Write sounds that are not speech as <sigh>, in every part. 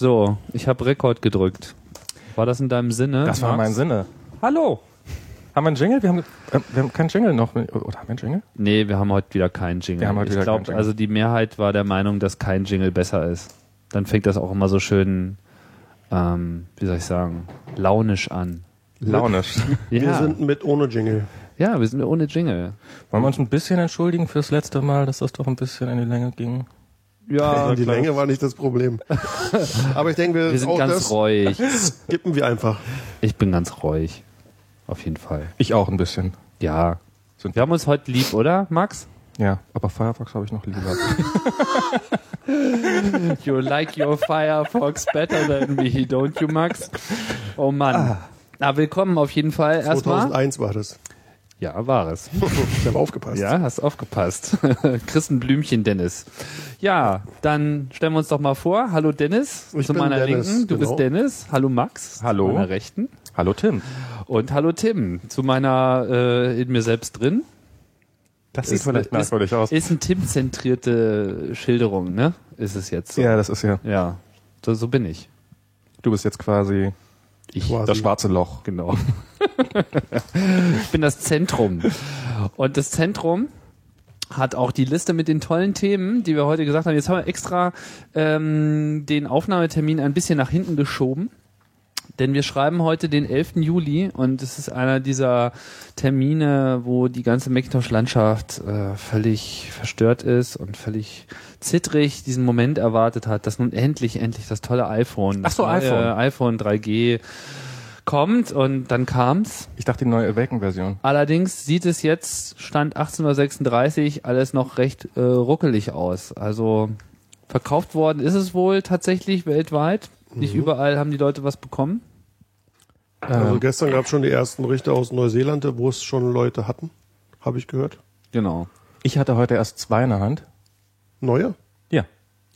So, ich habe Rekord gedrückt. War das in deinem Sinne? Das war Max? mein Sinne. Hallo. Haben wir einen Jingle? Wir haben, äh, wir haben keinen Jingle noch. Oder haben wir einen Jingle? Nee, wir haben heute wieder keinen Jingle. Wir haben heute ich wieder glaube, keinen Jingle. also die Mehrheit war der Meinung, dass kein Jingle besser ist. Dann fängt das auch immer so schön, ähm, wie soll ich sagen, launisch an. Launisch. <laughs> Ja, Wir sind mit ohne Jingle. ja, wir sind ohne Jingle. Wollen wir uns ein bisschen entschuldigen fürs letzte Mal, dass das doch ein bisschen in die Länge ging? Ja, die Länge war nicht das Problem. <laughs> Aber ich denke, wir, wir sind auch ganz das reuig. skippen wir einfach. Ich bin ganz reuig. Auf jeden Fall. Ich auch ein bisschen. Ja. Sind- Wir haben uns heute lieb, oder, Max? Ja, aber Firefox habe ich noch lieber. <laughs> You like your Firefox better than me, don't you, Max? Oh Mann. Na, willkommen auf jeden Fall erstmal. 2001 war das. Ja, war es. <laughs> Ich habe aufgepasst. Ja, hast aufgepasst. <laughs> Chris ein Blümchen, Dennis. Ja, dann stellen wir uns doch mal vor. Hallo Dennis, Ich zu bin meiner Dennis, Linken. Du genau. bist Dennis. Hallo Max, Hallo. zu meiner Rechten. Hallo Tim. Und hallo Tim, zu meiner äh, in mir selbst drin. Das Ist- sieht vielleicht ist- merkwürdig aus. Ist ein Tim-zentrierte Schilderung, ne? Ist es jetzt so. Ja, das ist ja. Ja, so, so bin ich. Du bist jetzt quasi Ich, Quasi. das schwarze Loch. Genau. ich bin das Zentrum. Und das Zentrum hat auch die Liste mit den tollen Themen, die wir heute gesagt haben. Jetzt haben wir extra ähm, den Aufnahmetermin ein bisschen nach hinten geschoben. Denn wir schreiben heute den 11. Juli und es ist einer dieser Termine, wo die ganze Macintosh-Landschaft äh, völlig verstört ist und völlig zittrig diesen Moment erwartet hat, dass nun endlich, endlich das tolle iPhone, das Ach so, neue iPhone. iPhone 3G kommt und dann kam's. Ich dachte die neue Awaken-Version. Allerdings sieht es jetzt, Stand 1836, alles noch recht äh, ruckelig aus. Also verkauft worden ist es wohl tatsächlich weltweit. Nicht überall haben die Leute was bekommen. Also Ähm, gestern gab es schon die ersten Richter aus Neuseeland, wo es schon Leute hatten. Habe ich gehört. Genau. ich hatte heute erst zwei in der Hand. Neue? Ja.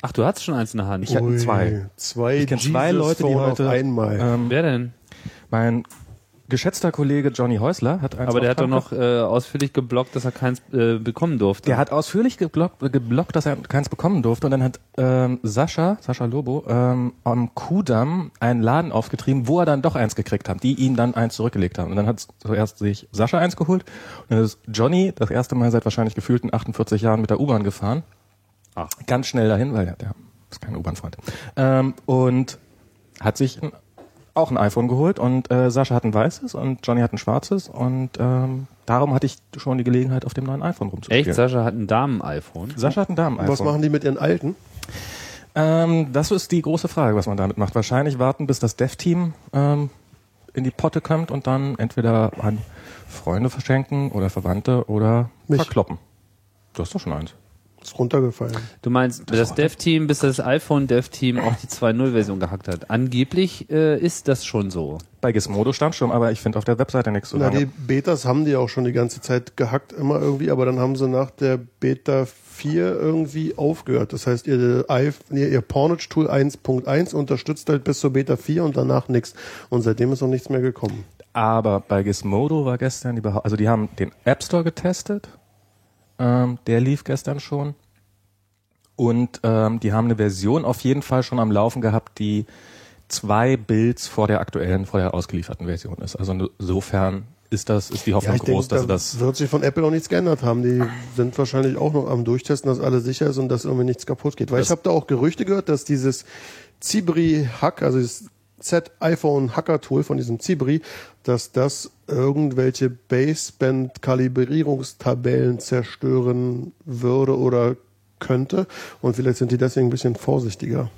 Ach, du hattest schon eins in der Hand. Ich hatte Ui, zwei. Zwei Ich zwei Leute, die heute- einmal. Ähm, Wer denn? mein geschätzter Kollege Johnny Häusler hat eins Aber der hat doch noch äh, ausführlich geblockt, dass er keins äh, bekommen durfte. Der hat ausführlich geblockt, geblockt, dass er keins bekommen durfte. Und dann hat ähm, Sascha, Sascha Lobo, ähm, am Kudamm einen Laden aufgetrieben, wo er dann doch eins gekriegt hat, die ihm dann eins zurückgelegt haben. Und dann hat zuerst sich Sascha eins geholt. Und dann ist Johnny das erste Mal seit wahrscheinlich gefühlten 48 Jahren mit der U-Bahn gefahren. Ach. Ganz schnell dahin, weil ja, der ist kein U-Bahn-Freund. Ähm, und hat sich ein, auch ein iPhone geholt und äh, Sascha hat ein weißes und Johnny hat ein schwarzes und ähm, darum hatte ich schon die Gelegenheit, auf dem neuen iPhone rumzuspielen. Echt? Sascha hat ein Damen-iPhone. Sascha hat ein Damen-iPhone. Was machen die mit ihren alten? Ähm, das ist die große Frage, was man damit macht. Wahrscheinlich warten, bis das Dev-Team ähm, in die Potte kommt und dann entweder an Freunde verschenken oder Verwandte oder Mich. verkloppen. Du hast doch schon eins. Ist runtergefallen. Du meinst, das Dev-Team, bis das iPhone-Dev-Team auch die 2.0-Version gehackt hat. Angeblich äh, ist das schon so. Bei Gizmodo stand schon, aber ich finde auf der Webseite nichts so Na, die lange. Betas haben die auch schon die ganze Zeit gehackt, immer irgendwie, aber dann haben sie nach der Beta 4 irgendwie aufgehört. Das heißt, ihr, ihr, ihr Pornage-Tool 1.1 unterstützt halt bis zur Beta 4 und danach nichts. Und seitdem ist noch nichts mehr gekommen. Aber bei Gizmodo war gestern die Behau- also die haben den App Store getestet. Ähm, der lief gestern schon. Und ähm, die haben eine Version auf jeden Fall schon am Laufen gehabt, die zwei Builds vor der aktuellen, vor der ausgelieferten Version ist. Also insofern ist das, ist die Hoffnung ich groß, denke, dass sie da das. wird sich von Apple auch nichts geändert haben. Die sind wahrscheinlich auch noch am Durchtesten, dass alles sicher ist und dass irgendwie nichts kaputt geht. Weil Das- ich habe da auch Gerüchte gehört, dass dieses Zibri-Hack, also dieses Z-iPhone-Hacker-Tool von diesem Zibri, dass das irgendwelche Baseband-Kalibrierungstabellen zerstören würde oder könnte. Und vielleicht sind die deswegen ein bisschen vorsichtiger.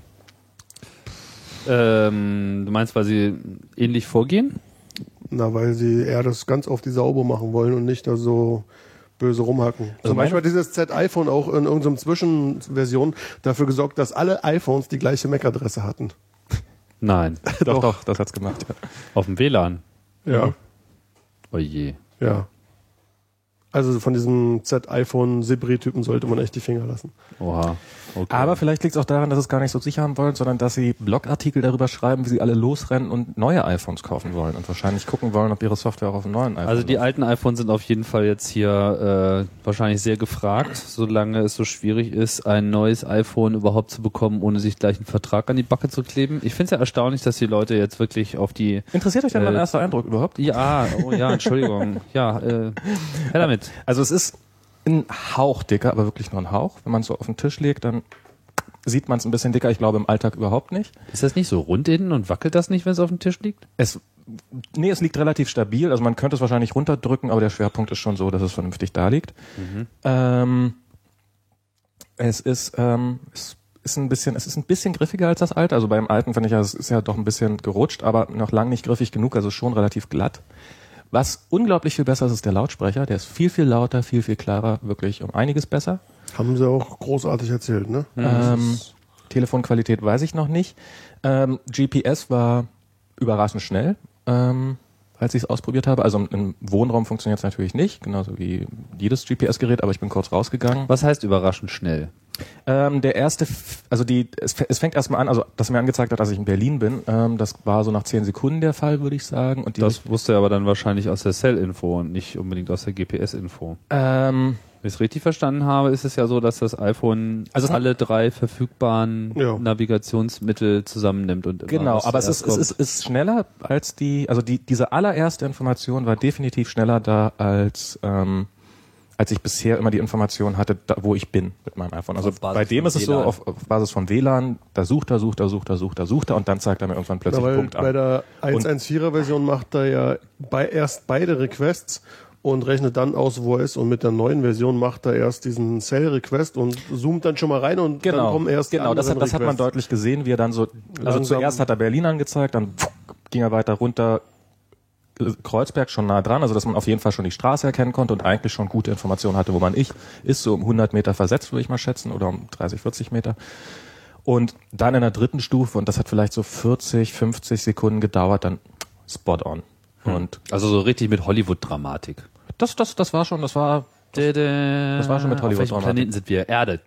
Ähm, du meinst, weil sie ähnlich vorgehen? Na, weil sie eher das ganz auf die Sauber machen wollen und nicht da so böse rumhacken. Also Zum Beispiel hat dieses Z-iPhone auch in irgendeinem Zwischenversion dafür gesorgt, dass alle iPhones die gleiche MAC-Adresse hatten. Nein. <laughs> Doch, doch, das hat's gemacht. Ja. Auf dem WLAN. Ja. Oh je. Ja. Also von diesem Z-iPhone-Sibri-Typen sollte man echt die Finger lassen. Oha. Okay. Aber vielleicht liegt es auch daran, dass sie es gar nicht so sicher haben wollen, sondern dass sie Blogartikel darüber schreiben, wie sie alle losrennen und neue iPhones kaufen wollen und wahrscheinlich gucken wollen, ob ihre Software auch auf dem neuen iPhone Also die läuft. alten iPhones sind auf jeden Fall jetzt hier äh, wahrscheinlich sehr gefragt, solange es so schwierig ist, ein neues iPhone überhaupt zu bekommen, ohne sich gleich einen Vertrag an die Backe zu kleben. Ich finde es ja erstaunlich, dass die Leute jetzt wirklich auf die Interessiert euch denn Äh, mein erster Eindruck überhaupt? Ja, oh ja, Entschuldigung. ja, äh, her damit. Also es ist ein Hauch dicker, aber wirklich nur ein Hauch. Wenn man es so auf den Tisch legt, dann sieht man es ein bisschen dicker. Ich glaube im Alltag überhaupt nicht. Ist das nicht so rund innen und wackelt das nicht, wenn es auf dem Tisch liegt? Es, nee, es liegt relativ stabil. Also man könnte es wahrscheinlich runterdrücken, aber der Schwerpunkt ist schon so, dass es vernünftig da liegt. Ähm, es ist, ähm, es ist ein bisschen, es ist ein bisschen griffiger als das alte. Also beim alten finde ich ja, es ist ja doch ein bisschen gerutscht, aber noch lang nicht griffig genug, also schon relativ glatt. Was unglaublich viel besser ist, ist der Lautsprecher. Der ist viel, viel lauter, viel, viel klarer, wirklich um einiges besser. Haben sie auch großartig erzählt, ne? Ähm, Telefonqualität weiß ich noch nicht. Ähm, GPS war überraschend schnell, ähm, als ich es ausprobiert habe. Also im Wohnraum funktioniert es natürlich nicht, genauso wie jedes GPS-Gerät, aber ich bin kurz rausgegangen. Was heißt überraschend schnell? Ähm, der erste, also die, es, es fängt erstmal an, also das mir angezeigt hat, dass ich in Berlin bin. Ähm, das war so nach zehn Sekunden der Fall, würde ich sagen. Und die Das wusste er aber dann wahrscheinlich aus der Cell-Info und nicht unbedingt aus der GPS-Info. ähm, Wenn ich es richtig verstanden habe, ist es ja so, dass das iPhone Also alle drei verfügbaren Ja. Navigationsmittel zusammennimmt und immer Genau, aber es ist, es ist, ist schneller als die, also die, diese allererste Information war definitiv schneller da als, ähm, als ich bisher immer die Information hatte, da, wo ich bin mit meinem iPhone. Also bei dem ist es so, auf, auf Basis von WLAN, da sucht er, sucht er, sucht er, sucht er, sucht er und dann zeigt er mir irgendwann plötzlich weil Punkt bei an. der 1.1.4er Version macht er ja bei, erst beide Requests und rechnet dann aus, wo er ist. Und mit der neuen Version macht er erst diesen Cell-Request und zoomt dann schon mal rein und dann Genau, kommen erst genau, das, hat, das hat man deutlich gesehen, wie er dann so, also Langsam- zuerst hat er Berlin angezeigt, dann ging er weiter runter, Kreuzberg schon nah dran, also dass man auf jeden Fall schon die Straße erkennen konnte und eigentlich schon gute Informationen hatte, wo man ich ist, so um 100 Meter versetzt, würde ich mal schätzen, oder um 30, 40 Meter. Und dann in der dritten Stufe, und das hat vielleicht so 40, 50 Sekunden gedauert, dann spot on. Und also so richtig mit Hollywood-Dramatik. das, das, das war schon, das war Das war schon mit Auf welchem. Planeten sind wir? Erde.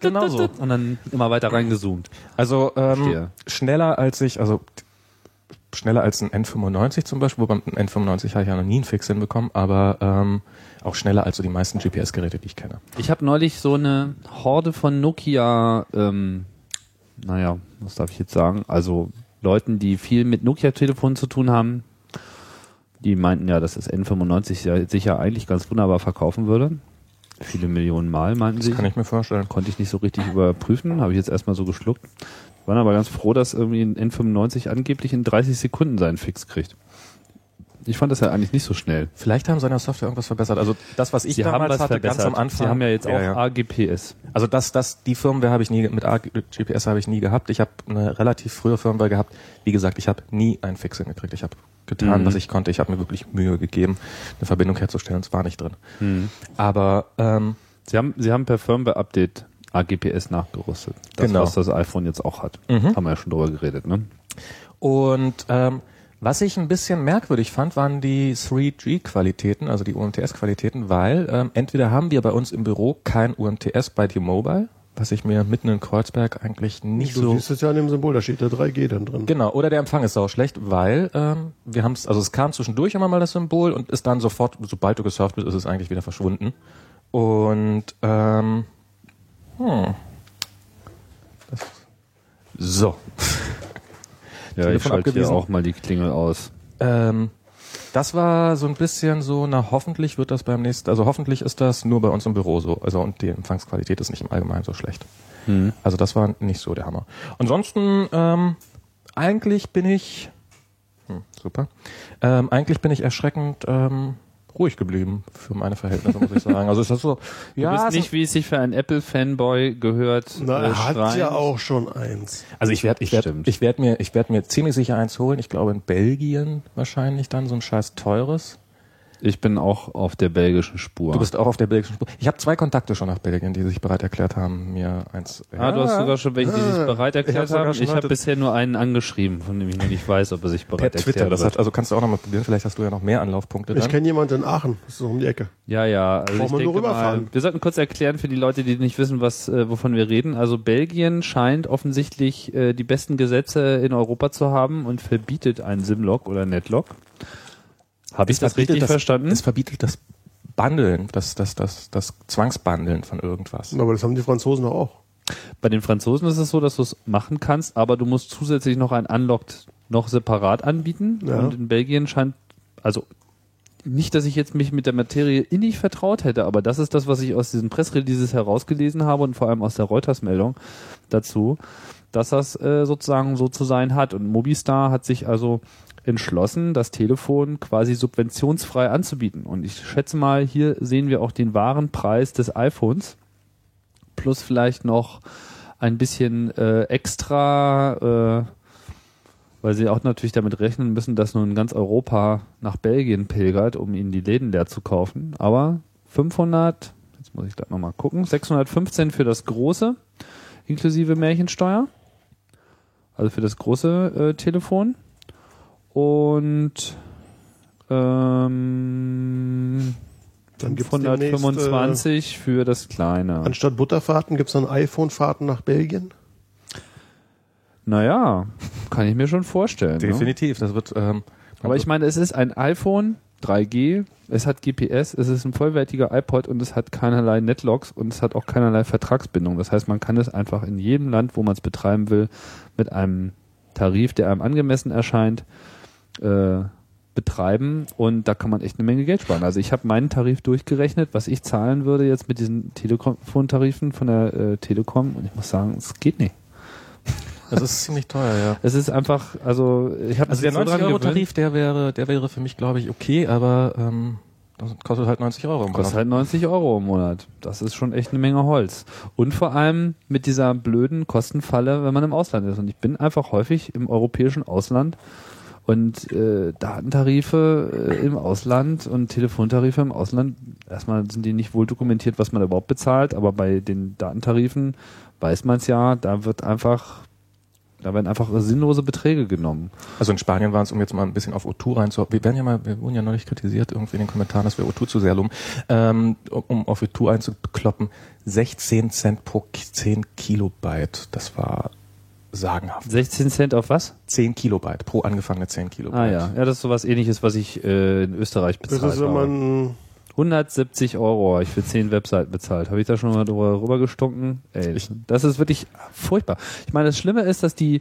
Genau so. Und dann immer weiter reingezoomt. Also ähm, schneller als ich, also schneller als ein N95 zum Beispiel, wobei beim N95 habe ich ja noch nie einen Fix hinbekommen, aber ähm, auch schneller als so die meisten GPS-Geräte, die ich kenne. Ich habe neulich so eine Horde von Nokia, ähm, naja, was darf ich jetzt sagen? Also Leuten, die viel mit Nokia-Telefonen zu tun haben, die meinten ja, dass das N95 ja sicher eigentlich ganz wunderbar verkaufen würde. Viele Millionen Mal, meinten sie. Das kann ich mir vorstellen. Konnte ich nicht so richtig überprüfen, habe ich jetzt erstmal so geschluckt. Waren aber ganz froh, dass irgendwie ein N95 angeblich in 30 Sekunden seinen Fix kriegt. Ich fand das ja eigentlich nicht so schnell. Vielleicht haben sie an der Software irgendwas verbessert. Also das, was ich Sie damals was hatte, verbessert. ganz am Anfang. Sie haben ja jetzt auch ja. AGPS. Also das, das, die Firmware habe ich nie, mit A- GPS habe ich nie gehabt. Ich habe eine relativ frühe Firmware gehabt. Wie gesagt, ich habe nie einen Fix hingekriegt. Ich habe getan, Mhm. was ich konnte. Ich habe mir wirklich Mühe gegeben, eine Verbindung herzustellen. Es war nicht drin. Mhm. Aber ähm, Sie haben, Sie haben per Firmware-Update AGPS nachgerüstet. Das, Genau. was das iPhone jetzt auch hat. Mhm. Haben wir ja schon drüber geredet, ne? Und ähm, was ich ein bisschen merkwürdig fand, waren die 3G-Qualitäten, also die UMTS-Qualitäten, weil ähm, entweder haben wir bei uns im Büro kein UMTS bei T-Mobile, was ich mir mitten in Kreuzberg eigentlich nicht Du so siehst es ja an dem Symbol, da steht der 3G dann drin. Genau, oder der Empfang ist sau schlecht, weil ähm, wir haben es, also es kam zwischendurch immer mal das Symbol und ist dann sofort, sobald du gesurft bist, ist es eigentlich wieder verschwunden. Und ähm, hm, das, so. Ja, Telefon ich schalte hier abgewiesen. auch mal die Klingel aus. Ähm, das war so ein bisschen so, na hoffentlich wird das beim nächsten, also hoffentlich ist das nur bei uns im Büro so, also und die Empfangsqualität ist nicht im Allgemeinen so schlecht. Hm. Also das war nicht so der Hammer. Ansonsten, ähm, eigentlich bin ich, hm, super, ähm, eigentlich bin ich erschreckend ähm, ruhig geblieben für meine Verhältnisse, muss ich sagen. Also es ist so, Du ja, bist es nicht, wie es sich für einen Apple-Fanboy gehört. Na, äh, er hat schreien. ja auch schon eins. Also ich werde ich werd, ich werd mir ich werd mir ziemlich sicher eins holen. Ich glaube in Belgien wahrscheinlich dann so ein scheiß teures. Ich bin auch auf der belgischen Spur. Du bist auch auf der belgischen Spur. Ich habe zwei Kontakte schon nach Belgien, die sich bereit erklärt haben, mir eins. ah, du hast sogar schon welche, die sich bereit Ich erklärt sogar haben. Ich habe bisher nur einen angeschrieben, von dem ich noch nicht weiß, ob er sich per bereit Twitter. erklärt Das wird. hat, also kannst du auch noch mal probieren. Vielleicht hast du ja noch mehr Anlaufpunkte Ich dann. kenne jemanden in Aachen, das ist so um die Ecke. Ja, ja. Also ich man nur denke mal, rüberfahren. wir sollten kurz erklären für die Leute, die nicht wissen, was, äh, wovon wir reden. Also Belgien scheint offensichtlich äh, die besten Gesetze in Europa zu haben und verbietet ein Simlock oder Netlock. Habe ich das richtig verstanden? Es verbietet das Bundeln, das, das, das, das Zwangsbundeln von irgendwas. Aber das haben die Franzosen doch auch. Bei den Franzosen ist es so, dass du es machen kannst, aber du musst zusätzlich noch ein Unlocked noch separat anbieten. Ja. Und in Belgien scheint, also nicht, dass ich jetzt mich mit der Materie innig vertraut hätte, aber das ist das, was ich aus diesen Pressreleases herausgelesen habe und vor allem aus der Reuters-Meldung dazu, dass das äh, sozusagen so zu sein hat. Und Mobistar hat sich also entschlossen, das Telefon quasi subventionsfrei anzubieten. Und ich schätze mal, hier sehen wir auch den wahren Preis des iPhones plus vielleicht noch ein bisschen äh, extra, äh, weil sie auch natürlich damit rechnen müssen, dass nun ganz Europa nach Belgien pilgert, um ihnen die Läden leer zu kaufen. Aber 500, jetzt muss ich da nochmal gucken, 615 für das große, inklusive Märchensteuer. Also für das große äh, Telefon. Und ähm, Dann gibt's demnächst, 525 für das kleine. Anstatt Butterfahrten gibt's dann iPhone-Fahrten nach Belgien. Naja, kann ich mir schon vorstellen. Ne? Definitiv. Das wird. Ähm, Aber ich meine, es ist ein iPhone 3G, es hat GPS, es ist ein vollwertiger iPod und es hat keinerlei Netlocks und es hat auch keinerlei Vertragsbindung. Das heißt, man kann es einfach in jedem Land, wo man es betreiben will, mit einem Tarif, der einem angemessen erscheint, äh, betreiben und da kann man echt eine Menge Geld sparen. Also ich habe meinen Tarif durchgerechnet, was ich zahlen würde jetzt mit diesen Telefontarifen von der äh, Telekom und ich muss sagen, es geht nicht. das ist ziemlich teuer, ja. Es ist einfach, also ich habe Also der 90-Euro-Tarif, der wäre, der wäre für mich, glaube ich, okay, aber ähm, das kostet halt 90 Euro im Kostet Monat. halt 90 Euro im Monat. Das ist schon echt eine Menge Holz. Und vor allem mit dieser blöden Kostenfalle, wenn man im Ausland ist. Und ich bin einfach häufig im europäischen Ausland und äh, Datentarife äh, im Ausland und Telefontarife im Ausland, erstmal sind die nicht wohl dokumentiert, was man überhaupt bezahlt, aber bei den Datentarifen weiß man es ja, da wird einfach, da werden einfach sinnlose Beträge genommen. Also in Spanien waren es, um jetzt mal ein bisschen auf O2 reinzuhauen, wir werden ja mal, wir wurden ja neulich kritisiert irgendwie in den Kommentaren, dass wir O2 zu sehr loben, ähm, um- auf O2 einzukloppen, 16 Cent pro Ki- 10 Kilobyte, das war sagenhaft. 16 Cent auf was? 10 Kilobyte, pro angefangene 10 Kilobyte. Ah ja, ja, das ist sowas ähnliches, was ich äh, in Österreich bezahlt Das ist, wenn habe. man 170 Euro habe ich für 10 Webseiten bezahlt. Habe ich da schon mal drüber rübergestunken? Ey, das ist wirklich furchtbar. Ich meine, das Schlimme ist, dass die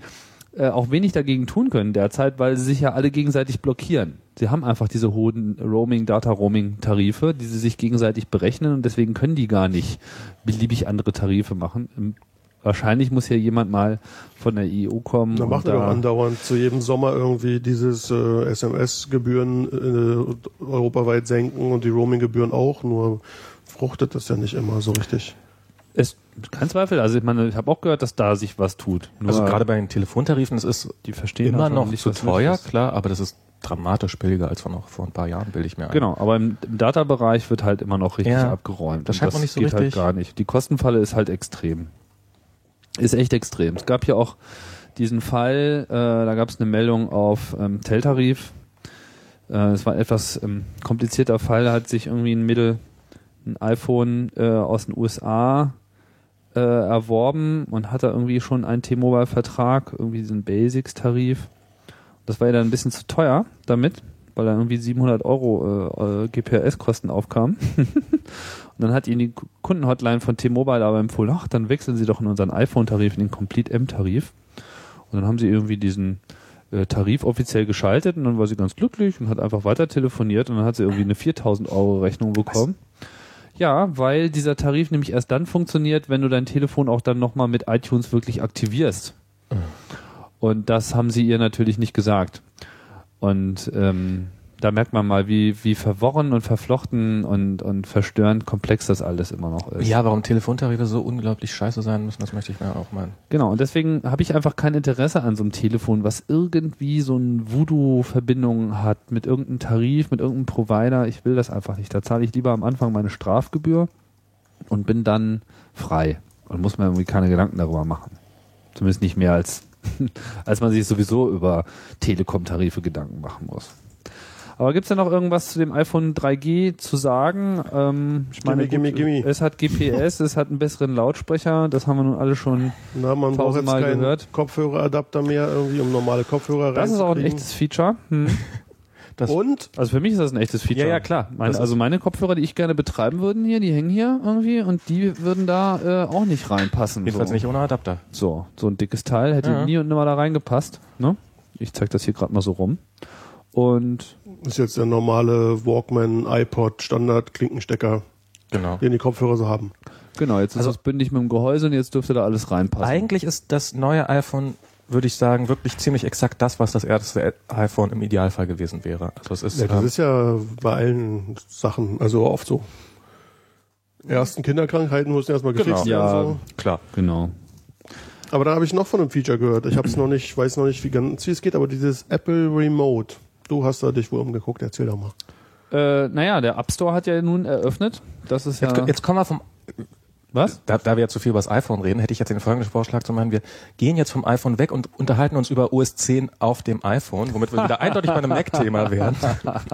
äh, auch wenig dagegen tun können derzeit, weil sie sich ja alle gegenseitig blockieren. Sie haben einfach diese hohen Roaming, Data Roaming Tarife, die sie sich gegenseitig berechnen und deswegen können die gar nicht beliebig andere Tarife machen. Wahrscheinlich muss hier jemand mal von der EU kommen. Da machen wir da- andauernd zu jedem Sommer irgendwie dieses äh, SMS-Gebühren äh, europaweit senken und die Roaming-Gebühren auch, nur fruchtet das ja nicht immer so richtig. Es kein Zweifel. Also ich meine, ich habe auch gehört, dass da sich was tut. Nur Also gerade bei den Telefontarifen, das ist die verstehen immer noch nicht, zu teuer, klar, aber das ist dramatisch billiger als vor noch vor ein paar Jahren, bilde ich mir ein. Genau, aber im, im Data-Bereich wird halt immer noch richtig Ja, abgeräumt. das scheint man nicht so geht halt richtig. gar nicht. Die Kostenfalle ist halt extrem. Ist echt extrem. Es gab hier auch diesen Fall, äh, da gab es eine Meldung auf ähm, Teltarif. Äh, Es war ein etwas ähm, komplizierter Fall, da hat sich irgendwie ein Mittel, ein iPhone äh, aus den USA äh, erworben und hatte irgendwie schon einen T-Mobile-Vertrag, irgendwie diesen Basics-Tarif. Das war ja dann ein bisschen zu teuer damit, weil da irgendwie 700 Euro äh, äh, GPRS-Kosten aufkamen. <laughs> und dann hat ihnen die Kundenhotline von T-Mobile aber empfohlen, ach, dann wechseln Sie doch in unseren iPhone-Tarif, in den Complete M-Tarif. Und dann haben sie irgendwie diesen äh, Tarif offiziell geschaltet und dann war sie ganz glücklich und hat einfach weiter telefoniert und dann hat sie irgendwie eine 4000 Euro Rechnung bekommen. Ja, weil dieser Tarif nämlich erst dann funktioniert, wenn du dein Telefon auch dann nochmal mit iTunes wirklich aktivierst. Und das haben sie ihr natürlich nicht gesagt. Und ähm, da merkt man mal, wie, wie verworren und verflochten und, und verstörend komplex das alles immer noch ist. Ja, warum Telefontarife so unglaublich scheiße sein müssen, das möchte ich mir auch mal. Genau, und deswegen habe ich einfach kein Interesse an so einem Telefon, was irgendwie so eine Voodoo-Verbindung hat mit irgendeinem Tarif, mit irgendeinem Provider. Ich will das einfach nicht. Da zahle ich lieber am Anfang meine Strafgebühr und bin dann frei und muss mir irgendwie keine Gedanken darüber machen. Zumindest nicht mehr als, <laughs> als man sich sowieso über Telekom-Tarife Gedanken machen muss. Aber gibt's denn noch irgendwas zu dem iPhone 3G zu sagen? Ähm, ich meine, Gimme, gimme, gimme. es hat GPS, es hat einen besseren Lautsprecher, das haben wir nun alle schon Na, man braucht jetzt tausendmal keinen gehört. Kopfhöreradapter mehr irgendwie, um normale Kopfhörer Das ist auch ein echtes Feature. Hm. <laughs> Das Und Also für mich ist das ein echtes Feature. Ja, ja, klar. Meine, Das also meine Kopfhörer, die ich gerne betreiben würden hier, die hängen hier irgendwie und die würden da äh, auch nicht reinpassen. jedenfalls so. nicht ohne Adapter. So, so ein dickes Teil hätte Ja. nie und nimmer da reingepasst. Ne? Ich zeig das hier gerade mal so rum. Und ist jetzt der normale Walkman, iPod, Standard, Klinkenstecker, Genau. den die Kopfhörer so haben. genau, jetzt ist Also- es bündig mit dem Gehäuse und jetzt dürfte da alles reinpassen. Eigentlich ist das neue iPhone, würde ich sagen, wirklich ziemlich exakt das, was das erste iPhone im Idealfall gewesen wäre. Also es ist, Ja, das ähm, ist ja bei allen Sachen, also oft so. Ersten Kinderkrankheiten mussten erstmal gefixt Genau. werden. Ja. So. klar. Genau. Aber da habe ich noch von einem Feature gehört. Ich habe es noch nicht, weiß noch nicht, wie ganz wie es geht, aber dieses Apple Remote. Du hast da dich wohl umgeguckt, erzähl doch mal. Äh, naja, der App Store hat ja nun eröffnet. Das ist ja. Jetzt, jetzt kommen wir vom, was? da, da wir jetzt zu viel über das iPhone reden, hätte ich jetzt den folgenden Vorschlag zu machen. Wir gehen jetzt vom iPhone weg und unterhalten uns über OS 10 auf dem iPhone, womit wir wieder <laughs> eindeutig bei einem Mac-Thema wären.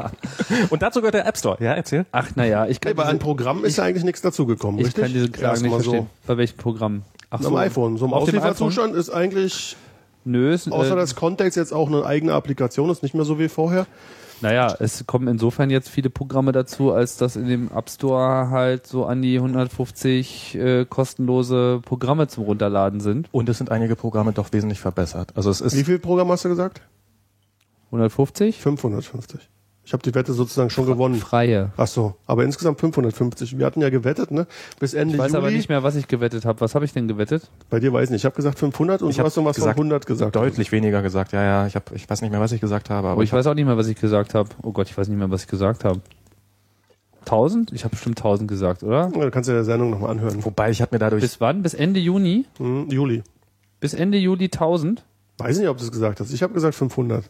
<laughs> und dazu gehört der App Store. Ja, erzähl. Ach, naja, ich kann. Hey, bei einem Programm ist ja eigentlich nichts dazugekommen, ich richtig? kann diese Klagen nicht verstehen. Bei welchem Programm? Ach So. Am iPhone. So im Auslieferzustand ist eigentlich, Nö, es, außer äh, dass Context jetzt auch eine eigene Applikation ist, nicht mehr so wie vorher. Naja, es kommen insofern jetzt viele Programme dazu, als dass in dem App Store halt so an die 150 äh, kostenlose Programme zum Runterladen sind. Und es sind einige Programme doch wesentlich verbessert. Also es Wie ist, viel Programm hast du gesagt? 150? 550. Ich habe die Wette sozusagen schon gewonnen. Freie. Ach so, aber insgesamt 550. Wir hatten ja gewettet, ne? Bis Ende Ich weiß Juli. aber nicht mehr, was ich gewettet habe. Was habe ich denn gewettet? Bei dir weiß ich nicht. Ich habe gesagt 500 und Ich du hab hast irgendwas von gesagt, 100 gesagt. deutlich weniger gesagt. Ja, ja, ich, hab, ich weiß nicht mehr, was ich gesagt habe, aber Aber ich weiß auch nicht mehr, was ich gesagt habe. Oh Gott, ich weiß nicht mehr, was ich gesagt habe. 1000? Ich habe bestimmt 1000 gesagt, oder? Ja, Du kannst ja der Sendung nochmal anhören. Wobei ich habe mir dadurch Bis wann? Bis Ende Juni? Hm, Juli. Bis Ende Juli 1000? Weiß nicht, ob du es gesagt hast. Ich habe gesagt 500.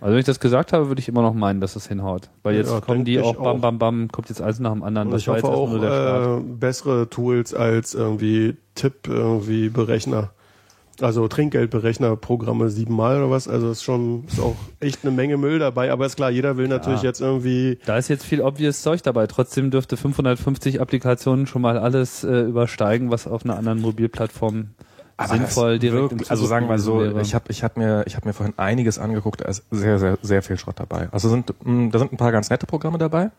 Also wenn ich das gesagt habe, würde ich immer noch meinen, dass das hinhaut. Weil jetzt Ja, kommen die auch bam, bam, bam, kommt jetzt eins nach dem anderen. Und Das ich hoffe auch nur der äh, bessere Tools als irgendwie Tipp, irgendwie Berechner. Also Trinkgeldberechner-Programme siebenmal oder was. Also ist schon ist auch echt eine Menge Müll dabei. Aber ist klar, jeder will natürlich Ja. jetzt irgendwie Da ist jetzt viel obvious Zeug dabei. Trotzdem dürfte 550 Applikationen schon mal alles äh, übersteigen, was auf einer anderen Mobilplattform sinnvoll das direkt im also sagen wir so, wäre. ich habe ich hab mir ich habe mir vorhin einiges angeguckt, da ist sehr sehr sehr viel Schrott dabei. Also sind mh, da sind ein paar ganz nette Programme dabei.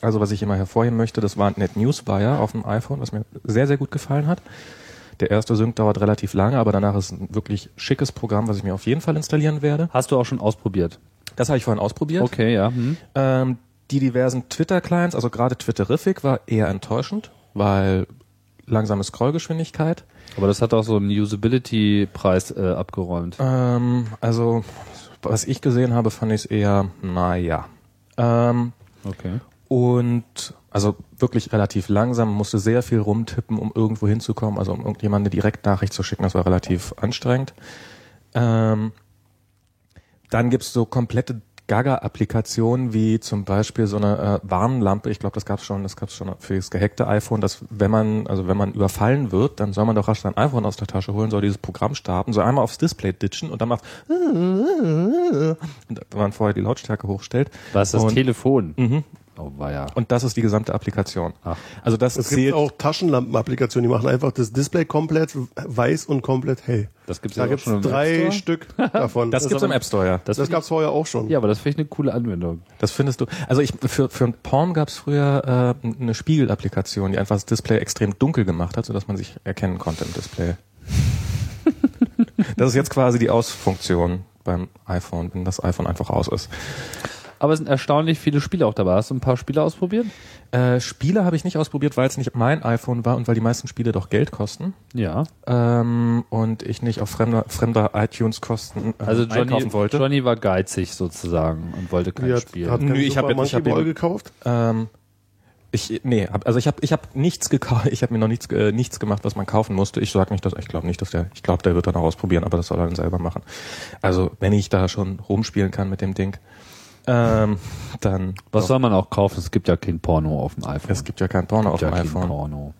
Also was ich immer hervorheben möchte, das war NetNewsWire auf dem iPhone, was mir sehr sehr gut gefallen hat. Der erste Sync dauert relativ lange, aber danach ist ein wirklich schickes Programm, was ich mir auf jeden Fall installieren werde. Hast du auch schon ausprobiert? Das habe ich vorhin ausprobiert. Okay, ja. Hm. Ähm, die diversen Twitter-Clients, also gerade Twitterific war eher enttäuschend, weil langsame Scrollgeschwindigkeit. Aber das hat auch so einen Usability-Preis äh, abgeräumt. Ähm, also, was ich gesehen habe, fand ich es eher, naja. Ähm, Okay. und also wirklich relativ langsam, musste sehr viel rumtippen, um irgendwo hinzukommen, also um irgendjemandem eine Direktnachricht zu schicken, das war relativ anstrengend. Ähm, dann gibt's so komplette Gaga-Applikationen wie zum Beispiel so eine äh, Warnlampe. Ich glaube, das gab's schon, das gab's schon für das gehackte iPhone, dass wenn man, also wenn man überfallen wird, dann soll man doch rasch sein iPhone aus der Tasche holen, soll dieses Programm starten, soll einmal aufs Display ditchen und dann macht und wenn man vorher die Lautstärke hochstellt. Was ist das Und- Telefon? Mhm. Oh, war ja. Und das ist die gesamte Applikation. Ach. Also das Es gibt auch Taschenlampen-Applikationen, die machen einfach das Display komplett weiß und komplett hell. Das gibt's Da ja gibt's schon drei Store? Stück davon. Das gibt's im App Store, ja. Das Das, gab's vorher auch schon. ja, aber das finde ich eine coole Anwendung. Das findest du. Also ich für für Palm gab's früher äh, eine Spiegelapplikation, die einfach das Display extrem dunkel gemacht hat, sodass man sich erkennen konnte im Display. <laughs> das ist jetzt quasi die Ausfunktion beim iPhone, wenn das iPhone einfach aus ist. Aber es sind erstaunlich viele Spiele auch dabei. Hast du ein paar Spiele ausprobiert? Äh, Spiele habe ich nicht ausprobiert, weil es nicht mein iPhone war und weil die meisten Spiele doch Geld kosten. Ja. Ähm, und ich nicht auf fremder, fremder iTunes-Kosten äh, Also Johnny, einkaufen wollte. Johnny war geizig sozusagen und wollte kein hat, Spiel. hat Nö, ich hab Super jetzt- ich hab Ball gekauft. Ähm, ich nee, hab, also ich habe ich hab nichts gekauft, <laughs> ich habe mir noch nichts äh, nichts gemacht, was man kaufen musste. Ich sag nicht, dass ich glaube nicht, dass der ich glaube, der wird dann auch ausprobieren, aber das soll er dann selber machen. Also, wenn ich da schon rumspielen kann mit dem Ding, ähm, dann Was doch. soll man auch kaufen? Es gibt ja kein Porno auf dem iPhone. es gibt ja kein Porno auf ja dem iPhone. Porno.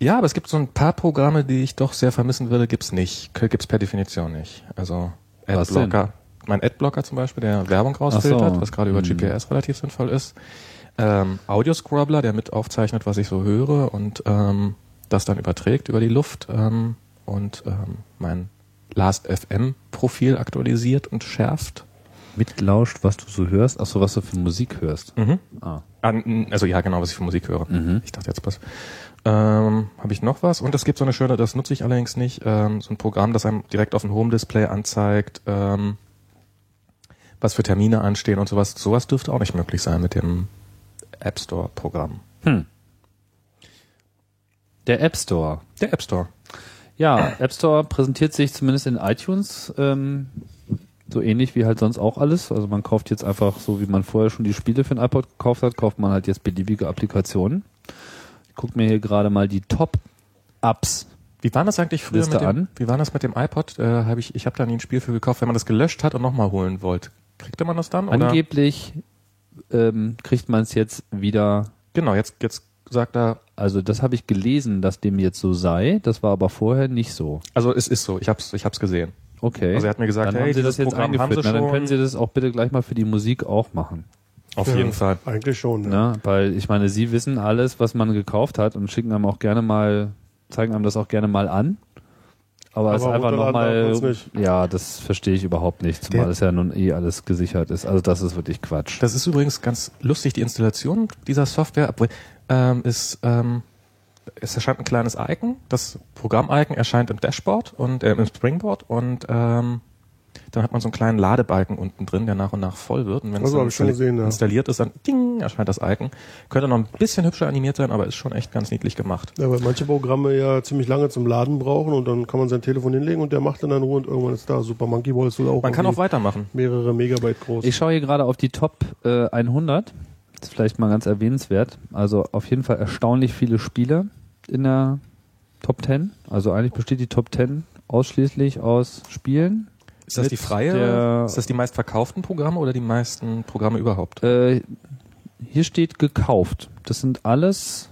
Ja, aber es gibt so ein paar Programme, die ich doch sehr vermissen würde, gibt's nicht. Gibt's per Definition nicht. Also? Adblocker. Mein Adblocker zum Beispiel, der Werbung rausfiltert, so. was gerade über Hm. GPS relativ sinnvoll ist. Ähm, Audio-Scrubbler, der mit aufzeichnet, was ich so höre und ähm, das dann überträgt über die Luft ähm, und ähm, mein Last.fm-Profil aktualisiert und schärft. Mitlauscht, was du so hörst? Achso, was du für Musik hörst. Mhm. Ah. Also ja, genau, was ich für Musik höre. Mhm. Ich dachte jetzt was. Ähm, Habe ich noch was? Und es gibt so eine schöne, das nutze ich allerdings nicht, ähm, so ein Programm, das einem direkt auf dem Home-Display anzeigt, ähm, was für Termine anstehen und sowas. Sowas dürfte auch nicht möglich sein mit dem App Store-Programm. Hm. Der App Store. Der App Store. Ja, App Store präsentiert sich zumindest in iTunes ähm, so ähnlich wie halt sonst auch alles. Also man kauft jetzt einfach, so wie man vorher schon die Spiele für ein iPod gekauft hat, kauft man halt jetzt beliebige Applikationen. Ich guck mir hier gerade mal die Top-Apps. Wie war das eigentlich früher Liste mit dem, an. Wie war das mit dem iPod? Äh, hab ich ich habe da nie ein Spiel für gekauft. Wenn man das gelöscht hat und nochmal holen wollte, kriegte man das dann? Oder? Angeblich ähm, kriegt man es jetzt wieder. Genau, jetzt, jetzt sagt er, Also das habe ich gelesen, dass dem jetzt so sei. Das war aber vorher nicht so. also es ist so, ich hab's, ich hab's gesehen. Okay. Also er hat mir gesagt, dann hey, haben Sie das jetzt Programm haben eingeführt. Sie Na, dann können Sie das auch bitte gleich mal für die Musik auch machen. Auf Ja, jeden Fall. Eigentlich schon. Ja. Ne? Weil ich meine, Sie wissen alles, was man gekauft hat und schicken einem auch gerne mal, zeigen einem das auch gerne mal an. Aber, es ist einfach nochmal, ja, das verstehe ich überhaupt nicht, zumal Der- es ja nun eh alles gesichert ist. Also das ist wirklich Quatsch. Das ist übrigens ganz lustig, die Installation dieser Software, obwohl ähm, ist, ähm, es erscheint ein kleines Icon. Das Programm-Icon erscheint im Dashboard und äh, im Springboard und ähm, dann hat man so einen kleinen Ladebalken unten drin, der nach und nach voll wird. Und wenn es Also installi- gesehen, ja. installiert ist, dann ding, erscheint das Icon. Könnte noch ein bisschen hübscher animiert sein, aber ist schon echt ganz niedlich gemacht. Ja, weil manche Programme ja ziemlich lange zum Laden brauchen und dann kann man sein Telefon hinlegen und der macht dann in Ruhe und irgendwann ist da. Super Monkey Ball ist wohl auch Man kann auch weitermachen. mehrere Megabyte groß. Ich schaue hier gerade auf die Top äh, 100. Das ist vielleicht mal ganz erwähnenswert. Also auf jeden Fall erstaunlich viele Spiele in der Top 10. Also eigentlich besteht die Top 10 ausschließlich aus Spielen. Ist das die freie? ist das die meistverkauften Programme oder die meisten Programme überhaupt? Äh, hier steht gekauft. Das sind alles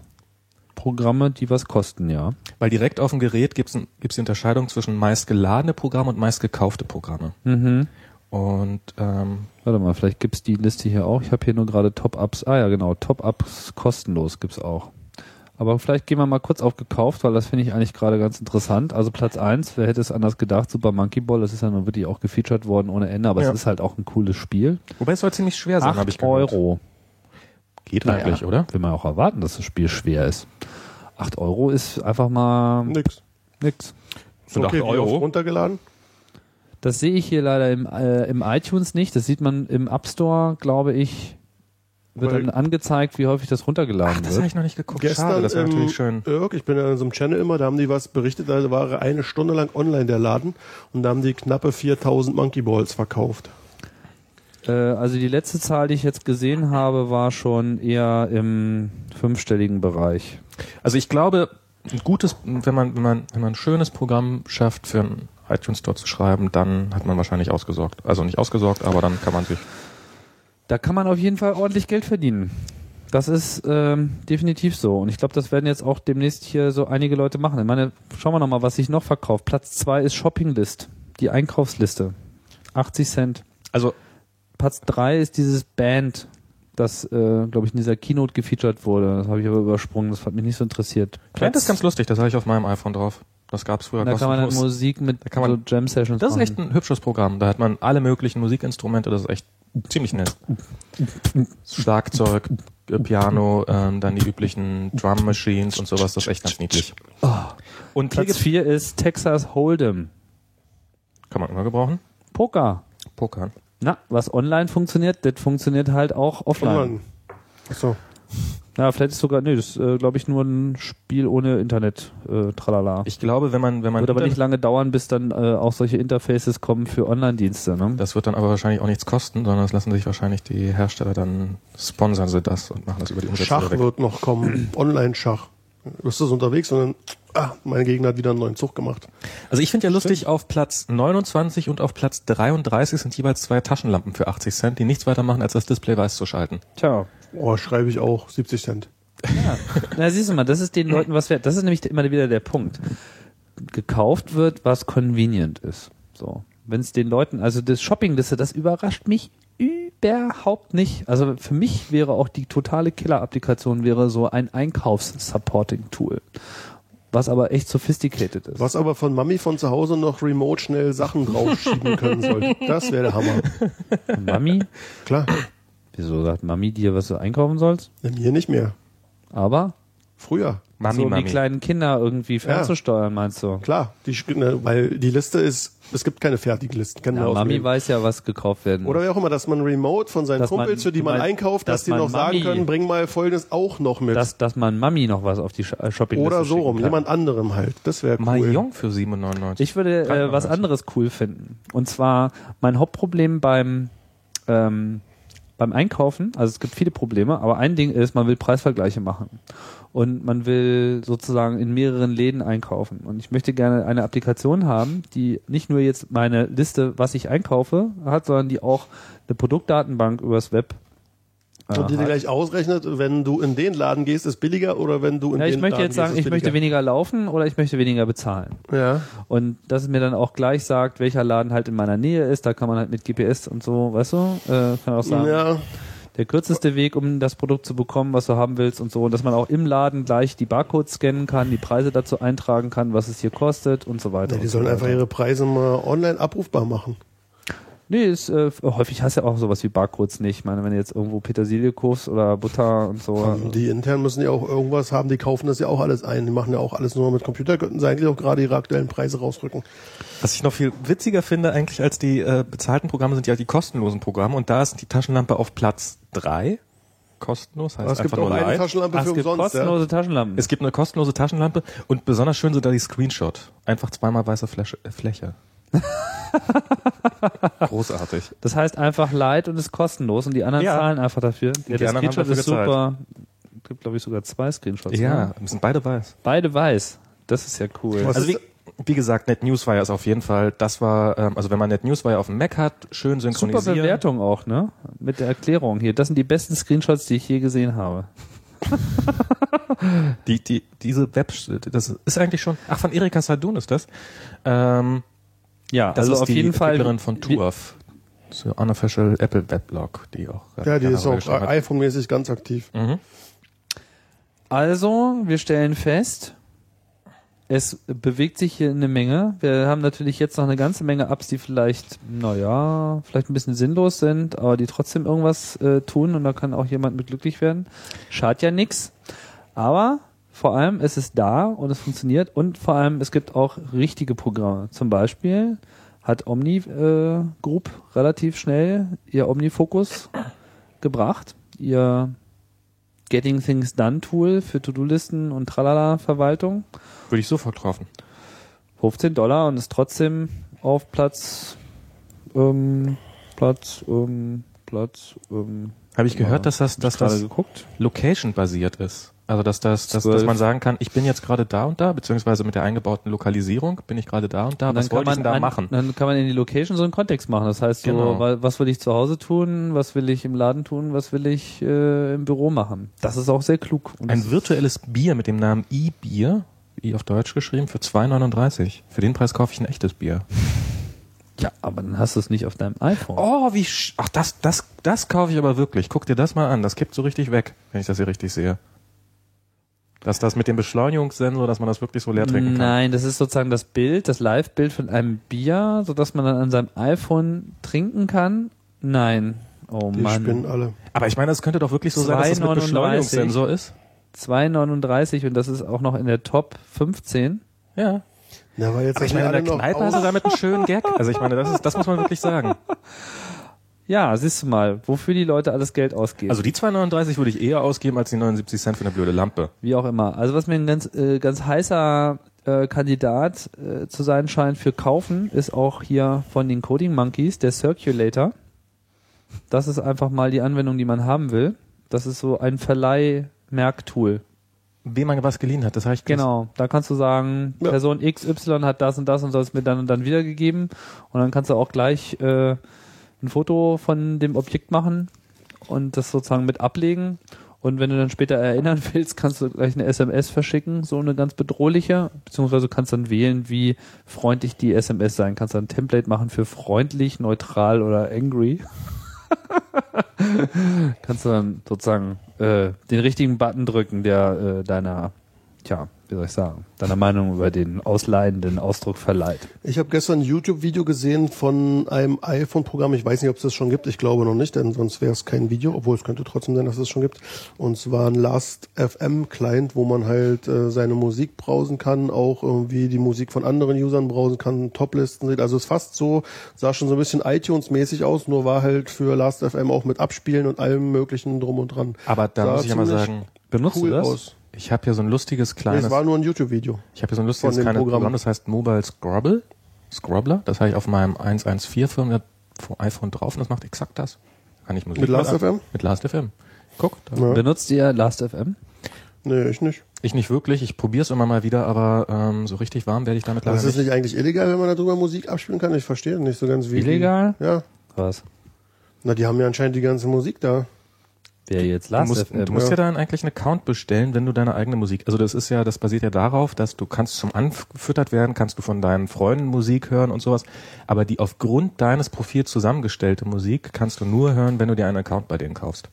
Programme, die was kosten, ja. Weil direkt auf dem Gerät gibt es die Unterscheidung zwischen meist geladene Programme und meist gekaufte Programme. Mhm. Und ähm, Warte mal, vielleicht gibt's die Liste hier auch. Ich habe hier nur gerade Top-Ups. Ah ja, genau, Top-Ups kostenlos gibt's auch. Aber vielleicht gehen wir mal kurz auf gekauft, weil das finde ich eigentlich gerade ganz interessant. Also Platz eins, wer hätte es anders gedacht, Super Monkey Ball, das ist ja nun wirklich auch gefeatured worden ohne Ende, aber Ja. es ist halt auch ein cooles Spiel. wobei es soll ziemlich schwer sein, habe ich Acht gehört. Euro. Geht Naja, eigentlich, oder? Will man auch erwarten, dass das Spiel schwer ist. Acht Euro ist einfach mal Nix. nix. Sind okay, acht wie Euro? oft runtergeladen? Das sehe ich hier leider im, äh, im iTunes nicht. Das sieht man im App Store, glaube ich, wird Weil- dann angezeigt, wie häufig das runtergeladen Ach, das habe wird. ich noch nicht geguckt. Gestern Schade, das wäre im natürlich schön. Irk, ich bin ja in so einem Channel immer, da haben die was berichtet, da war eine Stunde lang online der Laden und da haben die knappe 4000 Monkey Balls verkauft. Äh, also die letzte Zahl, die ich jetzt gesehen habe, war schon eher im fünfstelligen Bereich. Also ich glaube, ein gutes, wenn man, wenn man, wenn man ein schönes Programm schafft, für einen iTunes Store zu schreiben, dann hat man wahrscheinlich ausgesorgt. Also nicht ausgesorgt, aber dann kann man sich. Da kann man auf jeden Fall ordentlich Geld verdienen. Das ist ähm, definitiv so. Und ich glaube, das werden jetzt auch demnächst hier so einige Leute machen. Ich meine, schauen wir noch mal, was sich noch verkauft. Platz zwei ist Shoppinglist, die Einkaufsliste. 80 Cent. Also Platz drei ist dieses Band, das, äh, glaube ich, in dieser Keynote gefeatured wurde. Das habe ich aber übersprungen. Das hat mich nicht so interessiert. Band ist ganz lustig, das habe ich auf meinem iPhone drauf. Das gab's früher da kann man dann. Musik mit Da kann man- so Jam Sessions Das ist echt ein hübsches Programm. Da hat man alle möglichen Musikinstrumente, das ist echt ziemlich nett. Schlagzeug, äh, Piano, ähm, dann die üblichen Drum Machines und sowas, das ist echt ganz niedlich. Und hier Platz gibt's, vier ist Texas Hold'em. kann man immer gebrauchen. Poker. Poker. Na, was online funktioniert, das funktioniert halt auch offline. Online. Achso. Ja, vielleicht ist sogar, nee, das ist, äh, glaube ich, nur ein Spiel ohne Internet, äh, tralala. Ich glaube, wenn man, wenn man Wird aber nicht lange dauern, bis dann äh, auch solche Interfaces kommen für Online-Dienste, ne? Das wird dann aber wahrscheinlich auch nichts kosten, sondern das lassen sich wahrscheinlich die Hersteller dann sponsern sie das und machen das über die Umsätze Schach weg. wird noch kommen. <clears throat> Online-Schach. Du bist das unterwegs und dann, ah, mein Gegner hat wieder einen neuen Zug gemacht. Also ich finde ja lustig, auf Platz 29 und auf Platz 33 sind jeweils zwei Taschenlampen für 80 Cent, die nichts weiter machen, als das Display weiß zu schalten. Tja. Oh, schreibe ich auch. 70 Cent. Ja. Na, siehst du mal, das ist den Leuten was wert. Das ist nämlich immer wieder der Punkt. Gekauft wird, was convenient ist. So. Wenn es den Leuten, also das Shoppingliste, das überrascht mich überhaupt nicht. Also für mich wäre auch die totale Killer-Applikation wäre so ein Einkaufs-Supporting-Tool. Was aber echt sophisticated ist. Was aber von Mami von zu Hause noch remote schnell Sachen draufschieben können soll. <laughs> Das wäre der Hammer. Mami? Klar. Wieso sagt Mami dir, was du einkaufen sollst? Mir nicht mehr. Aber Früher. Mami, so um Mami. die kleinen Kinder irgendwie fernzusteuern, meinst du? Klar. Die, ne, weil die Liste ist, es gibt keine fertigen Listen. Kann Ja, man Mami auswählen. weiß ja, was gekauft werden Oder wie auch immer, dass man remote von seinen Dass man- Kumpels, für die man meinst, einkauft, dass, dass die man noch sagen Mami- können, bring mal folgendes auch noch mit. dass, dass man Mami noch was auf die äh, Shoppingliste Oder so rum, kann. jemand anderem halt. Das wäre cool. Mahjong für 7,99. Ich würde äh, man was anderes cool finden. Und zwar mein Hauptproblem beim ähm, beim Einkaufen, also es gibt viele Probleme, aber ein Ding ist, man will Preisvergleiche machen. Und man will sozusagen in mehreren Läden einkaufen. Und ich möchte gerne eine Applikation haben, die nicht nur jetzt meine Liste, was ich einkaufe, hat, sondern die auch eine Produktdatenbank übers Web Und die dir gleich ausrechnet, wenn du in den Laden gehst, ist billiger oder wenn du in Ja, den ich möchte Laden jetzt sagen, gehst, ich möchte weniger laufen oder ich möchte weniger bezahlen. Ja. Und dass es mir dann auch gleich sagt, welcher Laden halt in meiner Nähe ist, da kann man halt mit GPS und so, weißt du, äh, kann auch sagen, ja. der kürzeste Weg, um das Produkt zu bekommen, was du haben willst und so, und dass man auch im Laden gleich die Barcodes scannen kann, die Preise dazu eintragen kann, was es hier kostet und so weiter. ja. Die sollen so einfach weiter. ihre Preise mal online abrufbar machen. Nee, ist, äh, häufig hast du ja auch sowas wie Barcodes nicht. Ich meine, wenn du jetzt irgendwo Petersilie kaufst oder Butter und so. Ähm, Die intern müssen ja auch irgendwas haben, die kaufen das ja auch alles ein. Die machen ja auch alles nur mit Computer, könnten sie eigentlich auch gerade ihre aktuellen Preise rausrücken. Was ich noch viel witziger finde eigentlich als die äh, bezahlten Programme sind ja die kostenlosen Programme und da ist die Taschenlampe auf Platz drei Kostenlos, heißt Aber es gibt einfach auch nur eine live. Taschenlampe Ach, für es gibt umsonst. Ja. kostenlose Taschenlampen. Es gibt eine kostenlose Taschenlampe und besonders schön sind da die Screenshot. Einfach zweimal weiße Fläche. Äh, Fläche. <laughs> Großartig. Das heißt einfach Light und ist kostenlos und die anderen Ja. zahlen einfach dafür. Ja, die der anderen haben Screenshot dafür ist super. Es gibt, glaube ich, sogar zwei Screenshots. Ja, Ne? sind beide weiß. Beide weiß. Das ist ja cool. Was Also wie, wie gesagt, NetNewsWire ist auf jeden Fall, das war, ähm, also wenn man NetNewsWire auf dem Mac hat, schön Super synchronisieren. Bewertung auch, ne? Mit der Erklärung hier. Das sind die besten Screenshots, die ich je gesehen habe. <laughs> Die, die, diese Web, das ist eigentlich schon, ach, von Erika Sadun ist das. Ähm, Ja, das also ist auf die jeden Fall. Entwicklerin von Turf. So Unofficial Apple Weblog, die auch. Ja, die ist auch iPhone-mäßig ganz aktiv. Mhm. Also, wir stellen fest, es bewegt sich hier eine Menge. Wir haben natürlich jetzt noch eine ganze Menge Apps, die vielleicht, naja, vielleicht ein bisschen sinnlos sind, aber die trotzdem irgendwas äh, tun und da kann auch jemand mit glücklich werden. Schadet ja nix. Aber vor allem, es ist da und es funktioniert und vor allem, es gibt auch richtige Programme. Zum Beispiel hat Omni äh, Group relativ schnell ihr Omnifocus gebracht, ihr Getting Things Done Tool für To-Do-Listen und Tralala-Verwaltung. Würde ich sofort kaufen. 15 Dollar und ist trotzdem auf Platz, ähm, Platz, ähm, Platz, ähm, Habe ich gehört, dass das, dass das. Location-basiert ist. Also dass das, dass, dass man sagen kann, ich bin jetzt gerade da und da, beziehungsweise mit der eingebauten Lokalisierung bin ich gerade da und da. Und Was wollte ich denn da an- machen? Dann kann man in die Location so einen Kontext machen. Das heißt, so, Genau. wa- was will ich zu Hause tun, was will ich im Laden tun, was will ich äh, im Büro machen. Das ist auch sehr klug. Und Ein virtuelles Bier mit dem Namen E-Bier, wie auf Deutsch geschrieben, für 2,39. Für den Preis kaufe ich ein echtes Bier. ja, aber dann hast du es nicht auf deinem iPhone. Oh, wie, sch ach, das, das, das kaufe ich aber wirklich. Guck dir das mal an. Das kippt so richtig weg, wenn ich das hier richtig sehe. Dass das mit dem Beschleunigungssensor, dass man das wirklich so leer trinken kann. Nein, das ist sozusagen das Bild, das Live-Bild von einem Bier, sodass man dann an seinem iPhone trinken kann. Nein. Oh Die Mann. spinnen alle. Aber ich meine, es könnte doch wirklich so sein, dass das mit 2,39. Beschleunigungssensor ist. 2,39 und das ist auch noch in der Top 15. Ja. Ja, weil jetzt Aber ich meine, in der Kneipe hast du damit einen schönen Gag. Also ich meine, das ist, das muss man wirklich sagen. <laughs> Ja, siehst du mal, wofür die Leute alles Geld ausgeben. Also die 2,39 würde ich eher ausgeben als die 79 Cent für eine blöde Lampe. Wie auch immer. Also was mir ein ganz, äh, ganz heißer äh, Kandidat äh, zu sein scheint für kaufen, ist auch hier von den Coding Monkeys, der Circulator. Das ist einfach mal die Anwendung, die man haben will. Das ist so ein Verleih-Merktool. Wem man was geliehen hat, das habe ich Genau, da kannst du sagen, Ja. Person XY hat das und das und das mir dann und dann wiedergegeben und dann kannst du auch gleich äh, ein Foto von dem Objekt machen und das sozusagen mit ablegen und wenn du dann später erinnern <laughs> willst, kannst du gleich eine SMS verschicken, so eine ganz bedrohliche, beziehungsweise kannst dann wählen, wie freundlich die SMS sein. Kannst dann ein Template machen für freundlich, neutral oder angry. <laughs> kannst du dann sozusagen äh, den richtigen Button drücken, der äh, deiner, tja, wie soll ich sagen, deiner Meinung über den ausleihenden Ausdruck verleiht. Ich habe gestern ein YouTube-Video gesehen von einem iPhone-Programm. Ich weiß nicht, ob es das schon gibt. Ich glaube noch nicht, denn sonst wäre es kein Video, obwohl es könnte trotzdem sein, dass es schon gibt. Und zwar ein Last.fm-Client, wo man halt äh, seine Musik browsen kann, auch irgendwie die Musik von anderen Usern browsen kann, Toplisten sieht. Also es ist fast so, sah schon so ein bisschen iTunes-mäßig aus, nur war halt für Last.fm auch mit Abspielen und allem möglichen drum und dran. Aber da Sah muss ich ja mal sagen, Benutzt cool du das? aus. Ich habe hier so ein lustiges Nee, kleines, es war nur ein YouTube-Video. ich habe hier so ein lustiges kleines Programm. Programm. das heißt Mobile Scrabble, Scrobbler. Das habe ich auf meinem 114 Firmware vom iPhone drauf und das macht exakt das. Kann ich Musik Mit Last.fm? Mit Last.fm. Guck, da. Ja. Benutzt ihr Last.fm? Nee, ich nicht. Ich nicht wirklich, ich probiere es immer mal wieder, aber ähm, so richtig warm werde ich damit leider ist es nicht. nicht eigentlich illegal, wenn man darüber Musik abspielen kann? Ich verstehe nicht so ganz wie. die- Illegal? Ja. Was? Na, die haben ja anscheinend die ganze Musik da. Wer jetzt Du musst, du musst ja. dann eigentlich einen Account bestellen, wenn du deine eigene Musik. Also das ist ja, das basiert ja darauf, dass du kannst zum Anfüttert werden, kannst du von deinen Freunden Musik hören und sowas. Aber die aufgrund deines Profils zusammengestellte Musik kannst du nur hören, wenn du dir einen Account bei denen kaufst.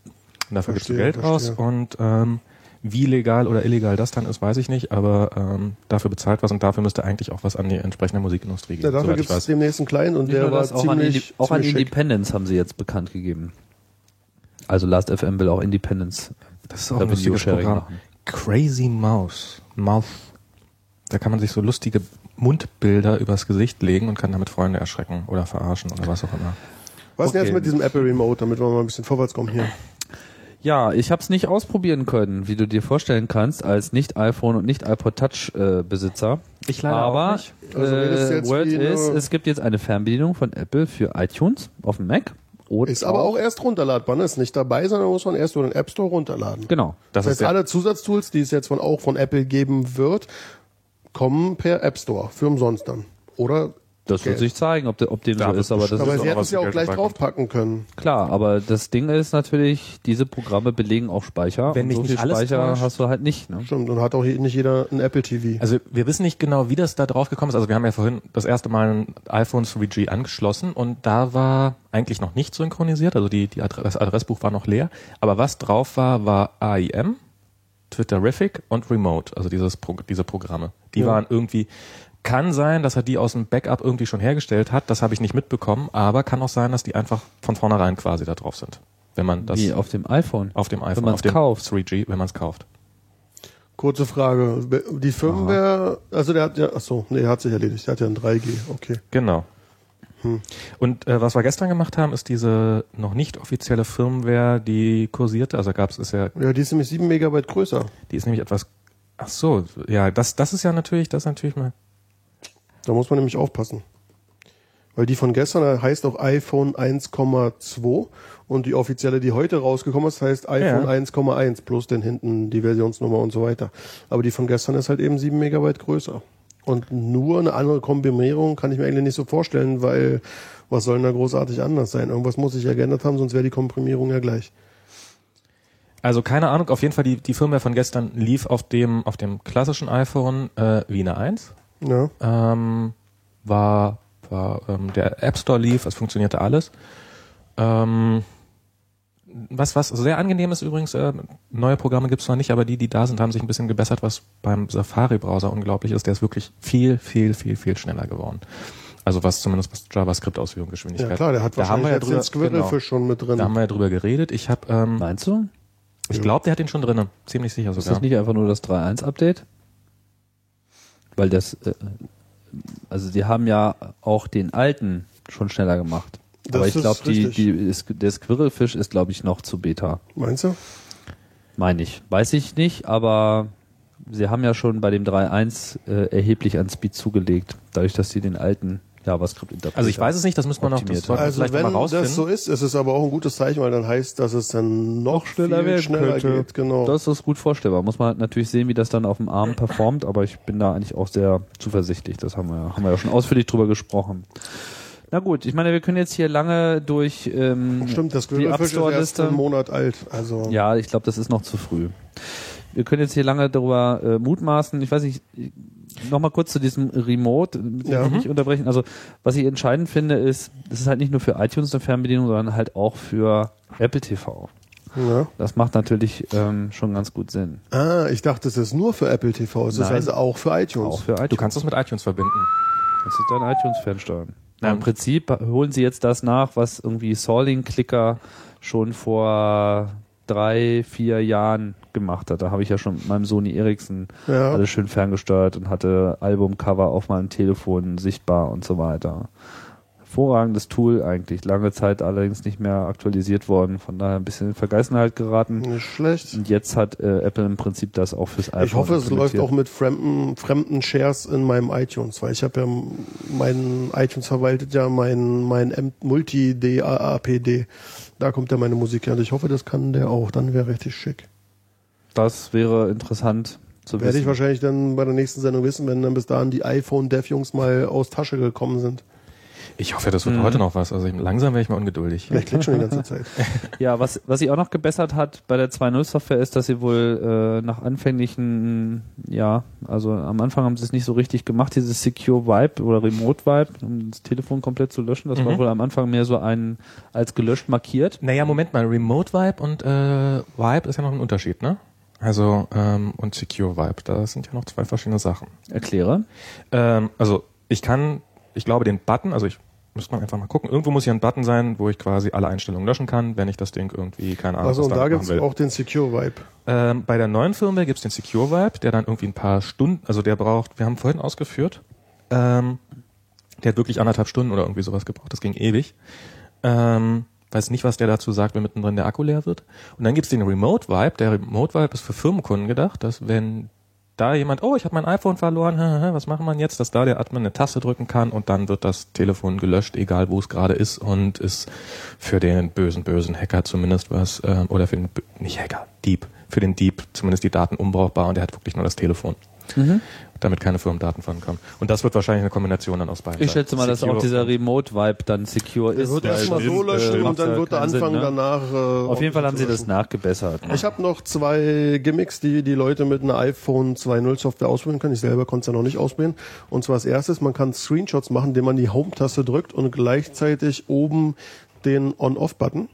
Und dafür gibst du Verstehe, Geld aus verstehe. und ähm, wie legal oder illegal das dann ist, weiß ich nicht, aber ähm, dafür bezahlt was und dafür müsste eigentlich auch was an die entsprechende Musikindustrie gehen. Ja, dafür gibt ich es demnächst einen Client und Nicht der war das, auch an, ziemlich, Indi auch an. Independence haben sie jetzt bekannt gegeben. Also Last.fm will auch Independence. Das ist auch ein lustiges Programm. machen. Crazy Mouse. Mouth. Da kann man sich so lustige Mundbilder übers Gesicht legen und kann damit Freunde erschrecken oder verarschen oder was auch immer. Was denn Okay. jetzt mit diesem Apple Remote, damit wir mal ein bisschen vorwärts kommen hier? Ja, ich habe es nicht ausprobieren können, wie du dir vorstellen kannst, als nicht iPhone und nicht iPod Touch äh, Besitzer. Ich Aber Also redest du äh, jetzt Word ist, es gibt jetzt eine Fernbedienung von Apple für iTunes auf dem Mac. Und Ist aber auch erst runterladbar, ne? Ist nicht dabei, sondern muss man erst über den App Store runterladen. genau. Das Das heißt, alle Zusatztools, die es jetzt von, auch von Apple geben wird, kommen per App Store für umsonst dann. Oder? Das wird Geld. sich zeigen, ob, de, ob dem Da so wird ist, aber das Aber ist sie hätten es ja auch Geld gleich draufpacken können. klar. Aber das Ding ist natürlich, diese Programme belegen auch Speicher. Wenn und so nicht viel alles Speicher täuscht- hast du halt nicht. Ne? Stimmt, und hat auch nicht jeder ein Apple TV. also wir wissen nicht genau, wie das da drauf gekommen ist. Also wir haben ja vorhin das erste Mal ein iPhone 3G angeschlossen und da war eigentlich noch nicht synchronisiert. Also die, die Adre das Adressbuch war noch leer. Aber was drauf war, war AIM, Twitterific und Remote. Also dieses Pro diese Programme. Die Ja. waren irgendwie kann sein, dass er die aus dem Backup irgendwie schon hergestellt hat. Das habe ich nicht mitbekommen. Aber kann auch sein, dass die einfach von vornherein quasi da drauf sind. Wenn man das Wie auf dem iPhone. auf dem iPhone, man's auf dem kauft. 3G, wenn man es kauft. Kurze Frage. Die Firmware, also der hat ja, ach so, nee, hat sich erledigt. Der hat ja ein 3G, okay. Genau. Und äh, was wir gestern gemacht haben, ist diese noch nicht offizielle Firmware, die kursierte. Also gab es ist ja, Ja, die ist nämlich 7 Megabyte größer. die ist nämlich etwas. Ach so, ja, das das ist ja natürlich, das ist natürlich mal. Da muss man nämlich aufpassen. Weil die von gestern heißt auch iPhone 1,2 und die offizielle, die heute rausgekommen ist, heißt iPhone Ja. 1,1 plus den hinten die Versionsnummer und so weiter. Aber die von gestern ist halt eben 7 Megabyte größer. Und nur eine andere Kombinierung kann ich mir eigentlich nicht so vorstellen, weil was soll denn da großartig anders sein? Irgendwas muss sich ja geändert haben, sonst wäre die Komprimierung ja gleich. Also keine Ahnung, auf jeden Fall die, die Firmware von gestern lief auf dem auf dem klassischen iPhone äh, wie eine 1. Ja. Ähm, war war ähm, der App Store lief, es funktionierte alles. Ähm, was, was sehr angenehm ist übrigens, äh, neue Programme gibt's noch nicht, aber die, die da sind, haben sich ein bisschen gebessert, was beim Safari-Browser unglaublich ist. Der ist wirklich viel, viel, viel, viel schneller geworden. Also was zumindest was JavaScript-Ausführung, Geschwindigkeit. ja, klar, der hat da haben wahrscheinlich wir ja jetzt den drüber, Squirrelfish schon mit drin. Da haben wir ja drüber geredet. Ich habe, ähm, Meinst du? ich glaube, der hat den schon drinne. Ziemlich sicher Ist sogar. das nicht einfach nur das 3.1-Update? Weil das, äh, also die haben ja auch den alten schon schneller gemacht. Das Aber ich glaube, die, die, ist- der Squirrelfish ist, glaube ich, noch zu Beta. Meinst du? Meine ich. Weiß ich nicht, aber sie haben ja schon bei dem 3.1 äh, erheblich an Speed zugelegt, dadurch, dass sie den alten JavaScript-Interpreter Also ich weiß es nicht, das müssen wir noch, das Also vielleicht wenn mal rausfinden. das so ist, ist es aber auch ein gutes Zeichen, weil dann heißt, dass es dann noch, schneller viel werden schneller könnte. geht. Genau. Das ist gut vorstellbar. Muss man halt natürlich sehen, wie das dann auf dem Arm performt, aber ich bin da eigentlich auch sehr zuversichtlich. Das haben wir, haben wir ja schon ausführlich drüber gesprochen. Na gut, ich meine, wir können jetzt hier lange durch ähm, Stimmt, das die App ist erst Store-Liste. einen Monat alt. Also Ja, ich glaube, das ist noch zu früh. Wir können jetzt hier lange darüber äh, mutmaßen. Ich weiß nicht, nochmal kurz zu diesem Remote, dem Ja. ich nicht unterbrechen. Also, was ich entscheidend finde, ist, das ist halt nicht nur für iTunes eine Fernbedienung, sondern halt auch für Apple TV. ja. Das macht natürlich ähm, schon ganz gut Sinn. Ah, ich dachte, es ist nur für Apple TV. Es ist Nein. also auch für iTunes. Auch für iTunes. Du kannst das mit iTunes verbinden. kannst du dein iTunes fernsteuern. Na, Im Ähm. Prinzip holen sie jetzt das nach, was irgendwie Soling-Clicker schon vor drei, vier Jahren gemacht hat. Da habe ich ja schon mit meinem Sony Ericsson Ja. alles schön ferngesteuert und hatte Albumcover auf meinem Telefon sichtbar und so weiter. Hervorragendes Tool eigentlich. Lange Zeit allerdings nicht mehr aktualisiert worden, von daher ein bisschen in Vergessenheit geraten. Nicht schlecht. Und jetzt hat äh, Apple im Prinzip das auch fürs iPhone Ich hoffe, es läuft auch mit fremden, fremden Shares in meinem iTunes, weil ich habe ja mein iTunes verwaltet ja mein mein M Multi-DAAPD. Da kommt ja meine Musik her. Und ich hoffe, das kann der auch. Dann wäre richtig schick. Das wäre interessant zu Werde ich wissen. wahrscheinlich dann bei der nächsten Sendung wissen, wenn dann bis dahin die iPhone-Dev-Jungs mal aus Tasche gekommen sind. Ich hoffe, das wird Mhm. heute noch was. Also ich, langsam wäre ich mal ungeduldig. Ich klick schon die ganze Zeit. <laughs> Ja, was, was sie auch noch gebessert hat bei der 2.0 Software ist, dass sie wohl äh, nach anfänglichen, ja, also am Anfang haben sie es nicht so richtig gemacht, dieses Secure Vibe oder Remote Vibe, um das Telefon komplett zu löschen. Das war Mhm. wohl am Anfang mehr so ein als gelöscht markiert. Naja, Moment mal, Remote Vibe und äh, Vibe ist ja noch ein Unterschied, ne? Also ähm, und Secure Vibe, das sind ja noch zwei verschiedene Sachen. Erkläre. Ähm, also ich kann, ich glaube den Button, also ich müsste man einfach mal gucken. Irgendwo muss hier ein Button sein, wo ich quasi alle Einstellungen löschen kann, wenn ich das Ding irgendwie keine Ahnung Also und was da damit gibt's will. auch den Secure Vibe. Ähm, bei der neuen Firmware gibt's den Secure Vibe, der dann irgendwie ein paar Stunden, also der braucht, wir haben vorhin ausgeführt, ähm, der hat wirklich anderthalb Stunden oder irgendwie sowas gebraucht, das ging ewig. Ähm, weiß nicht, was der dazu sagt, wenn mittendrin der Akku leer wird. Und dann gibt's den Remote Vibe, der Remote Vibe ist für Firmenkunden gedacht, dass wenn da jemand, oh, ich habe mein iPhone verloren, <laughs> was machen wir jetzt, dass da der Admin eine Taste drücken kann und dann wird das Telefon gelöscht, egal wo es gerade ist und ist für den bösen, bösen Hacker zumindest was, ähm, oder für den, nicht Hacker, Dieb, für den Dieb zumindest die Daten unbrauchbar und der hat wirklich nur das Telefon. Damit keine Firmendaten von kommen. Und das wird wahrscheinlich eine Kombination dann aus beiden. Ich schätze mal, dass auch dieser und- Remote Vibe dann secure Er ist. wird weil erstmal so löschen und dann wird er keinen Sinn, ne? danach. Äh, Auf jeden Fall haben sie das nachgebessert. Ich habe noch zwei Gimmicks, die die Leute mit einer iPhone 2.0 Software ausprobieren können. Ich selber konnte es ja noch nicht ausprobieren. Und zwar als erstes, man kann Screenshots machen, indem man die Home-Taste drückt und gleichzeitig oben den On-Off-Button.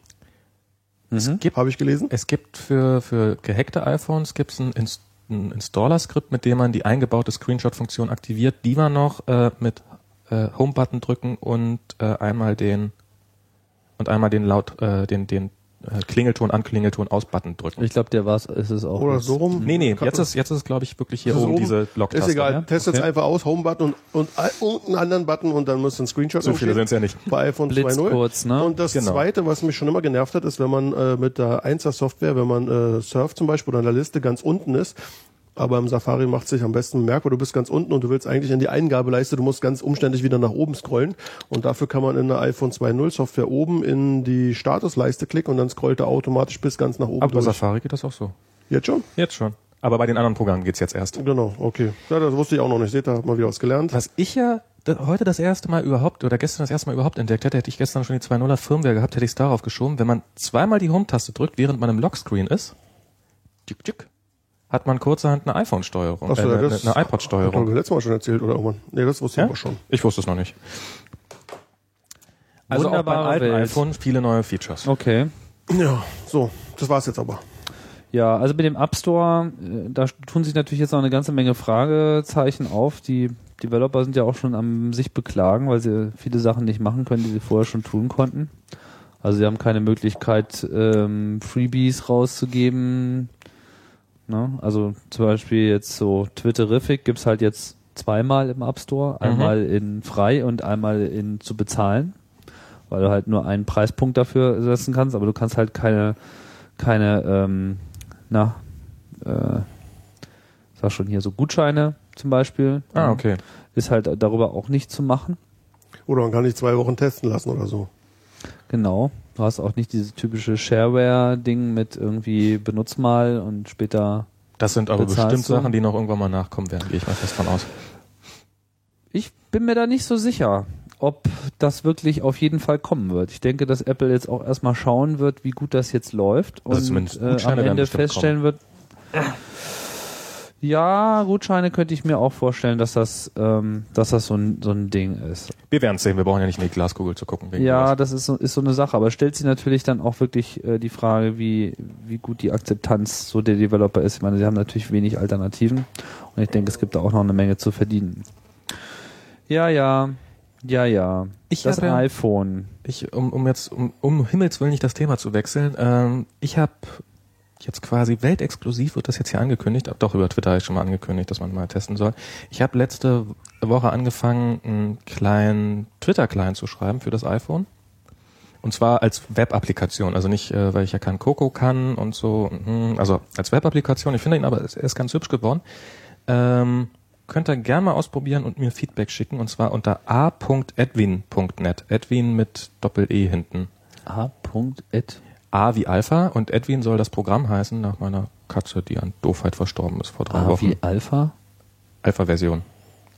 Es gibt, Habe ich gelesen? es gibt für, für gehackte iPhones gibt's ein, Ins ein Installer-Skript, mit dem man die eingebaute Screenshot-Funktion aktiviert, die man noch äh, mit äh, Home-Button drücken und äh, einmal den und einmal den laut äh, den den Klingelton an Klingelton aus Button drücken. Ich glaube, der war's, ist es auch. Oder jetzt. so rum? Nee, nee, jetzt ist jetzt ist glaube ich wirklich hier es oben oben? diese Lock-Taste. Ist egal, ja? testet Okay. einfach aus, Home-Button und, und, und einen anderen Button und dann müsste ein Screenshot So viele entstehen. sind's ja nicht. Bei iPhone Blitz 2.0. kurz, ne? Und das Genau. zweite, was mich schon immer genervt hat, ist, wenn man äh, mit der 1er Software, wenn man äh, surft zum Beispiel oder in der Liste ganz unten ist, aber im Safari macht sich am besten bemerkbar, du bist ganz unten und du willst eigentlich in die Eingabeleiste, du musst ganz umständlich wieder nach oben scrollen und dafür kann man in der iPhone 2.0 Software oben in die Statusleiste klicken und dann scrollt er automatisch bis ganz nach oben Aber bei durch. Safari geht das auch so. Jetzt schon? Jetzt schon. Aber bei den anderen Programmen geht's jetzt erst. Genau, okay. Ja, das wusste ich auch noch nicht. Seht, da hat man wieder was gelernt. Was ich ja heute das erste Mal überhaupt oder gestern das erste Mal überhaupt entdeckt hätte, hätte ich gestern schon die 2.0er Firmware gehabt, hätte ich es darauf geschoben. Wenn man zweimal die Home-Taste drückt, während man im Lockscreen ist, tschück, tschück, hat man kurzerhand eine iPhone-Steuerung, Ach so, äh, ja, eine, das- eine iPod-Steuerung. man letztes Mal schon erzählt oder irgendwann? Nee, das wusste ich Ja? aber schon. Ich wusste es noch nicht. Also auch beim Wunderbare alten Welt. iPhone viele neue Features. Okay. Ja, so, das war's jetzt aber. Ja, also mit dem App Store, äh, da tun sich natürlich jetzt noch eine ganze Menge Fragezeichen auf. Die Developer sind ja auch schon am sich beklagen, weil sie viele Sachen nicht machen können, die sie vorher schon tun konnten. Also sie haben keine Möglichkeit, ähm, Freebies rauszugeben. Ne? Also zum Beispiel jetzt so Twitterific gibt's halt jetzt zweimal im App Store, einmal in frei und einmal in zu bezahlen. weil du halt nur einen Preispunkt dafür setzen kannst, aber du kannst halt keine, keine, ähm, na, äh, sag schon hier so Gutscheine zum Beispiel. Ah, okay. Ist halt darüber auch nicht zu machen. Oder man kann dich zwei Wochen testen lassen oder so. Genau. Du hast auch nicht dieses typische Shareware-Ding mit irgendwie benutz mal und später. Das sind aber bestimmt du? Sachen, die noch irgendwann mal nachkommen werden, gehe ich mal fest von aus. Ich bin mir da nicht so sicher, ob das wirklich auf jeden Fall kommen wird. Ich denke, dass Apple jetzt auch erstmal schauen wird, wie gut das jetzt läuft Also und äh, am Ende feststellen wird. Ja, Gutscheine könnte ich mir auch vorstellen, dass das, ähm, dass das so ein, so ein Ding ist. Wir werden es sehen, wir brauchen ja nicht in die Glaskugel zu gucken. Ja, das ist so, ist so eine Sache, aber stellt sich natürlich dann auch wirklich äh, die Frage, wie, wie gut die Akzeptanz so der Developer ist. Ich meine, sie haben natürlich wenig Alternativen und ich denke, es gibt da auch noch eine Menge zu verdienen. Ja, ja, ja, ja. Ich das habe- iPhone. Ich, um, um jetzt, um, um Himmels Willen nicht das Thema zu wechseln, ähm, ich habe jetzt quasi weltexklusiv, wird das jetzt hier angekündigt, doch über Twitter habe ich schon mal angekündigt, dass man mal testen soll. Ich habe letzte Woche angefangen, einen kleinen Twitter-Client zu schreiben für das iPhone. Und zwar als Web-Applikation, also nicht, äh, weil ich ja kein Coco kann und so, mhm, also als Web-Applikation. Ich finde ihn aber, er ist ganz hübsch geworden. Ähm, könnt ihr gerne mal ausprobieren und mir Feedback schicken und zwar unter a.edwin.net. Edwin mit Doppel-E hinten. A.ed. A wie Alpha und Edwin soll das Programm heißen nach meiner Katze, die an Doofheit verstorben ist vor drei A Wochen. wie Alpha? Alpha-Version,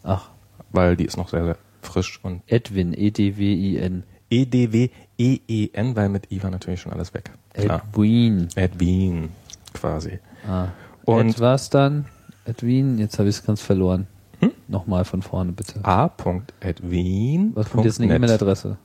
Ach, weil die ist noch sehr, sehr frisch und Edwin, E E-D-W-I-N. E-D-W-E-E-N, weil mit I war natürlich schon alles weg. Klar. Edwin. Edwin quasi. Ah. Und- Ed was dann? Edwin, jetzt habe ich es ganz verloren. Hm? Nochmal von vorne bitte. A.edwin. Was kommt jetzt eine E-Mail-Adresse?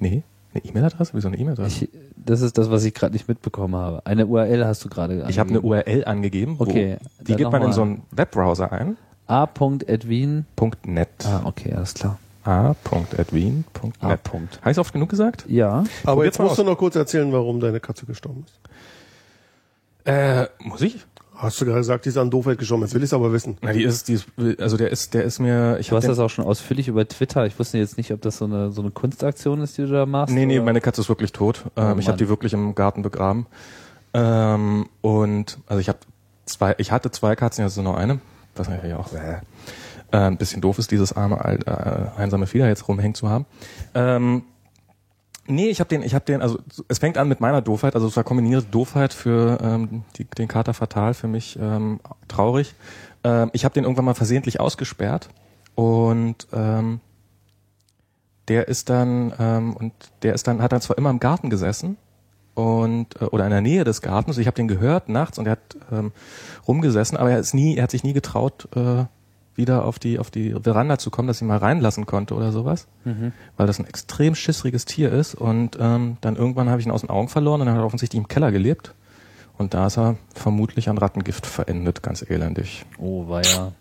Nee, eine E-Mail-Adresse? Wieso eine E-Mail-Adresse? Ich, das ist das, was ich gerade nicht mitbekommen habe. Eine URL hast du gerade Ich habe eine. URL angegeben. Wo, Okay, Die gibt man in so einen Webbrowser ein. A.edwin. .net. Ah, okay, alles klar. A.edwin.net. A. Habe ich oft genug gesagt? Ja. Aber jetzt musst du noch kurz erzählen, warum deine Katze gestorben ist. Äh, muss ich? Hast du gerade gesagt, die ist an Doofheit gestorben. Jetzt will ich es aber wissen. Na, die ist, die ist, also der ist, der ist mir, ich Du hast das auch schon ausführlich über Twitter. Ich wusste jetzt nicht, ob das so eine, so eine Kunstaktion ist, die du da machst. Nee, nee, oder? meine Katze ist wirklich tot. Ähm, Oh ich habe die wirklich im Garten begraben. Ähm, und also ich habe zwei, ich hatte zwei Katzen, jetzt ist nur noch eine. Was natürlich auch äh, äh, ein bisschen doof ist, dieses arme äh, einsame da jetzt rumhängen zu haben. Ähm, nee, ich habe den, ich habe den, also es fängt an mit meiner Doofheit, also es war kombinierte Doofheit für ähm, die, den Kater fatal, für mich ähm, traurig. Ähm, ich habe den irgendwann mal versehentlich ausgesperrt und ähm, der ist dann ähm, und der ist dann hat dann zwar immer im Garten gesessen und äh, oder in der Nähe des Gartens. Ich habe den gehört nachts und er hat ähm, rumgesessen, aber er ist nie, er hat sich nie getraut, äh, wieder auf die auf die Veranda zu kommen, dass ich ihn mal reinlassen konnte oder sowas, weil das ein extrem schissriges Tier ist. Und ähm, dann irgendwann habe ich ihn aus den Augen verloren und dann hat er offensichtlich im Keller gelebt. Und da ist er vermutlich an Rattengift verendet, ganz elendig. Oh, war ja.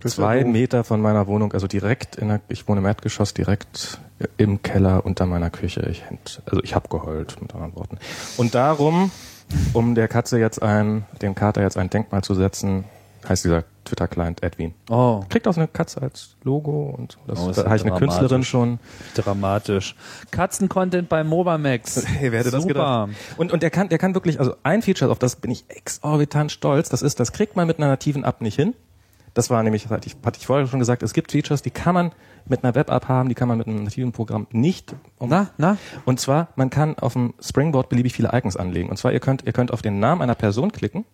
Das ist Zwei. Meter von meiner Wohnung, also direkt in der, ich wohne im Erdgeschoss, direkt im Keller unter meiner Küche. Ich, also ich habe geheult, mit anderen Worten. Und darum, um der Katze jetzt ein, dem Kater jetzt ein Denkmal zu setzen, heißt dieser Twitter-Client Edwin. Oh, Kriegt auch so eine Katze als Logo und so. Das Oh, da habe ich eine. Künstlerin schon. dramatisch. Katzen-Content bei Mobamax. <laughs> Hey, wer hätte das Super. gedacht? Und, und der kann, der kann wirklich, also ein Feature, auf das bin ich exorbitant stolz, das ist, das kriegt man mit einer nativen App nicht hin. Das war nämlich, hatte ich, hatte ich vorher schon gesagt, es gibt Features, die kann man mit einer Web-App haben, die kann man mit einem nativen Programm nicht. Um, Na, na? Und zwar, man kann auf dem Springboard beliebig viele Icons anlegen. Und zwar, ihr könnt, ihr könnt auf den Namen einer Person klicken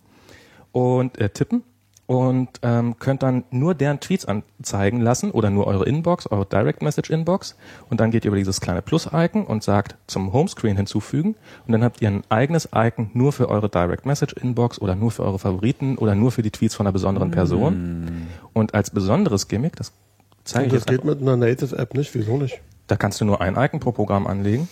und äh, tippen und ähm, könnt dann nur deren Tweets anzeigen lassen oder nur eure Inbox, eure Direct Message Inbox und dann geht ihr über dieses kleine Plus-Icon und sagt zum Homescreen hinzufügen und dann habt ihr ein eigenes Icon nur für eure Direct Message Inbox oder nur für eure Favoriten oder nur für die Tweets von einer besonderen Person. Und als besonderes Gimmick, das zeige ich das jetzt geht mit einer Native-App nicht. Wieso nicht? da kannst du nur ein Icon pro Programm anlegen.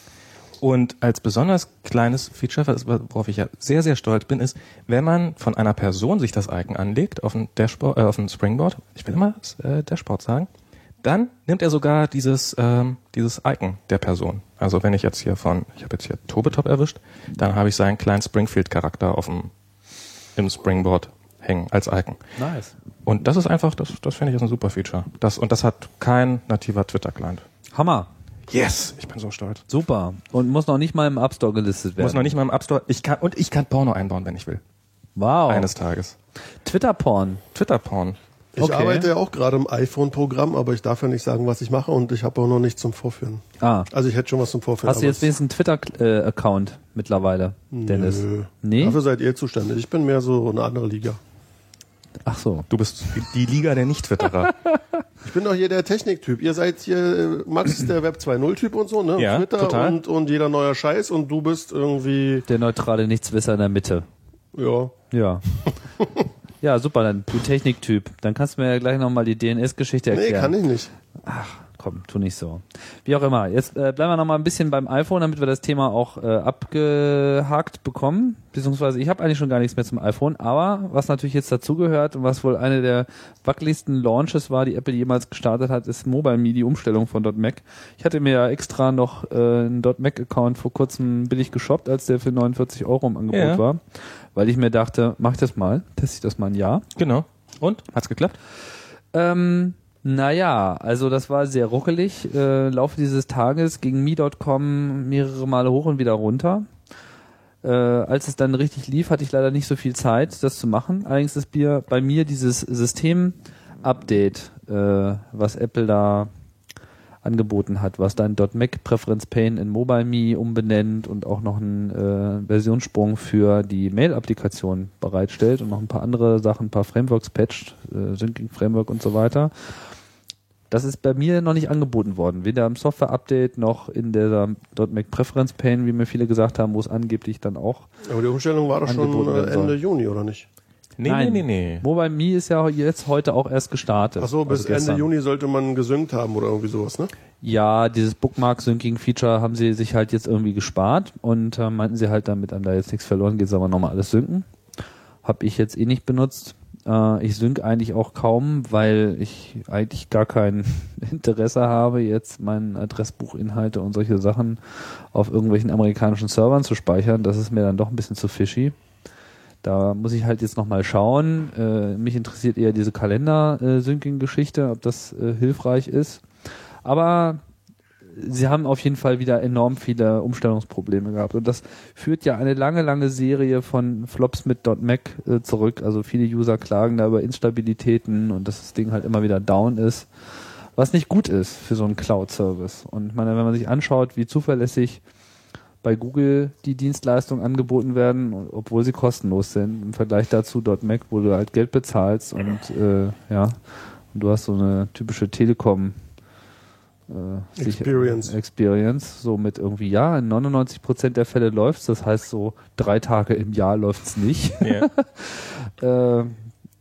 Und als besonders kleines Feature, worauf ich ja sehr, sehr stolz bin, ist, wenn man von einer Person sich das Icon anlegt auf ein Dashboard, äh, auf ein Springboard, ich will immer das, äh, Dashboard sagen, dann nimmt er sogar dieses, ähm, dieses Icon der Person. Also wenn ich jetzt hier von, ich habe jetzt hier Tobetop erwischt, dann habe ich seinen kleinen Springfield-Charakter auf dem, im Springboard hängen als Icon. Nice. Und das ist einfach, das, das finde ich ist ein super Feature. Das, und das hat kein nativer Twitter-Client. Hammer. Yes, ich bin so stolz. Super. Und muss noch nicht mal im App Store gelistet werden. Muss noch nicht mal im App Store. Ich kann und ich kann Porno einbauen, wenn ich will. wow. Eines Tages. Twitter-Porn. Twitter-Porn. Ich Okay. arbeite ja auch gerade im iPhone-Programm, aber ich darf ja nicht sagen, was ich mache und ich habe auch noch nichts zum Vorführen. Ah. Also ich hätte schon was zum Vorführen. Hast du jetzt wenigstens einen Twitter-Account mittlerweile, Dennis? Nö. Nee? Dafür seid ihr zuständig. Ich bin mehr so eine andere Liga. Ach so. Du bist die Liga der Nicht-Twitterer. <laughs> Ich bin doch hier der Techniktyp. Ihr seid hier, äh, Max ist der Web 2.0-Typ und so, ne? Ja, Twitter total. Und, und jeder neuer Scheiß und du bist irgendwie, Der neutrale Nichtswisser in der Mitte. ja. Ja. ja, super, dann du Techniktyp. Dann kannst du mir ja gleich nochmal die DNS-Geschichte Nee, erklären. kann ich nicht. Komm, tu nicht so. Wie auch immer. Jetzt äh, bleiben wir noch mal ein bisschen beim iPhone, damit wir das Thema auch äh, abgehakt bekommen. Beziehungsweise ich habe eigentlich schon gar nichts mehr zum iPhone. Aber was natürlich jetzt dazugehört und was wohl eine der wackeligsten Launches war, die Apple jemals gestartet hat, ist Mobile Me, die Umstellung von .Mac. Ich hatte mir ja extra noch äh, einen .Mac-Account vor kurzem billig geshoppt, als der für 49 Euro im Angebot Ja. war. Weil ich mir dachte, mach ich das mal, teste ich das mal ein Jahr. genau. Und? Hat's geklappt? Ähm, naja, also das war sehr ruckelig. Äh, Laufe dieses Tages ging Me.com mehrere Male hoch und wieder runter. Äh, als es dann richtig lief, hatte ich leider nicht so viel Zeit, das zu machen. Allerdings ist bei mir dieses System-Update, äh, was Apple da angeboten hat, was dann .Mac Preference Pane in Mobile Me umbenennt und auch noch einen äh, Versionssprung für die Mail-Applikation bereitstellt und noch ein paar andere Sachen, ein paar Frameworks patcht, äh, Syncing Framework und so weiter. Das ist bei mir noch nicht angeboten worden, weder im Software-Update noch in der .Mac Preference Pane, wie mir viele gesagt haben, wo es angeblich dann auch Aber die Umstellung war doch schon äh. Ende Juni, oder nicht? Nee, Nein. nee, nee, nee. Mobile Me ist ja jetzt heute auch erst gestartet. Ach so, bis Also. Ende Juni sollte man gesynkt haben oder irgendwie sowas, ne? Ja, dieses Bookmark-Syncing-Feature haben sie sich halt jetzt irgendwie gespart und äh, meinten sie halt, damit haben da jetzt nichts verloren, geht's aber nochmal alles synken. Hab ich jetzt eh nicht benutzt. Äh, ich sync eigentlich auch kaum, weil ich eigentlich gar kein <laughs> Interesse habe, jetzt meinen Adressbuchinhalte und solche Sachen auf irgendwelchen amerikanischen Servern zu speichern. Das ist mir dann doch ein bisschen zu fishy. Da muss ich halt jetzt nochmal schauen. Äh, mich interessiert eher diese Kalender-Syncing-Geschichte, ob das äh, hilfreich ist. Aber sie haben auf jeden Fall wieder enorm viele Umstellungsprobleme gehabt. Und das führt ja eine lange, lange Serie von Flops mit .Mac äh, zurück. Also viele User klagen da über Instabilitäten und dass das Ding halt immer wieder down ist. Was nicht gut ist für so einen Cloud-Service. Und meine, wenn man sich anschaut, wie zuverlässig bei Google die Dienstleistungen angeboten werden, obwohl sie kostenlos sind, im Vergleich dazu .Mac, wo du halt Geld bezahlst und äh, ja, und du hast so eine typische Telekom äh, Experience. Experience, so mit irgendwie, ja, in 99% der Fälle läuft's, das heißt so drei Tage im Jahr läuft's nicht. Ja. <laughs> Äh,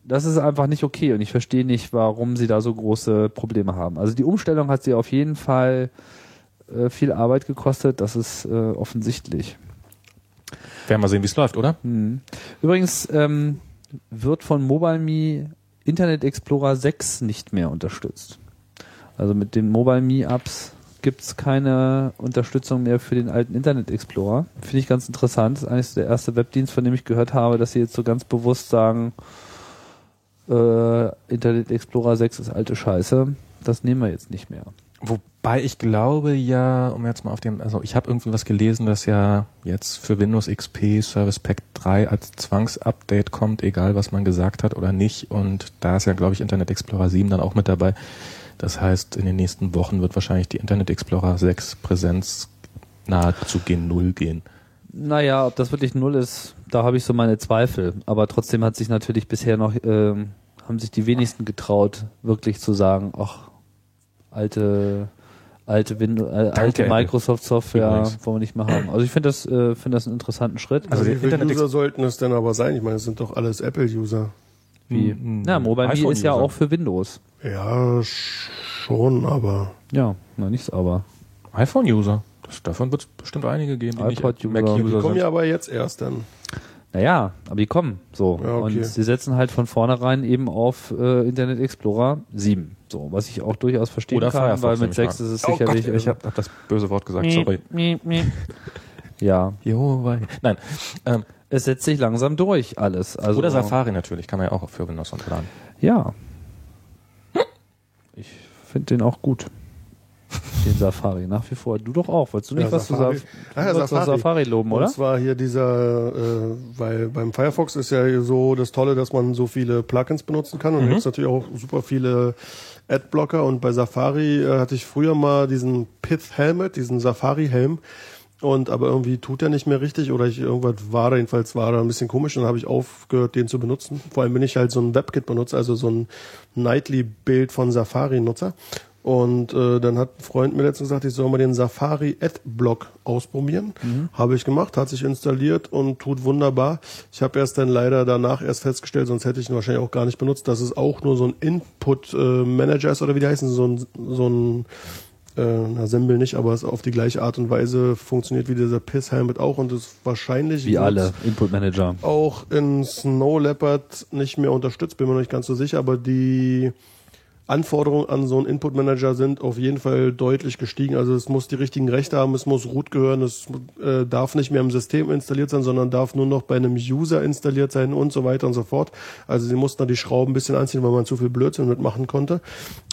das ist einfach nicht okay und ich verstehe nicht, warum sie da so große Probleme haben. Also die Umstellung hat sie auf jeden Fall äh, viel Arbeit gekostet, das ist äh, offensichtlich. Werden wir sehen, wie es läuft, oder? Hm. Übrigens ähm, wird von MobileMe Internet Explorer 6 nicht mehr unterstützt. Also mit den MobileMe Apps gibt's keine Unterstützung mehr für den alten Internet Explorer. Finde ich ganz interessant. Das ist eigentlich der erste Webdienst, von dem ich gehört habe, dass sie jetzt so ganz bewusst sagen, äh, Internet Explorer 6 ist alte Scheiße. Das nehmen wir jetzt nicht mehr. Wobei ich glaube ja, um jetzt mal auf dem, also ich habe irgendwie was gelesen, dass ja jetzt für Windows XP Service Pack 3 als Zwangsupdate kommt, egal was man gesagt hat oder nicht. Und da ist ja, glaube ich, Internet Explorer 7 dann auch mit dabei. Das heißt, in den nächsten Wochen wird wahrscheinlich die Internet Explorer 6 Präsenz nahezu gen Null gehen. Naja, ob das wirklich null ist, da habe ich so meine Zweifel. Aber trotzdem hat sich natürlich bisher noch, ähm, haben sich die wenigsten getraut, wirklich zu sagen, ach, alte, alte Windows, äh, alte. Microsoft-Software Übrigens. wollen wir nicht mehr haben. Also ich finde das, äh, finde das einen interessanten Schritt. Also Also viele Internet- User sollten es denn aber sein? Ich meine, es sind doch alles Apple-User. Wie, Hm, na, Mobile Me ist ja iPhone-User. auch für Windows. Ja, schon, aber Ja, na nichts aber. iPhone-User. Davon wird es bestimmt einige geben, die nicht iPod-User. die Mac-User kommen ja aber jetzt erst dann. Naja, aber die kommen so. Ja, okay. Und sie setzen halt von vornherein eben auf äh, Internet Explorer 7. So, was ich auch durchaus verstehen Oder kann, Firefox. weil mit nehme ich 6 mal. ist es oh sicherlich. Gott, ich habe hab das böse Wort gesagt, sorry. <laughs> Ja, Jo, weil, nein. Ähm, es setzt sich langsam durch alles. Also, oder Safari natürlich, kann man ja auch für Windows runterladen. Ja. Ich finde den auch gut. den Safari, nach wie vor. Du doch auch. Wolltest du nicht Ja, was Safari. zu, Saf ja, Safari. Safari loben, Und oder? zwar hier dieser, äh, weil beim Firefox ist ja so das Tolle, dass man so viele Plugins benutzen kann und jetzt natürlich auch super viele Adblocker und bei Safari äh, hatte ich früher mal diesen Pith Helmet, diesen Safari Helm und aber irgendwie tut er nicht mehr richtig oder ich irgendwas war da jedenfalls war da ein bisschen komisch und dann habe ich aufgehört den zu benutzen. Vor allem bin ich halt so ein WebKit benutzer, also so ein Nightly Bild von Safari Nutzer. Und äh, dann hat ein Freund mir letztens gesagt, ich soll mal den Safari Adblock ausprobieren. Habe ich gemacht, hat sich installiert und tut wunderbar. Ich habe erst dann leider danach erst festgestellt, sonst hätte ich ihn wahrscheinlich auch gar nicht benutzt, dass es auch nur so ein Input äh, Manager ist oder wie die heißen, so ein, so ein äh, na, Sembel nicht, aber es auf die gleiche Art und Weise funktioniert wie dieser Piss Helmet auch und ist wahrscheinlich Wie alle Input Manager. auch in Snow Leopard nicht mehr unterstützt, bin mir noch nicht ganz so sicher, aber die Anforderungen an so einen Input Manager sind auf jeden Fall deutlich gestiegen. Also es muss die richtigen Rechte haben, es muss root gehören, es äh, darf nicht mehr im System installiert sein, sondern darf nur noch bei einem User installiert sein und so weiter und so fort. Also sie mussten da die Schrauben ein bisschen anziehen, weil man zu viel Blödsinn mitmachen konnte.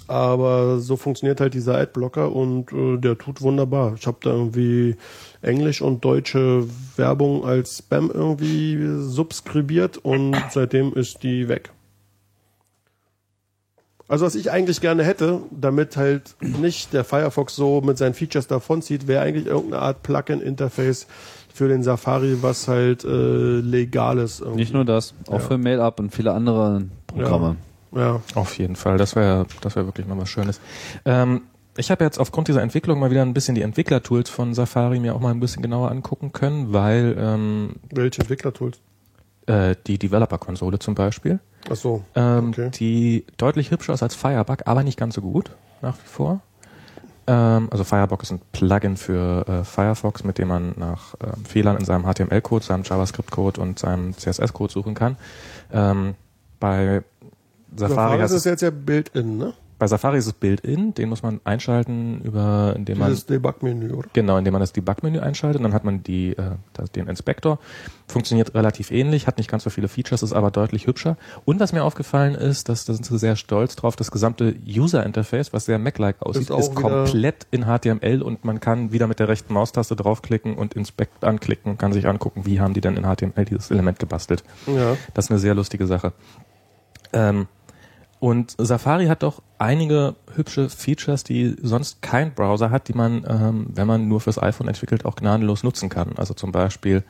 Aber so funktioniert halt dieser Adblocker und äh, der tut wunderbar. Ich habe da irgendwie Englisch und deutsche Werbung als Spam irgendwie subskribiert und seitdem ist die weg. Also was ich eigentlich gerne hätte, damit halt nicht der Firefox so mit seinen Features davonzieht, wäre eigentlich irgendeine Art Plugin-Interface für den Safari, was halt äh, legal ist. irgendwie. Nicht nur das, auch Ja. für MailUp und viele andere Programme. Ja, Auf jeden Fall, das wäre das wäre wirklich mal was Schönes. Ähm, ich habe jetzt aufgrund dieser Entwicklung mal wieder ein bisschen die Entwicklertools von Safari mir auch mal ein bisschen genauer angucken können, weil ähm, welche Entwicklertools? Äh, die Developer-Konsole zum Beispiel, Ach so. ähm, Okay. die deutlich hübscher ist als Firebug, aber nicht ganz so gut nach wie vor. Ähm, also Firebug ist ein Plugin für äh, Firefox, mit dem man nach ähm, Fehlern in seinem HTML-Code, seinem JavaScript-Code und seinem CSS-Code suchen kann. Ähm, bei Safari, Safari ist es, es jetzt ja Built-in, ne? Bei Safari ist es Built-in, den muss man einschalten über, indem man Dieses Debug-Menü, oder? Genau, indem man das Debug-Menü einschaltet, dann hat man die, äh, das, den Inspektor. Funktioniert relativ ähnlich, hat nicht ganz so viele Features, ist aber deutlich hübscher. Und was mir aufgefallen ist, dass da sind sie sehr stolz drauf, das gesamte User-Interface, was sehr Mac-like aussieht, Ist ist, komplett in HTML und man kann wieder mit der rechten Maustaste draufklicken und Inspect anklicken und kann sich angucken, wie haben die denn in HTML dieses Element gebastelt. Ja. Das ist eine sehr lustige Sache. Ähm, und Safari hat doch einige hübsche Features, die sonst kein Browser hat, die man, ähm, wenn man nur fürs iPhone entwickelt, auch gnadenlos nutzen kann. Also zum Beispiel,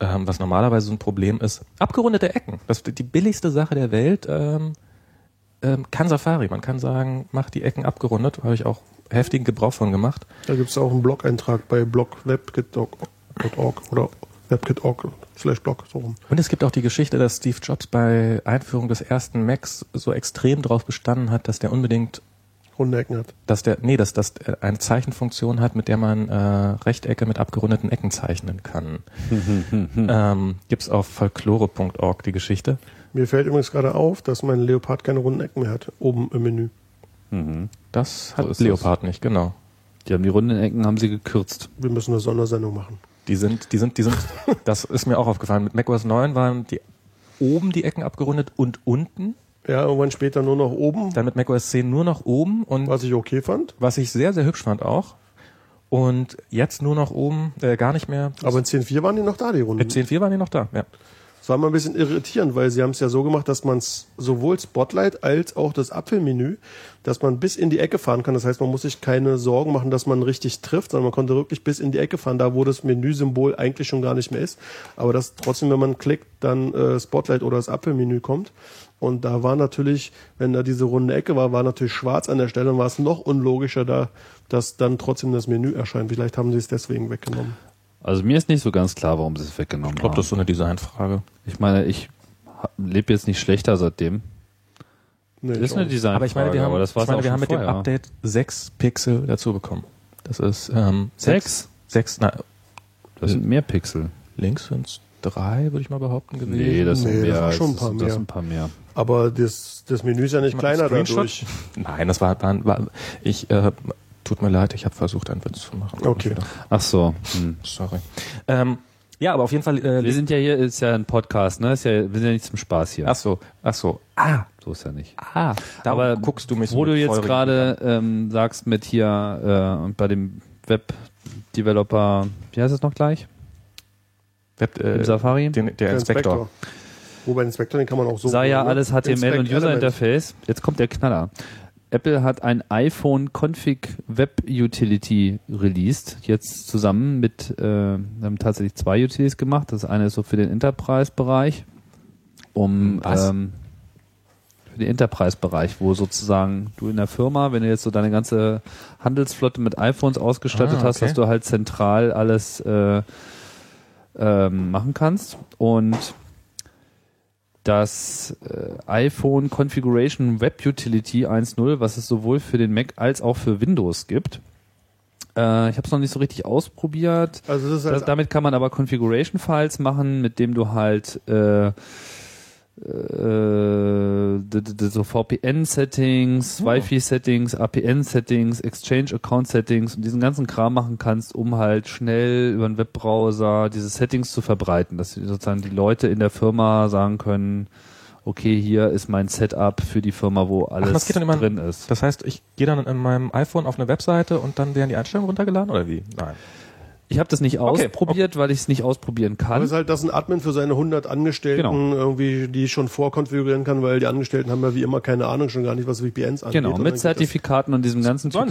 ähm, was normalerweise so ein Problem ist, abgerundete Ecken. Das ist die billigste Sache der Welt. Ähm, ähm, kann Safari. Man kann sagen, mach die Ecken abgerundet. Habe ich auch heftigen Gebrauch von gemacht. Da gibt es auch einen Blog-Eintrag bei blogwebkit.org oder webkit.org slash blog, so rum. Und es gibt auch die Geschichte, dass Steve Jobs bei Einführung des ersten Macs so extrem drauf bestanden hat, dass der unbedingt Runde Ecken hat. dass der, nee, dass das eine Zeichenfunktion hat, mit der man äh, Rechtecke mit abgerundeten Ecken zeichnen kann. <laughs> ähm, gibt's auf folklore.org die Geschichte. Mir fällt übrigens gerade auf, dass mein Leopard keine runden Ecken mehr hat, oben im Menü. Das hat So ist Leopard nicht, genau. Die haben die runden Ecken haben sie gekürzt. Wir müssen eine Sondersendung machen. Die sind, die sind, die sind, <laughs> das ist mir auch aufgefallen. Mit macOS 9 waren die oben die Ecken abgerundet und unten. Ja, irgendwann später nur noch oben, Dann mit macOS 10 nur noch oben und was ich okay fand. was ich sehr, sehr hübsch fand auch. Und jetzt nur noch oben, äh, gar nicht mehr. Aber in 10.4 waren die noch da, die Runden. mit 10.4 waren die noch da, ja. War mal ein bisschen irritierend, weil sie haben es ja so gemacht, dass man sowohl Spotlight als auch das Apfelmenü, dass man bis in die Ecke fahren kann. Das heißt, man muss sich keine Sorgen machen, dass man richtig trifft, sondern man konnte wirklich bis in die Ecke fahren, da wo das Menüsymbol eigentlich schon gar nicht mehr ist. Aber dass trotzdem, wenn man klickt, dann äh, Spotlight oder das Apfelmenü kommt. Und da war natürlich, wenn da diese runde Ecke war, war natürlich schwarz an der Stelle und war es noch unlogischer da, dass dann trotzdem das Menü erscheint. Vielleicht haben sie es deswegen weggenommen. Also mir ist nicht so ganz klar, warum sie es weggenommen Ich glaube, haben. das ist so eine Designfrage. ich meine, ich lebe jetzt nicht schlechter seitdem. Nee, Das ist eine. Designfrage, Aber ich meine, wir haben, das war's ich meine, wir haben mit dem. Update sechs Pixel dazu bekommen. Das ist ähm, Sechs? Sechs, na, Das sind mehr Pixel. links sind es drei, würde ich mal behaupten gewesen. Nee, das sind Nee, das mehr. war als- schon ein paar das mehr. sind ein paar mehr. Aber das, das Menü ist ja nicht Mal kleiner dadurch. Nein, das war, war, war ich äh, tut mir leid, ich habe versucht, einen Witz zu machen. Okay. Ach so. Hm. Sorry. Ähm, Ja, aber auf jeden Fall. Äh, Wir sind ja hier, ist ja ein Podcast, ne? Ist ja, wir sind ja nicht zum Spaß hier. ach so, ach so. Ah, So ist ja nicht. ah. Da Aber guckst du mich so Wo du jetzt gerade ähm, sagst mit hier äh, und bei dem Web-Developer, wie heißt es noch gleich? Web, äh, Im Safari? Den, der, Inspektor. Wobei den Inspektor, den kann man auch so. Sei ja ne? alles HTML Inspect und User Element. Interface. Jetzt kommt der Knaller. Apple hat ein iPhone Config Web Utility released, jetzt zusammen mit, äh, wir haben tatsächlich zwei Utilities gemacht. Das eine ist so für den Enterprise-Bereich, um Was? ähm, für den Enterprise-Bereich, wo sozusagen du in der Firma, wenn du jetzt so deine ganze Handelsflotte mit iPhones ausgestattet Ah, hast, okay. dass du halt zentral alles äh, ähm, machen kannst. Und das äh, iPhone Configuration Web Utility 1.0, was es sowohl für den Mac als auch für Windows gibt. Äh, ich habe es noch nicht so richtig ausprobiert. Also das ist Das, damit kann man aber Configuration Files machen, mit dem du halt äh, so VPN-Settings, Wi-Fi-Settings, APN-Settings, Exchange-Account-Settings und diesen ganzen Kram machen kannst, um halt schnell über einen Webbrowser diese Settings zu verbreiten, dass sozusagen die Leute in der Firma sagen können, okay, hier ist mein Setup für die Firma, wo alles dann immer- drin ist. Das heißt, ich gehe dann in meinem iPhone auf eine Webseite und dann werden die Einstellungen runtergeladen oder wie? Nein. Ich habe das nicht Okay, ausprobiert, weil ich es nicht ausprobieren Aber kann. es ist halt, dass ein Admin für seine 100 Angestellten Genau. irgendwie die schon vorkonfigurieren kann, weil die Angestellten haben ja wie immer keine Ahnung, schon gar nicht, was VPNs angeht. Genau, mit Zertifikaten und diesem ganzen. Das,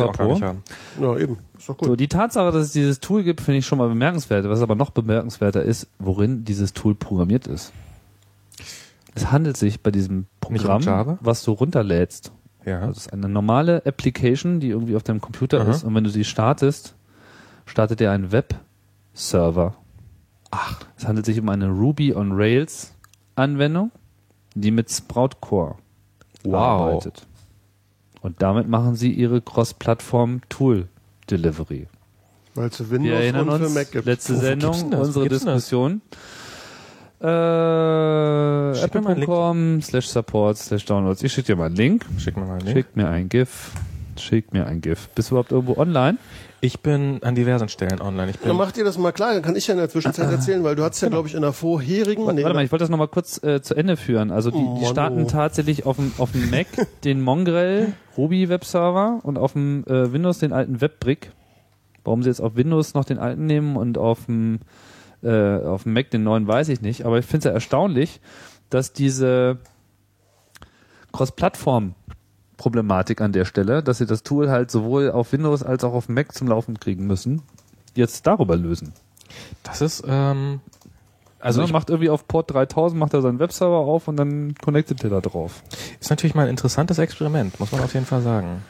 ja, eben. Ist doch gut. So, die Tatsache, dass es dieses Tool gibt, finde ich schon mal bemerkenswert. Was aber noch bemerkenswerter ist, worin dieses Tool programmiert ist. Es handelt sich bei diesem Programm, um was du runterlädst. Ja. Das ist eine normale Application, die irgendwie auf deinem Computer Aha. ist. Und wenn du sie startest, startet er einen Webserver. Ach. Es handelt sich um eine Ruby on Rails Anwendung, die mit Sprout Core Wow. arbeitet. Und damit machen sie ihre Cross-Plattform Tool Delivery. Weil es für Wir Windows erinnern und für uns, Mac gibt. letzte Wo- Sendung, unsere? Diskussion. Äh, apple.com slash support slash downloads. Ich schicke dir mal einen Link. Schick mir mal einen Link. Schick mir ein GIF. Schick mir ein GIF. Bist du überhaupt irgendwo online? Ich bin an diversen Stellen online. Ich Dann bin, mach dir das mal klar, dann kann ich ja in der Zwischenzeit erzählen, weil du hast ja, glaube ich, in der vorherigen. Warte, nee, warte mal, ich wollte das nochmal kurz äh, zu Ende führen. Also die, die Mono. starten tatsächlich auf dem, auf dem Mac <laughs> den Mongrel Ruby Webserver und auf dem äh, Windows den alten WebBrick. Warum sie jetzt auf Windows noch den alten nehmen und auf dem, äh, auf dem Mac den neuen, weiß ich nicht. Aber ich finde es ja erstaunlich, dass diese Cross-Plattform-Problematik an der Stelle, dass sie das Tool halt sowohl auf Windows als auch auf Mac zum Laufen kriegen müssen, jetzt darüber lösen. das ist, ähm, Also also ich, macht irgendwie auf Port 3000 macht er seinen Webserver auf und dann connectet er da drauf. ist natürlich mal ein interessantes Experiment, muss man auf jeden Fall sagen.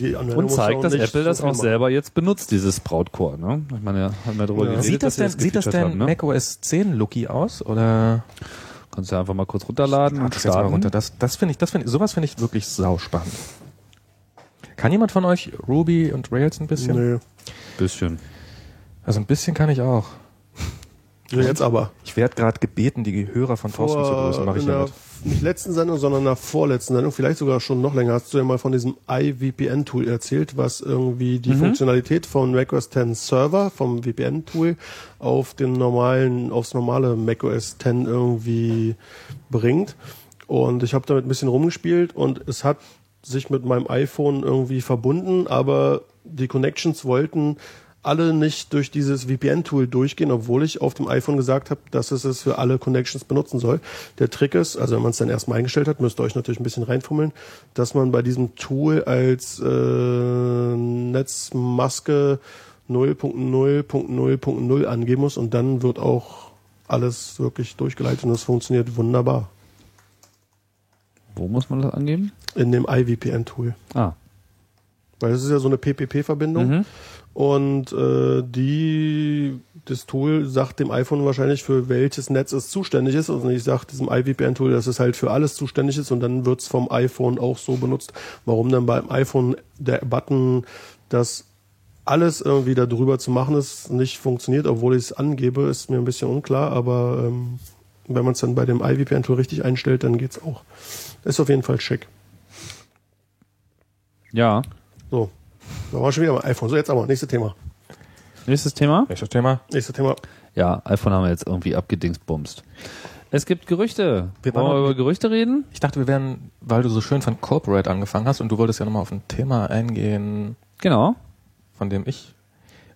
ja, Und zeigt, dass Apple das auch selber jetzt benutzt, dieses Brautcore. Ne? Ich meine, ja, haben wir darüber Ja. geredet, Sieht das dass denn, sie sieht das denn haben, ne? Mac OS 10 Looky aus oder? Kannst du einfach mal kurz runterladen und das jetzt mal starten. runter. Das, das finde ich, das finde sowas finde ich wirklich sauspannend. Kann jemand von euch Ruby und Rails ein bisschen? Nee. Bisschen. Also ein bisschen kann ich auch. Ja, jetzt aber. Ich werde gerade gebeten, die Hörer von Thorsten zu grüßen, mache ich in der, nicht letzten Sendung, sondern in der vorletzten Sendung, vielleicht sogar schon noch länger, hast du ja mal von diesem iVPN-Tool erzählt, was irgendwie die Funktionalität von macOS 10 Server, vom VPN-Tool, auf den normalen, aufs normale macOS 10 irgendwie bringt. Und ich habe damit ein bisschen rumgespielt und es hat sich mit meinem iPhone irgendwie verbunden, aber die Connections wollten alle nicht durch dieses VPN-Tool durchgehen, obwohl ich auf dem iPhone gesagt habe, dass es es für alle Connections benutzen soll. Der Trick ist, also wenn man es dann erstmal eingestellt hat, müsst ihr euch natürlich ein bisschen reinfummeln, dass man bei diesem Tool als äh, Netzmaske 0.0.0.0 angeben muss und dann wird auch alles wirklich durchgeleitet und es funktioniert wunderbar Wo muss man das angeben? in dem iVPN-Tool. Ah. Weil es ist ja so eine PPP-Verbindung Mhm. und äh, die das Tool sagt dem iPhone wahrscheinlich für welches Netz es zuständig ist und ich sage diesem iVPN-Tool, dass es halt für alles zuständig ist und dann wird's vom iPhone auch so benutzt. Warum dann beim iPhone der Button, dass alles irgendwie da drüber zu machen ist, nicht funktioniert, obwohl ich es angebe, ist mir ein bisschen unklar, aber ähm, wenn man es dann bei dem iVPN-Tool richtig einstellt, dann geht's auch. Ist auf jeden Fall schick. Ja. So, da waren wir schon wieder beim iPhone. So, jetzt aber, nächstes Thema. Nächstes Thema. Nächstes Thema. Nächstes Thema. Ja, iPhone haben wir jetzt irgendwie abgedingsbumst. Es gibt Gerüchte. Wir Wollen wir über Gerüchte reden? Ich dachte, wir wären, weil du so schön von Corporate angefangen hast und du wolltest ja nochmal auf ein Thema eingehen, Genau. von dem ich.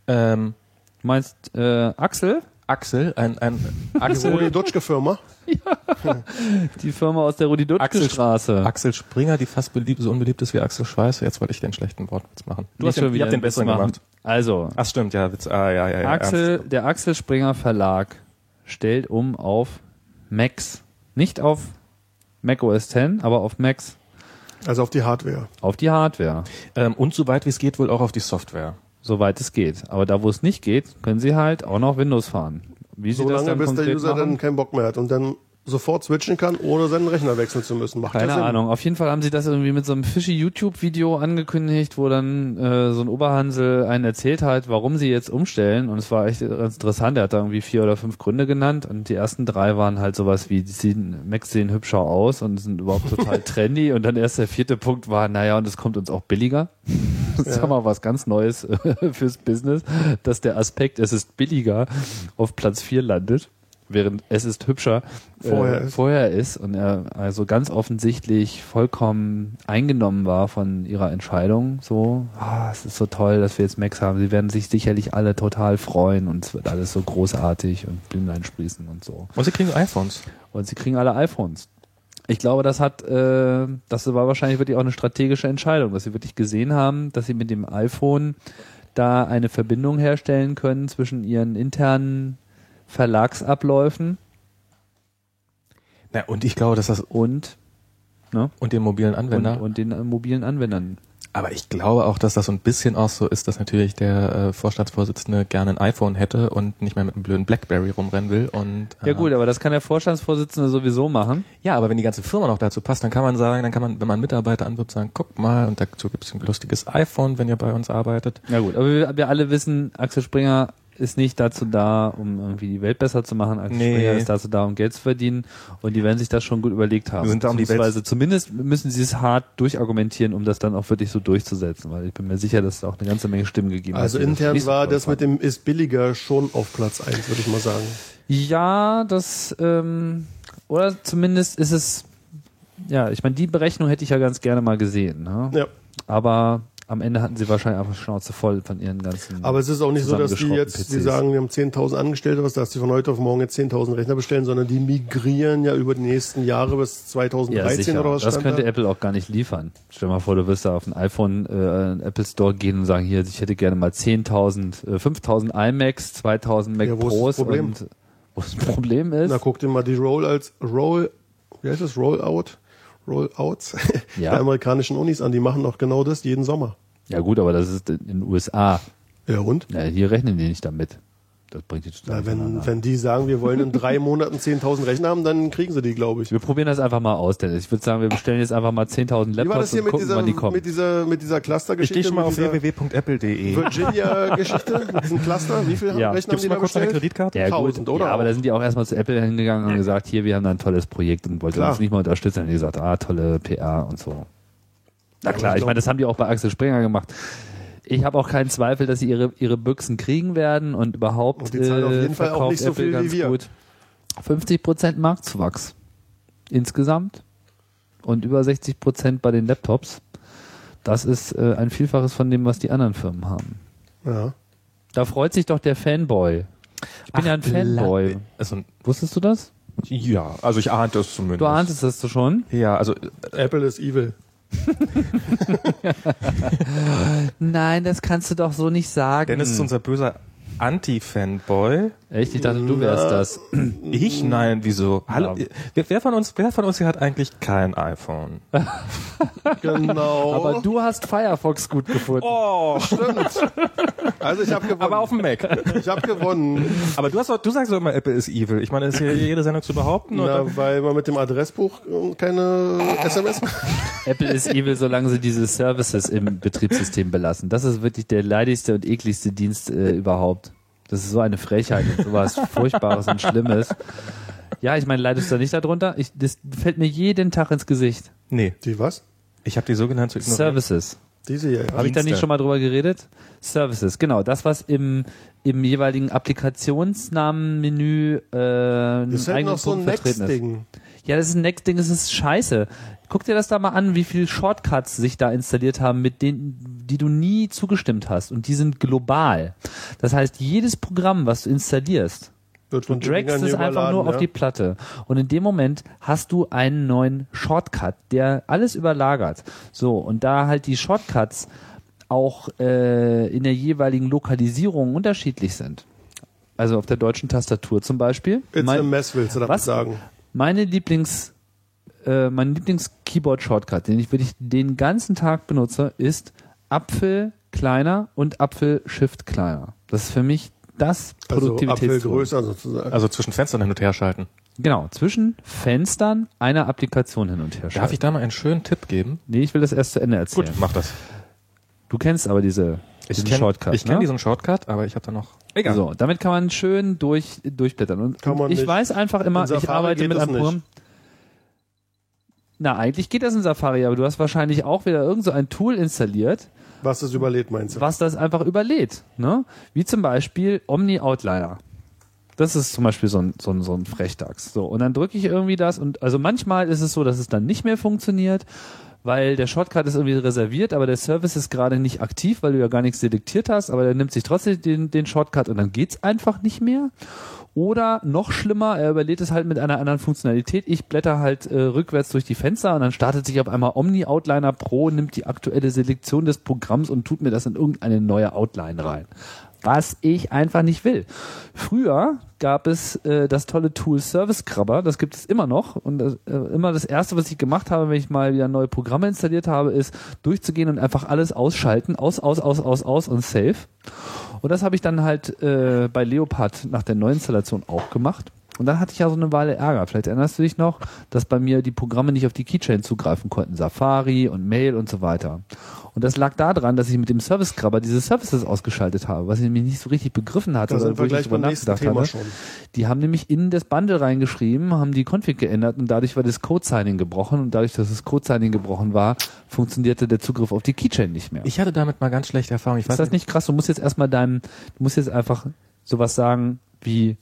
Ähm, Du meinst äh, Axel, Axel, ein, ein Die Rudi Axel, Dutschke Firma. <laughs> die Firma aus der Rudi-Dutschke Axel- Straße. Axel Springer, die fast beliebt, so unbeliebt ist wie Axel Schweiße. Jetzt wollte ich den schlechten Wortwitz machen. Du hast Nicht schon den, ihr wieder den besseren machen. gemacht. Also, Ach stimmt, ja, Witz. Ah, ja, ja, ja. Axel, ernst. der Axel Springer Verlag stellt um auf Macs. Nicht auf Mac OS X, aber auf Macs. Also auf die Hardware. Auf die Hardware. Ähm, und so weit wie es geht, wohl auch auf die Software. Soweit es geht. Aber da, wo es nicht geht, können sie halt auch noch Windows fahren. Wie sie das Solange dann bis der User machen? dann keinen Bock mehr hat und dann sofort switchen kann, ohne seinen Rechner wechseln zu müssen. Macht Keine. Ahnung. Auf jeden Fall haben sie das irgendwie mit so einem fishy YouTube-Video angekündigt, wo dann äh, so ein Oberhansel einen erzählt hat, warum sie jetzt umstellen. Und es war echt ganz interessant. Er hat da irgendwie vier oder fünf Gründe genannt. Und die ersten drei waren halt sowas wie, die sehen, Macs sehen hübscher aus und sind überhaupt total <laughs> trendy. Und dann erst der vierte Punkt war, naja, und es kommt uns auch billiger. <laughs> Das ist Ja. ja mal was ganz Neues <laughs> fürs Business, dass der Aspekt, es ist billiger, auf Platz vier landet. Während es ist hübscher Vorher äh, ist. vorher ist und er also ganz offensichtlich vollkommen eingenommen war von ihrer Entscheidung. So, ah, es ist so toll, dass wir jetzt Macs haben. Sie werden sich sicherlich alle total freuen und es wird alles so großartig und Blümlein sprießen und so. Und sie kriegen iPhones. Und sie kriegen alle iPhones. Ich glaube, das hat, äh, das war wahrscheinlich wirklich auch eine strategische Entscheidung, dass sie wirklich gesehen haben, dass sie mit dem iPhone da eine Verbindung herstellen können zwischen ihren internen Verlagsabläufen Na, und ich glaube, dass das und, ne, und den mobilen und, Anwender. und den äh, mobilen Anwendern. Aber ich glaube auch, dass das so ein bisschen auch so ist, dass natürlich der äh, Vorstandsvorsitzende gerne ein iPhone hätte und nicht mehr mit einem blöden Blackberry rumrennen will. Und äh, Ja gut, aber das kann der Vorstandsvorsitzende sowieso machen. Ja, aber wenn die ganze Firma noch dazu passt, dann kann man sagen, dann kann man, wenn man Mitarbeiter anwirbt, sagen, guck mal, und dazu gibt es ein lustiges iPhone, wenn ihr bei uns arbeitet. Ja gut, aber wir, wir alle wissen, Axel Springer ist nicht dazu da, um irgendwie die Welt besser zu machen. Axel Nee. Springer ist dazu da, um Geld zu verdienen. Und die werden sich das schon gut überlegt haben. Wir sind da, um die Welt- Beziehungsweise zumindest müssen sie es hart durchargumentieren, um das dann auch wirklich so durchzusetzen. Weil ich bin mir sicher, dass es auch eine ganze Menge Stimmen gegeben Also hat. das intern war das mit dem ist billiger schon auf Platz eins, würde ich mal sagen. Ja, das, ähm, oder zumindest ist es, ja, ich meine, die Berechnung hätte ich ja ganz gerne mal gesehen. Ne? Ja. Aber am Ende hatten sie wahrscheinlich einfach Schnauze voll von ihren ganzen. Aber es ist auch nicht so, dass die jetzt, die PCs. sagen, wir haben 10.000 Angestellte, was, dass die von heute auf morgen jetzt 10.000 Rechner bestellen, sondern die migrieren ja über die nächsten Jahre bis 2013 oder was das könnte da? Apple auch gar nicht liefern. Stell dir mal vor, du wirst da auf ein iPhone, äh, einen Apple Store gehen und sagen, hier, ich hätte gerne mal 10.000, äh, 5.000 iMacs, 2.000 Mac Ja, wo ist das Pros Problem? und wo das Problem ist. Na, guck dir mal die Roll als Roll, wie heißt das? Rollout? Rollouts Ja. <laughs> der amerikanischen Unis an, die machen doch genau das jeden Sommer. Ja gut, aber das ist in den USA. Ja, und? Ja, hier rechnen die nicht damit. Das bringt die total Na, wenn, wenn die sagen, wir wollen in <laughs> drei Monaten 10.000 Rechner haben, dann kriegen sie die, glaube ich. Wir probieren das einfach mal aus, Dennis. Ich würde sagen, wir bestellen jetzt einfach mal 10.000 Wie war das Laptops hier und mit gucken, dieser, wann die kommen. mit dieser, mit dieser Ich Cluster-Geschichte? gehe schon mal auf www.apple.de. Virginia-Geschichte, mit diesem Cluster? Wie viele Ja. Rechner Gibst haben die mal da kurz bestellt? Kreditkarte? Ja, 1000, gut. oder? Ja, aber da sind die auch erstmal zu Apple hingegangen und gesagt, hier, wir haben da ein tolles Projekt und wollten uns nicht mal unterstützen. Und die gesagt, ah, tolle PR und so. Na klar, ich ich meine, das haben die auch bei Axel Springer gemacht. Ich habe auch keinen Zweifel, dass sie ihre, ihre Büchsen kriegen werden und überhaupt Und die zahlen auf jeden Fall auch verkauft nicht so Apple viel wie ganz wir. gut. 50% Marktzuwachs insgesamt und über 60% bei den Laptops. Das ist äh, ein Vielfaches von dem, was die anderen Firmen haben. Ja. Da freut sich doch der Fanboy. Ich bin ja ein Fanboy. Also, Wusstest du das? ja, also ich ahnte es zumindest. Du ahntest das schon? Ja, also Apple ist evil. Nein, das kannst du doch so nicht sagen. Dennis ist unser böser Anti-Fanboy. Echt? Ich dachte, du wärst das. Ich? Nein, wieso? Hallo, Ja. wer, wer von uns, wer von uns hier hat eigentlich kein iPhone? <laughs> Genau. Aber du hast Firefox gut gefunden. Oh, also ich habe gewonnen. aber auf dem Mac. ich habe gewonnen. Aber du hast doch, du sagst doch immer, Apple ist evil. Ich meine, das ist ja <laughs> jede Sendung zu behaupten. oder? Na, weil man mit dem Adressbuch äh, keine SMS macht. <laughs> Apple ist evil, solange sie diese Services im Betriebssystem belassen. Das ist wirklich der leidigste und ekligste Dienst äh, überhaupt. Das ist so eine Frechheit und sowas <laughs> Furchtbares und Schlimmes. Ja, ich meine, leidest du da nicht darunter? Ich, das fällt mir jeden Tag ins Gesicht. Nee, Die was? ich habe die sogenannte ignoriert. Services. Diese hier. Habe ich da nicht schon mal drüber geredet? Services, genau. Das, was im, im jeweiligen Applikationsnamenmenü äh, Das ist halt noch so ein Punkt vertreten ist. Next-Ding. Ja, das ist ein Next-Ding, das ist scheiße. Guck dir das da mal an, wie viele Shortcuts sich da installiert haben, mit denen, die du nie zugestimmt hast. Und die sind global. Das heißt, jedes Programm, was du installierst, Wird Du dragst es einfach nur auf ja. die Platte. Und in dem Moment hast du einen neuen Shortcut, der alles überlagert. So, und da halt die Shortcuts auch äh, in der jeweiligen Lokalisierung unterschiedlich sind. Also auf der deutschen Tastatur zum Beispiel. It's Mein- a mess, willst du damit Was? sagen. meine Lieblings, äh, mein Lieblings-Keyboard-Shortcut, den ich wirklich den ganzen Tag benutze, ist Apfel kleiner und Apfel Shift kleiner. Das ist für mich das Also Produktivitätstool. Apfel größer sozusagen. Also zwischen Fenstern hin und her schalten. Genau, zwischen Fenstern einer Applikation hin und her Darf schalten. ich da mal einen schönen Tipp geben? Nee, ich will das erst zu Ende erzählen. Gut, mach das. Du kennst aber diese diesen kenn- Shortcut. Ich kenne ne? diesen Shortcut, aber ich habe da noch. Egal. So, damit kann man schön durch, durchblättern. Und, Kann man und ich nicht. weiß einfach immer, ich arbeite mit einem Programm. nicht. Na, eigentlich geht das in Safari, aber du hast wahrscheinlich auch wieder irgend so ein Tool installiert, Was das überlädt, meinst du? was das einfach überlädt. Ne? Wie zum Beispiel Omni Outliner. Das ist zum Beispiel so ein, so ein, so ein Frechdachs. So, und dann drücke ich irgendwie das und also manchmal ist es so, dass es dann nicht mehr funktioniert, weil der Shortcut ist irgendwie reserviert, aber der Service ist gerade nicht aktiv, weil du ja gar nichts selektiert hast, aber der nimmt sich trotzdem den, den Shortcut und dann geht's einfach nicht mehr. Oder noch schlimmer, er überlädt es halt mit einer anderen Funktionalität. Ich blätter halt äh, rückwärts durch die Fenster und dann startet sich auf einmal Omni Outliner Pro, nimmt die aktuelle Selektion des Programms und tut mir das in irgendeine neue Outline rein. Was ich einfach nicht will. Früher gab es äh, das tolle Tool Service Scrubber, das gibt es immer noch. Und äh, immer das erste, was ich gemacht habe, wenn ich mal wieder neue Programme installiert habe, ist durchzugehen und einfach alles ausschalten. Aus, aus, aus, aus, aus und save. Und das habe ich dann halt äh, bei Leopard nach der Neuinstallation auch gemacht. Und dann hatte ich ja so eine Weile Ärger. Vielleicht erinnerst du dich noch, dass bei mir die Programme nicht auf die Keychain zugreifen konnten. Safari und Mail und so weiter. Und das lag daran, dass ich mit dem Service Scrubber diese Services ausgeschaltet habe, was ich nämlich nicht so richtig begriffen hatte Da oder sind wir ich gleich beim nächsten nachgedacht Thema habe. schon. Die haben nämlich in das Bundle reingeschrieben, haben die Config geändert und dadurch war das Code-Signing gebrochen und dadurch, dass das Code-Signing gebrochen war, funktionierte der Zugriff auf die Keychain nicht mehr. Ich hatte damit mal ganz schlechte Erfahrungen. Ich weiß Ist das nicht krass? Du musst jetzt erstmal deinem, du musst jetzt einfach sowas sagen wie,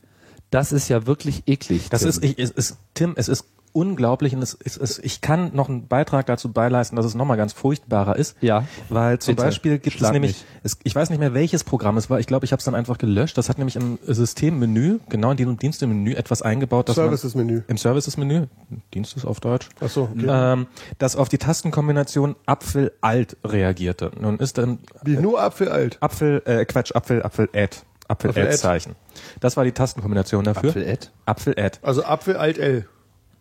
das ist ja wirklich eklig. Das Tim. ist, ich, es ist, Tim, es ist unglaublich und es, es, es, ich kann noch einen Beitrag dazu beileisten, dass es nochmal ganz furchtbarer ist. Ja. Weil zum Bitte, Beispiel gibt schlag es nämlich, es, ich weiß nicht mehr welches Programm es war, ich glaube, ich habe es dann einfach gelöscht. Das hat nämlich im Systemmenü, genau in Dienst- und Dienstemenü etwas eingebaut, dass Services-Menü. im Services-Menü, Dienstes auf Deutsch, Achso, okay. ähm, das auf die Tastenkombination Apfel Alt reagierte. Nun ist dann Wie nur Apfel alt. Apfel, äh, Quatsch, Apfel, Apfel Add. Apfel Apfel Add Add. Zeichen. Das war die Tastenkombination dafür. Apfel Add? Apfel Add. Also Apfel alt L.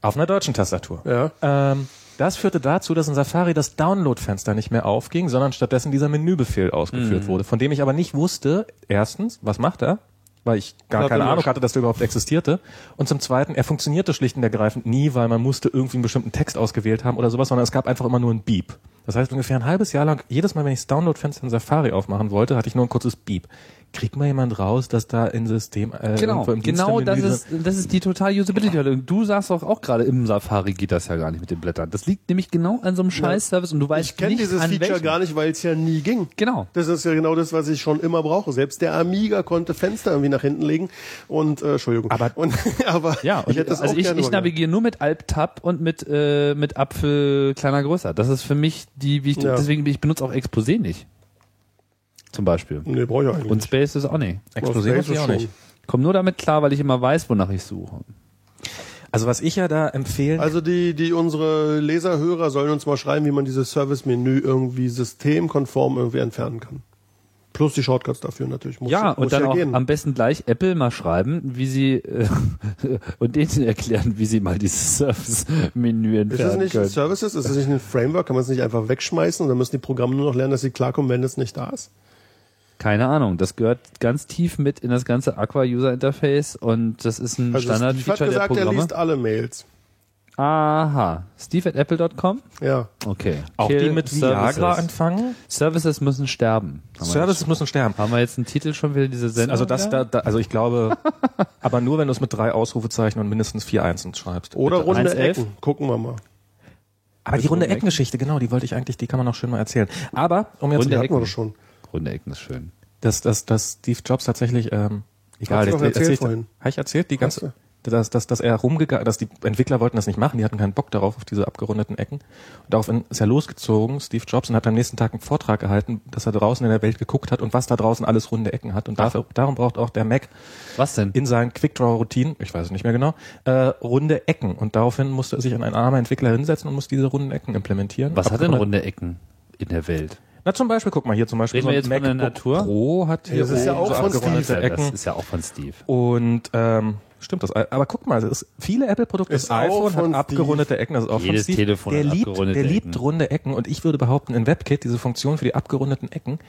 Auf einer deutschen Tastatur. Ja. Ähm, das führte dazu, dass in Safari das Download-Fenster nicht mehr aufging, sondern stattdessen dieser Menübefehl ausgeführt wurde, von dem ich aber nicht wusste, erstens, was macht er? Weil ich gar keine Ahnung hatte, dass der überhaupt existierte. Und zum Zweiten, er funktionierte schlicht und ergreifend nie, weil man musste irgendwie einen bestimmten Text ausgewählt haben oder sowas, sondern es gab einfach immer nur ein Beep. Das heißt, ungefähr ein halbes Jahr lang, jedes Mal, wenn ich das Download-Fenster in Safari aufmachen wollte, hatte ich nur ein kurzes Beep. Kriegt mal jemand raus, dass da in System, äh, Genau, im genau das ist, das ist die total Usability. Du sagst doch auch gerade, im Safari geht das ja gar nicht mit den Blättern. Das liegt nämlich genau an so einem Scheiß-Service und du weißt Ich kenne nicht, dieses an Feature welchem. gar nicht, weil es ja nie ging. Genau. Das ist ja genau das, was ich schon immer brauche. Selbst der Amiga konnte Fenster irgendwie nach hinten legen und äh, Entschuldigung. Aber- und, <laughs> aber Ja, und ich hätte das also auch ich, gerne ich navigiere nur mit Alt-Tab und mit, äh, mit Apfel kleiner größer. Das ist für mich die, wie ich, Ja. deswegen ich benutze auch Exposé nicht. Zum Beispiel. Nee, brauche ich eigentlich Und. Space ist auch nicht. Space muss ich auch nicht. Komm nur damit klar, weil ich immer weiß, wonach ich suche. Also was ich ja da empfehlen Also die, die unsere Leserhörer sollen uns mal schreiben, wie man dieses Service-Menü irgendwie systemkonform irgendwie entfernen kann. Plus die Shortcuts dafür natürlich. Muss, Ja, muss und dann ja auch gehen. am besten gleich Apple mal schreiben, wie sie äh, <laughs> und denen erklären, wie sie mal dieses Service-Menü ist das entfernen nicht können. Services? Ist das nicht ein Framework? Kann man es nicht einfach wegschmeißen und dann müssen die Programme nur noch lernen, dass sie klarkommen, wenn es nicht da ist? Keine Ahnung, das gehört ganz tief mit in das ganze Aqua User Interface und das ist ein Also Standardfeature der gesagt, er Programme. liest alle Mails. Aha, Steve at apple.com? Ja. Okay. auch die Kill mit Viagra Services. empfangen. Services müssen sterben. Services müssen sterben. Haben wir jetzt einen Titel schon wieder diese Sendung? Also das da, da also ich glaube, <laughs> aber nur wenn du es mit drei Ausrufezeichen und mindestens vier Einsen schreibst. Oder Bitte. runde 1.11? Ecken. Gucken wir mal. Aber die runde Eckengeschichte, genau, die wollte ich eigentlich, die kann man noch schön mal erzählen. Aber, um jetzt Runde hatten wir Ecken. doch schon. Runde Ecken ist schön. dass, dass, dass Steve Jobs tatsächlich, ähm, egal, jetzt- erzählt erzähl ich- ich erzählt, die ganze, dass, dass, dass er rumgegangen, dass die Entwickler wollten das nicht machen, die hatten keinen Bock darauf, auf diese abgerundeten Ecken. Und daraufhin ist er losgezogen, Steve Jobs, und hat am nächsten Tag einen Vortrag gehalten, dass er draußen in der Welt geguckt hat und was da draußen alles runde Ecken hat. Und dafür, darum braucht auch der Mac Was denn? in seinen Quick-Draw-Routinen, ich weiß es nicht mehr genau, äh, runde Ecken. Und daraufhin musste er sich an einen armen Entwickler hinsetzen und muss diese runden Ecken implementieren. Was hat denn runde Ecken in der Welt? Na zum Beispiel, guck mal hier zum Beispiel Reden wir jetzt von der Natur? Pro hat hier das ist ja auch so von abgerundete Steve. Ecken. Das ist ja auch von Steve. Und ähm, stimmt das. Aber guck mal, das ist, viele Apple-Produkte, das iPhone auch von hat abgerundete Ecken, das ist auch Jedes von Steve. Telefon der hat liebt, abgerundete der liebt Ecken. runde Ecken und ich würde behaupten, in WebKit diese Funktion für die abgerundeten Ecken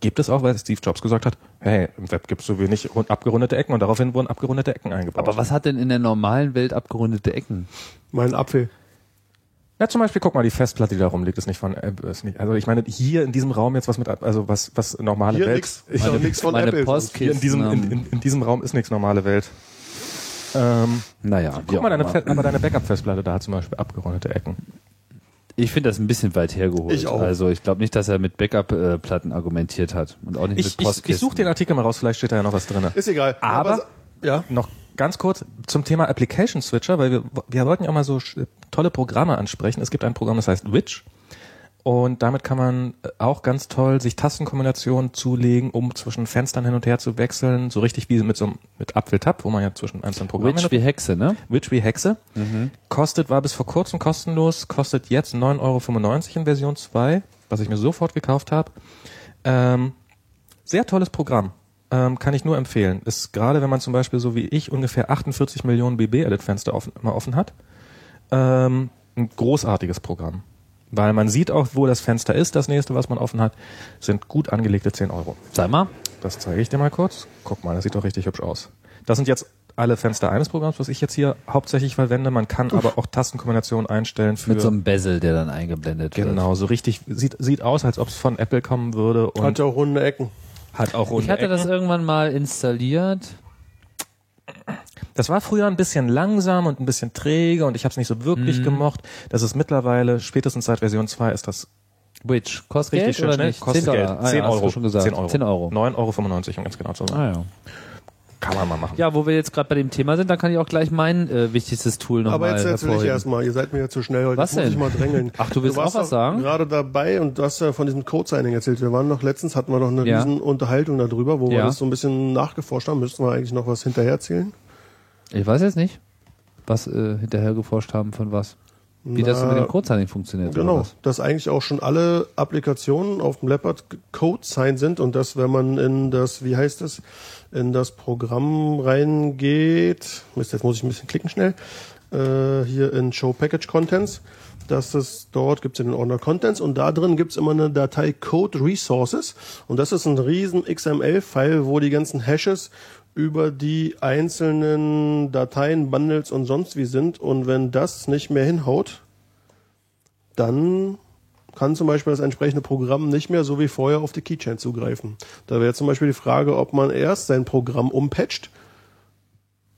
gibt es auch, weil Steve Jobs gesagt hat, hey, im Web gibt es so wenig rund- abgerundete Ecken und daraufhin wurden abgerundete Ecken eingebaut. Aber was hat denn in der normalen Welt abgerundete Ecken? Mein Apfel. Ja, zum Beispiel, guck mal, die Festplatte, die da rumliegt, ist nicht von Apple. Ist nicht, also ich meine, hier in diesem Raum jetzt was mit, also was, was normale Hier Welt. nix, ist doch nix von meine Apple. Post- Hier in diesem, in, in, in diesem Raum ist nichts normale Welt. Ähm, Naja, guck mal, deine, aber deine Backup-Festplatte da hat zum Beispiel abgerundete Ecken. Ich finde das ein bisschen weit hergeholt. Ich auch. Also ich glaube nicht, dass er mit Backup-Platten argumentiert hat und auch nicht Ich, mit ich, Postkisten. ich suche den Artikel mal raus, vielleicht steht da ja noch was drin. Ist egal. Aber- ja. Noch ganz kurz zum Thema Application Switcher, weil wir, wir wollten ja auch mal so tolle Programme ansprechen. Es gibt ein Programm, das heißt Witch. Und damit kann man äh, auch ganz toll sich Tastenkombinationen zulegen, um zwischen Fenstern hin und her zu wechseln. So richtig wie mit so einem mit Apfeltab, wo man ja zwischen einzelnen Programmen Witch wie Hexe, ne? Witch wie Hexe. Kostet, war bis vor kurzem kostenlos, kostet jetzt 9,95 Euro in Version 2, was ich mir sofort gekauft habe. Ähm, sehr tolles Programm. Ähm, kann ich nur empfehlen. Ist gerade, wenn man zum Beispiel so wie ich ungefähr 48 Millionen BB-Edit-Fenster offen, immer offen hat, ähm, ein großartiges Programm. Weil man sieht auch, wo das Fenster ist, das nächste, was man offen hat, sind gut angelegte 10 Euro. Sag mal. Das zeige ich dir mal kurz. Guck mal, das sieht doch richtig hübsch aus. Das sind jetzt alle Fenster eines Programms, was ich jetzt hier hauptsächlich verwende. Man kann aber auch Tastenkombinationen einstellen für Mit so einem Bezel, der dann eingeblendet wird. genau so richtig sieht sieht aus, als ob es von Apple kommen würde und Hat ja auch runde Ecken. hat auch runde Ich hatte das Ecken. irgendwann mal installiert. Das war früher ein bisschen langsam und ein bisschen träge und ich habe es nicht so wirklich Mhm. gemocht. Das ist mittlerweile spätestens seit Version 2 ist das Witch. Kostet richtig Geld schön oder schnell. nicht? Kostet 10 Geld. Ah, 10 ja, Euro. du schon gesagt. 10 Euro. 10 Euro. 9,95 Euro, um ganz genau zu sein. Ah, ja. Kann man mal machen. ja, wo wir jetzt gerade bei dem Thema sind, da kann ich auch gleich mein äh, wichtigstes Tool Aber nochmal jetzt erzähl ich erstmal. Ihr seid mir ja zu schnell heute. Was Jetzt muss denn? ich mal drängeln. Ach, du willst warst auch was sagen? gerade dabei und du hast ja von diesem Code-Signing erzählt. Wir waren noch letztens, hatten wir noch eine Ja. riesen Unterhaltung darüber, wo wir Ja. das so ein bisschen nachgeforscht haben. Müssten wir eigentlich noch was hinterher erzählen? Ich weiß jetzt nicht, was äh, hinterher geforscht haben von was. Wie das so mit dem Code-Signing funktioniert. Genau, dass eigentlich auch schon alle Applikationen auf dem Leopard Code Sign sind und dass wenn man in das, wie heißt es, in das Programm reingeht, Mist, jetzt muss ich ein bisschen klicken schnell, äh, hier in Show Package Contents, dass es dort gibt es den Ordner Contents und da drin gibt es immer eine Datei Code Resources und das ist ein riesen XML-File, wo die ganzen Hashes über die einzelnen Dateien, Bundles und sonst wie sind und wenn das nicht mehr hinhaut, dann kann zum Beispiel das entsprechende Programm nicht mehr so wie vorher auf die Keychain zugreifen. Da wäre zum Beispiel die Frage, ob man erst sein Programm umpatcht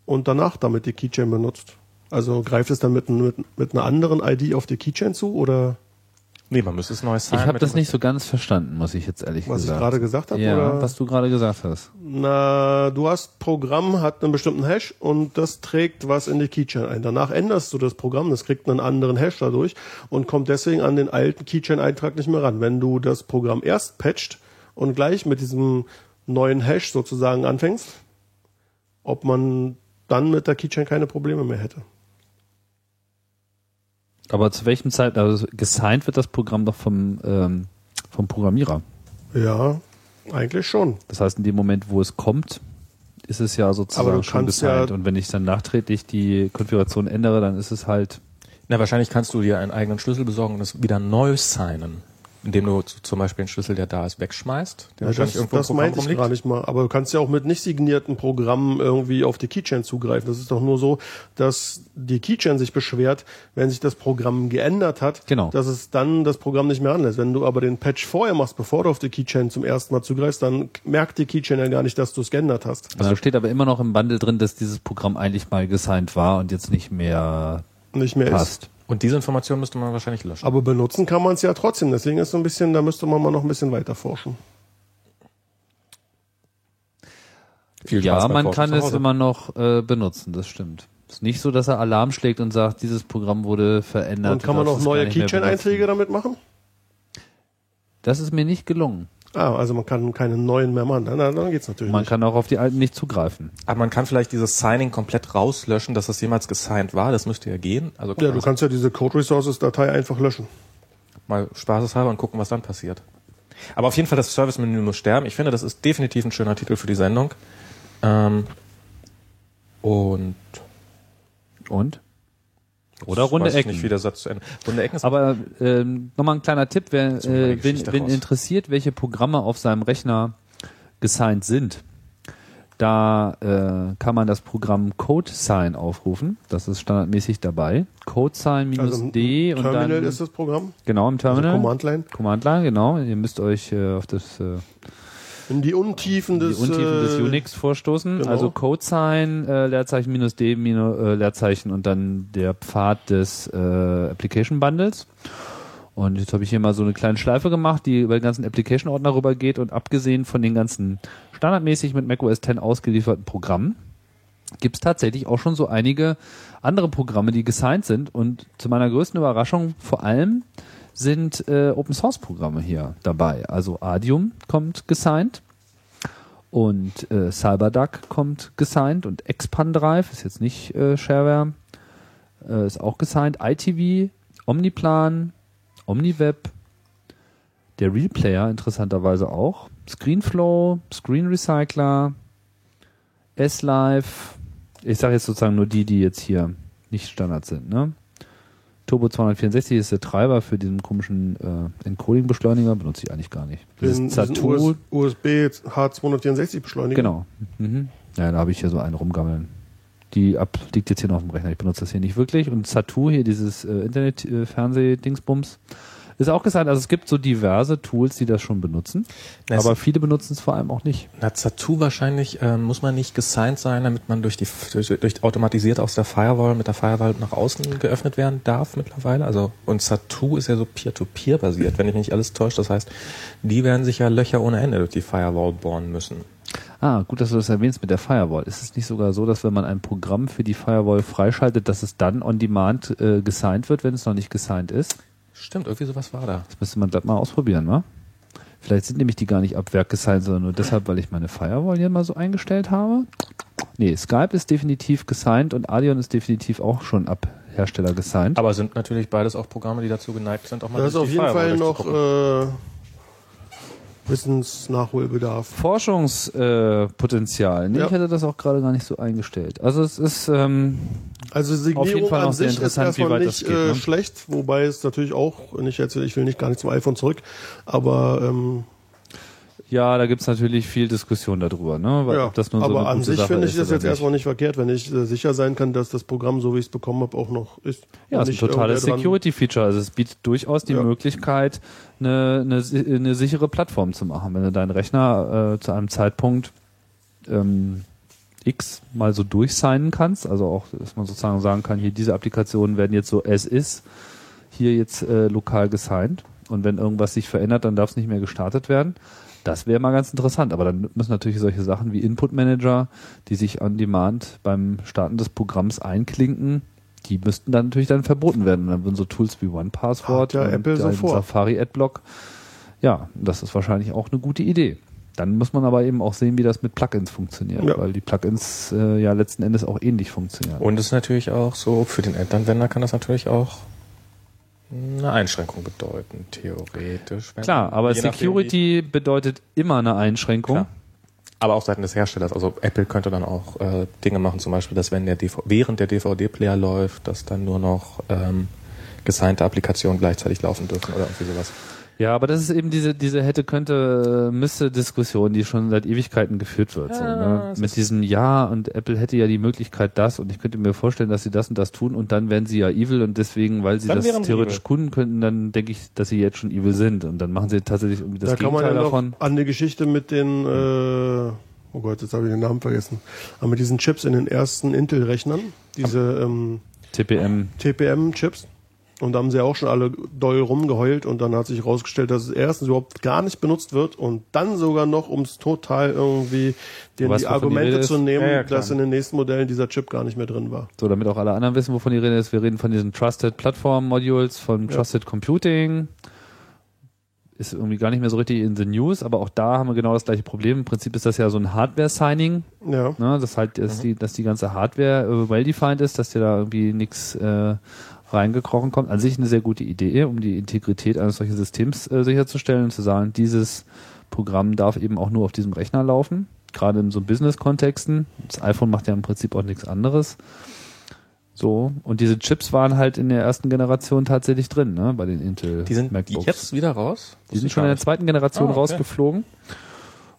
und danach damit die Keychain benutzt. Also greift es dann mit, mit, mit einer anderen ID auf die Keychain zu oder Nee, man müsste es neu Ich sein. habe das nicht so ganz verstanden, muss ich jetzt ehrlich was ich gesagt. gerade gesagt habe? ja, oder? was du gerade gesagt hast. Na, du hast Programm, hat einen bestimmten Hash und das trägt was in die Keychain ein. Danach änderst du das Programm, das kriegt einen anderen Hash dadurch und kommt deswegen an den alten Keychain-Eintrag nicht mehr ran. Wenn du das Programm erst patcht und gleich mit diesem neuen Hash sozusagen anfängst, ob man dann mit der Keychain keine Probleme mehr hätte. Aber zu welchem Zeit, also gesigned wird das Programm doch vom, ähm, vom Programmierer. Ja, eigentlich schon. Das heißt, in dem Moment, wo es kommt, ist es ja sozusagen schon gesigned. ja- Und wenn ich dann nachträglich die Konfiguration ändere, dann ist es halt Na, wahrscheinlich kannst du dir einen eigenen Schlüssel besorgen und es wieder neu signen. Indem du zum Beispiel einen Schlüssel, der da ist, wegschmeißt. Der Ja, das irgendwo das meinte ich gar nicht mal. Aber du kannst ja auch mit nicht signierten Programmen irgendwie auf die Keychain zugreifen. Das ist doch nur so, dass die Keychain sich beschwert, wenn sich das Programm geändert hat, Genau. dass es dann das Programm nicht mehr anlässt. Wenn du aber den Patch vorher machst, bevor du auf die Keychain zum ersten Mal zugreifst, dann merkt die Keychain ja gar nicht, dass du es geändert hast. Also steht aber immer noch im Bundle drin, dass dieses Programm eigentlich mal gesigned war und jetzt nicht mehr nicht mehr ist. passt. Und diese Information müsste man wahrscheinlich löschen. Aber benutzen kann man es ja trotzdem. Deswegen ist so ein bisschen, da müsste man mal noch ein bisschen weiter forschen. Viel ja, man Forschen kann es immer noch äh, benutzen, das stimmt. Ist nicht so, dass er Alarm schlägt und sagt, dieses Programm wurde verändert. Und kann man gar neue Keychain-Einträge damit machen? Das ist mir nicht gelungen. Ah, also man kann keine neuen mehr machen. Na, dann geht's natürlich Man nicht. kann auch auf die alten nicht zugreifen. Aber man kann vielleicht dieses Signing komplett rauslöschen, dass das jemals gesigned war. Das müsste ja gehen. Also Ja, du kannst ja diese Code Resources Datei einfach löschen. mal spaßeshalber und gucken, was dann passiert. Aber auf jeden Fall das Service-Menü muss sterben. Ich finde, das ist definitiv ein schöner Titel für die Sendung. Ähm, und Und? Oder runde Ecken. Nicht, wie der Satz zu Ende. Runde Ecken ist Aber ähm, nochmal ein kleiner Tipp, wer äh, wen, Geschichte wen raus. interessiert, welche Programme auf seinem Rechner gesigned sind. Da äh, kann man das Programm CodeSign aufrufen. Das ist standardmäßig dabei. CodeSign minus Also und Terminal dann ist das Programm. genau im Terminal. Also Command Line. Command Line, genau. Ihr müsst euch äh, auf das äh, In die Untiefen die des, Untiefen des äh, Unix vorstoßen. genau. Also Codesign, äh, Leerzeichen minus D, minus, äh, Leerzeichen und dann der Pfad des äh, Application Bundles. Und jetzt habe ich hier mal so eine kleine Schleife gemacht, die über den ganzen Application-Ordner rübergeht und abgesehen von den ganzen standardmäßig mit macOS 10 ausgelieferten Programmen, gibt es tatsächlich auch schon so einige andere Programme, die gesigned sind. Und zu meiner größten Überraschung vor allem sind äh, Open Source Programme hier dabei. Also Adium kommt gesigned und äh, CyberDuck kommt gesigned und Expandrive ist jetzt nicht äh, Shareware, äh, ist auch gesigned. ITV, Omniplan, OmniWeb, der Realplayer interessanterweise auch, Screenflow, Screen Recycler, S-Live, ich sage jetzt sozusagen nur die, die jetzt hier nicht Standard sind, ne? Turbo 264 ist der Treiber für diesen komischen äh, Encoding-Beschleuniger, benutze ich eigentlich gar nicht. Diesen Zattoo, US, USB H264 Beschleuniger. genau. Mhm. Ja, da habe ich hier so einen rumgammeln. Die ab, liegt jetzt hier noch auf dem Rechner. Ich benutze das hier nicht wirklich. Und Zattoo, hier dieses äh, Internet-Fernseh-Dingsbums, ist auch gesagt, also es gibt so diverse Tools, die das schon benutzen. Na, es- aber viele benutzen es vor allem auch nicht. Na, Zattoo wahrscheinlich ähm, muss man nicht gesigned sein, damit man durch die durch, durch automatisiert aus der Firewall mit der Firewall nach außen geöffnet werden darf mittlerweile. Also und Zattoo ist ja so Peer-to-Peer basiert, wenn ich nicht alles täusche. Das heißt, die werden sich ja Löcher ohne Ende durch die Firewall bohren müssen. Ah, gut, dass du das erwähnst mit der Firewall. Ist es nicht sogar so, dass wenn man ein Programm für die Firewall freischaltet, dass es dann on demand äh, gesigned wird, wenn es noch nicht gesigned ist? Stimmt, irgendwie sowas war da. Das müsste man glatt mal ausprobieren, wa? Vielleicht sind nämlich die gar nicht ab Werk gesigned, sondern nur deshalb, weil ich meine Firewall hier mal so eingestellt habe. Nee, Skype ist definitiv gesigned und Adion ist definitiv auch schon ab Hersteller gesigned. Aber sind natürlich beides auch Programme, die dazu geneigt sind, auch mal Da ist durch auf die jeden Firewall Fall noch äh, Wissensnachholbedarf. Forschungspotenzial. Äh, nee, Ja. ich hätte das auch gerade gar nicht so eingestellt. Also es ist ähm, Also Auf jeden Signierung Fall an sich ist erstmal nicht geht, äh, ne? schlecht, wobei es natürlich auch, nicht jetzt, ich will nicht gar nicht zum iPhone zurück, aber ähm, ja, da gibt's natürlich viel Diskussion darüber, ne? Weil, ja, das nun so aber eine an sich Sache finde ich das jetzt nicht. erstmal nicht verkehrt, wenn ich äh, sicher sein kann, dass das Programm, so wie ich es bekommen habe, auch noch ist. Ja, es ist ein totales Security-Feature. Also es bietet durchaus die Ja. Möglichkeit, eine, eine, eine sichere Plattform zu machen. Wenn du deinen Rechner äh, zu einem Zeitpunkt ähm, X mal so durchsignen kannst, also auch, dass man sozusagen sagen kann, hier diese Applikationen werden jetzt so as ist, hier jetzt äh, lokal gesigned. Und wenn irgendwas sich verändert, dann darf es nicht mehr gestartet werden. Das wäre mal ganz interessant, aber dann müssen natürlich solche Sachen wie Input Manager, die sich on demand beim Starten des Programms einklinken, die müssten dann natürlich dann verboten werden. Und dann würden so Tools wie OnePassword ja und. Safari Adblock. Ja, das ist wahrscheinlich auch eine gute Idee. Dann muss man aber eben auch sehen, wie das mit Plugins funktioniert, Ja. weil die Plugins äh, ja letzten Endes auch ähnlich funktionieren. Und es ist natürlich auch so, für den Endanwender kann das natürlich auch eine Einschränkung bedeuten, theoretisch. Klar, aber Security bedeutet immer eine Einschränkung. Klar. Aber auch seitens des Herstellers. Also Apple könnte dann auch äh, Dinge machen, zum Beispiel, dass wenn der DV während der DVD-Player läuft, dass dann nur noch ähm, gesignte Applikationen gleichzeitig laufen dürfen oder irgendwie sowas. Ja, aber das ist eben diese, diese hätte, könnte, müsste Diskussion, die schon seit Ewigkeiten geführt wird. so, Ja, ne? es Mit diesem Ja und Apple hätte ja die Möglichkeit das und ich könnte mir vorstellen, dass sie das und das tun und dann wären sie ja evil und deswegen, weil sie Dann das theoretisch evil. kunden könnten, dann denke ich, dass sie jetzt schon evil sind und dann machen sie tatsächlich irgendwie das da kann man Gegenteil ja noch davon. an die Geschichte mit den, äh, oh Gott, jetzt habe ich den Namen vergessen, aber mit diesen Chips in den ersten Intel-Rechnern, diese, ähm, TPM. TPM-Chips. Und da haben sie auch schon alle doll rumgeheult und dann hat sich herausgestellt, dass es erstens überhaupt gar nicht benutzt wird und dann sogar noch, um es total irgendwie den weißt, die die Argumente Rede zu nehmen, Ja, ja, dass in den nächsten Modellen dieser Chip gar nicht mehr drin war. So, damit auch alle anderen wissen, wovon die Rede ist. Wir reden von diesen Trusted Platform Modules von Ja. Trusted Computing. Ist irgendwie gar nicht mehr so richtig in the news, aber auch da haben wir genau das gleiche Problem. Im Prinzip ist das ja so ein Hardware-Signing, Ja. ne? dass halt, dass, die, dass die ganze Hardware äh, well-defined ist, dass dir da irgendwie nichts äh, reingekrochen kommt. An sich eine sehr gute Idee, um die Integrität eines solchen Systems äh, sicherzustellen und zu sagen, dieses Programm darf eben auch nur auf diesem Rechner laufen. Gerade in so Business-Kontexten. Das iPhone macht ja im Prinzip auch nichts anderes. So, und diese Chips waren halt in der ersten Generation tatsächlich drin, ne, bei den Intel Die sind die MacBooks. jetzt wieder raus? Die sind schon in der zweiten Generation Ah, okay. rausgeflogen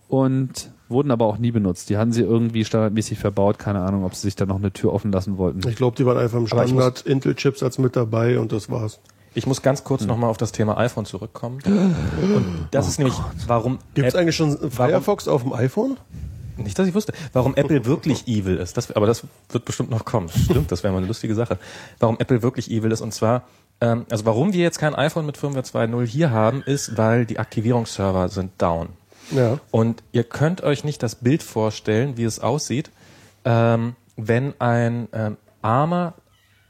und wurden aber auch nie benutzt. Die hatten sie irgendwie standardmäßig verbaut, keine Ahnung, ob sie sich da noch eine Tür offen lassen wollten. Ich glaube, die waren einfach im Standard Intel-Chips als mit dabei und das war's. Ich muss ganz kurz nochmal auf das Thema iPhone zurückkommen. <gasps> Und das ist nämlich, warum Gibt es eigentlich schon Firefox auf dem iPhone? Nicht, dass ich wusste. Warum Apple <laughs> wirklich evil ist. Das, aber das wird bestimmt noch kommen. Stimmt, das wäre mal eine lustige Sache. Warum Apple wirklich evil ist. Und zwar, ähm, also warum wir jetzt kein iPhone mit Firmware 2.0 hier haben, ist, weil die Aktivierungsserver sind down. Ja. Und ihr könnt euch nicht das Bild vorstellen, wie es aussieht, ähm, wenn ein ähm, armer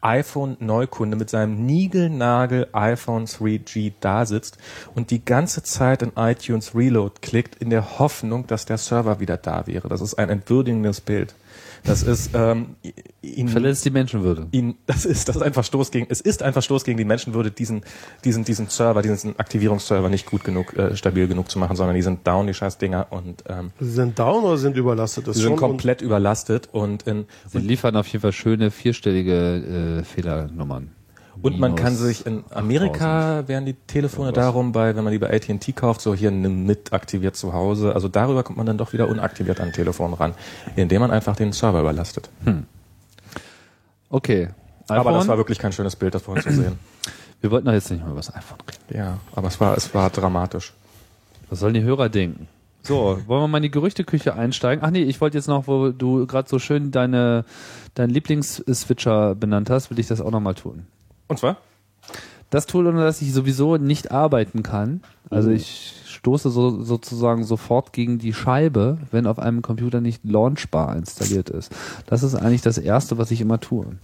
iPhone-Neukunde mit seinem Nigelnagel iPhone 3G da sitzt und die ganze Zeit in iTunes Reload klickt, in der Hoffnung, dass der Server wieder da wäre. Das ist ein entwürdigendes Bild. Das ist ähm, ihn, Verletzt die Menschenwürde. ihn, das ist das ist ein Verstoß gegen es ist ein Verstoß gegen die Menschenwürde diesen diesen diesen Server diesen Aktivierungsserver nicht gut genug äh, stabil genug zu machen sondern die sind down die scheiß Dinger und ähm, Sie sind down oder sind überlastet? Das die sind komplett überlastet und in Sie liefern auf jeden Fall schöne vierstellige äh, Fehlernummern. Und man kann sich in Amerika werden die Telefone darum bei wenn man die bei AT&T kauft so hier nimm mit aktiviert zu Hause also darüber kommt man dann doch wieder unaktiviert an Telefon ran indem man einfach den Server überlastet Okay. aber das iPhone? war wirklich kein schönes Bild das vorhin zu sehen Wir wollten doch jetzt nicht mal über das iPhone reden. ja aber es war es war dramatisch Was sollen die Hörer denken? So, wollen wir mal in die Gerüchteküche einsteigen? Ach nee, ich wollte jetzt noch, wo du gerade so schön deine deinen Lieblings-Switcher benannt hast, will ich das auch nochmal tun. Und zwar Das Tool, ohne das ich sowieso nicht arbeiten kann. Also ich stoße so, sozusagen sofort gegen die Scheibe, wenn auf einem Computer nicht Launchbar installiert ist. Das ist eigentlich das Erste, was ich immer tue.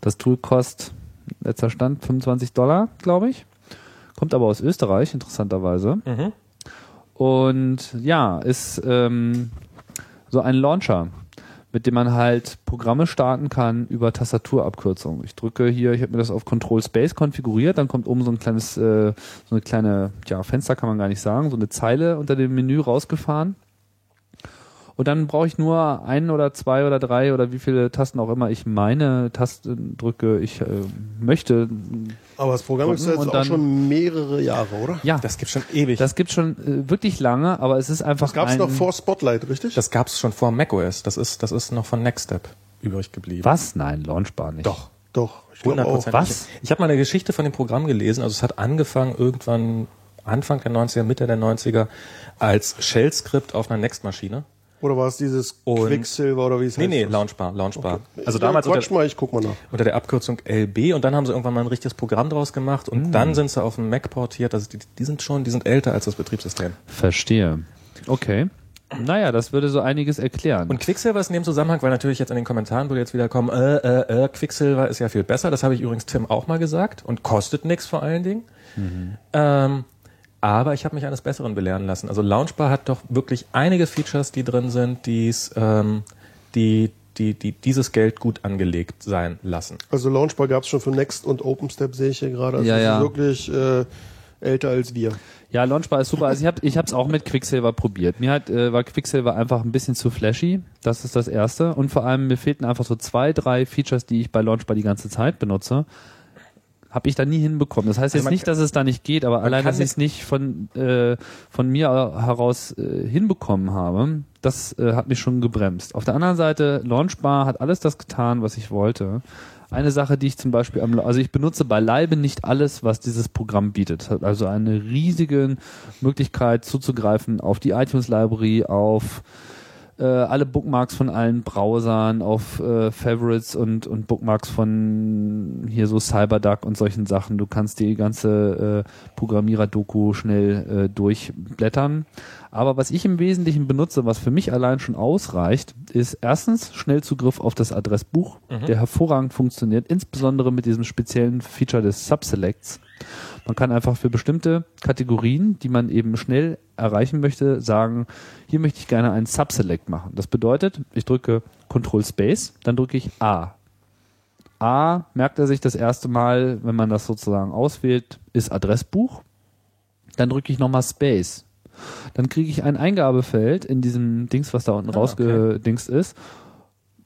Das Tool kostet, letzter Stand, 25 Dollar, glaube ich. Kommt aber aus Österreich, interessanterweise. mhm. Und ja, ist ähm, so ein Launcher, mit dem man halt Programme starten kann über Tastaturabkürzung. Ich drücke hier, ich habe mir das auf Control Space konfiguriert, dann kommt oben so ein kleines, äh, so eine kleine, ja, Fenster kann man gar nicht sagen, so eine Zeile unter dem Menü rausgefahren. Und dann brauche ich nur ein oder zwei oder drei oder wie viele Tasten auch immer ich meine Tasten drücke, ich äh, möchte. Aber das Programm ist jetzt auch dann- schon mehrere Jahre, oder? Ja, das gibt schon ewig das gibt schon äh, wirklich lange, aber es ist einfach Das gab es noch vor Spotlight, richtig? Das gab es schon vor macOS. Das ist, das ist noch von Nextstep übrig geblieben. Was? Nein, Launchbar nicht. Doch. Doch, ich glaube auch. 100%. Was? Ich, ich habe mal eine Geschichte von dem Programm gelesen. Also es hat angefangen irgendwann Anfang der 90er, Mitte der 90er als Shell-Skript auf einer Next-Maschine. Oder war es dieses Und- Quicksilver oder wie es Nee, heißt? nee, das? Launchbar, Launchbar. Also Ja, damals unter, mal, ich guck mal nach. unter der Abkürzung LB und dann haben sie irgendwann mal ein richtiges Programm draus gemacht und dann sind sie auf den Mac portiert. Also die, die sind schon, die sind älter als das Betriebssystem. Verstehe. Okay. Naja, das würde so einiges erklären. Und Quicksilver ist in dem Zusammenhang, weil natürlich jetzt in den Kommentaren würde jetzt wieder kommen, äh, äh, äh, Quicksilver ist ja viel besser. Das habe ich übrigens Tim auch mal gesagt und kostet nichts vor allen Dingen. Ähm, aber ich habe mich eines Besseren belehren lassen. Also Launchbar hat doch wirklich einige Features, die drin sind, die's, ähm, die, die, die dieses Geld gut angelegt sein lassen. Also Launchbar gab es schon für Next und OpenStep, sehe ich hier gerade. Also Ja, ja. ist wirklich äh, älter als wir. ja, Launchbar ist super. Also ich habe ich es auch mit Quicksilver probiert. Mir hat äh, war Quicksilver einfach ein bisschen zu flashy. Das ist das erste und vor allem mir fehlten einfach so zwei, drei Features, die ich bei Launchbar die ganze Zeit benutze. Habe ich da nie hinbekommen. Das heißt Also jetzt nicht, dass es da nicht geht, aber allein, dass ich es nicht von äh, von mir heraus äh, hinbekommen habe, das äh, hat mich schon gebremst. Auf der anderen Seite, Launchbar hat alles das getan, was ich wollte. Eine Sache, die ich zum Beispiel am, also ich benutze beileibe nicht alles, was dieses Programm bietet. Es hat also eine riesige Möglichkeit zuzugreifen auf die iTunes Library, auf äh, alle Bookmarks von allen Browsern auf äh, Favorites und, und Bookmarks von hier so CyberDuck und solchen Sachen. Du kannst die ganze äh, Programmierer-Doku schnell äh, durchblättern. Aber was ich im Wesentlichen benutze, was für mich allein schon ausreicht, ist erstens Schnellzugriff auf das Adressbuch, der hervorragend funktioniert, insbesondere mit diesem speziellen Feature des Subselects. Man kann einfach für bestimmte Kategorien, die man eben schnell erreichen möchte, sagen, hier möchte ich gerne einen Subselect machen. Das bedeutet, ich drücke Control Space, dann drücke ich A. A merkt er sich das erste Mal, wenn man das sozusagen auswählt, ist Adressbuch. Dann drücke ich nochmal Space. Dann kriege ich ein Eingabefeld in diesem Dings, was da unten Ah, rausgedingst ist.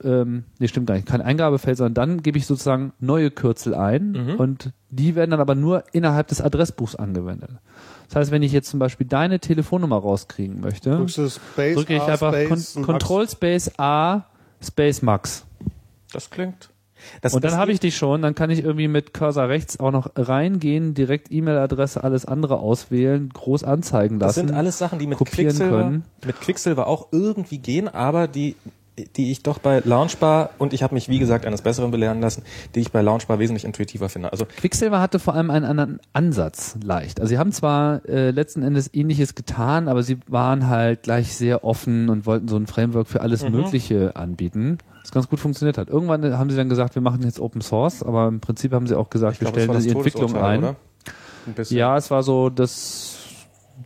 Ähm, nee, stimmt gar nicht. Kein Eingabefeld, sondern dann gebe ich sozusagen neue Kürzel ein Mhm. und die werden dann aber nur innerhalb des Adressbuchs angewendet. Das heißt, wenn ich jetzt zum Beispiel deine Telefonnummer rauskriegen möchte, drücke ich A, einfach Space, Con Max. Control Space A Space Max. Das klingt. Das, Und dann das habe ich dich schon, dann kann ich irgendwie mit Cursor rechts auch noch reingehen, direkt E-Mail-Adresse, alles andere auswählen, groß anzeigen Das lassen. sind alles Sachen, die mit kopieren Quicksilver, können. mit Quicksilver auch irgendwie gehen, aber die, die ich doch bei Launchbar, und ich habe mich, wie gesagt, eines Besseren belehren lassen, die ich bei Launchbar wesentlich intuitiver finde. Also Quicksilver hatte vor allem einen anderen Ansatz leicht. Also sie haben zwar äh, letzten Endes ähnliches getan, aber sie waren halt gleich sehr offen und wollten so ein Framework für alles Mhm. Mögliche anbieten. Das ganz gut funktioniert hat. Irgendwann haben sie dann gesagt, wir machen jetzt Open Source, aber im Prinzip haben sie auch gesagt, ich wir glaube, das stellen das die Entwicklung ein. oder? Ja, es war so, dass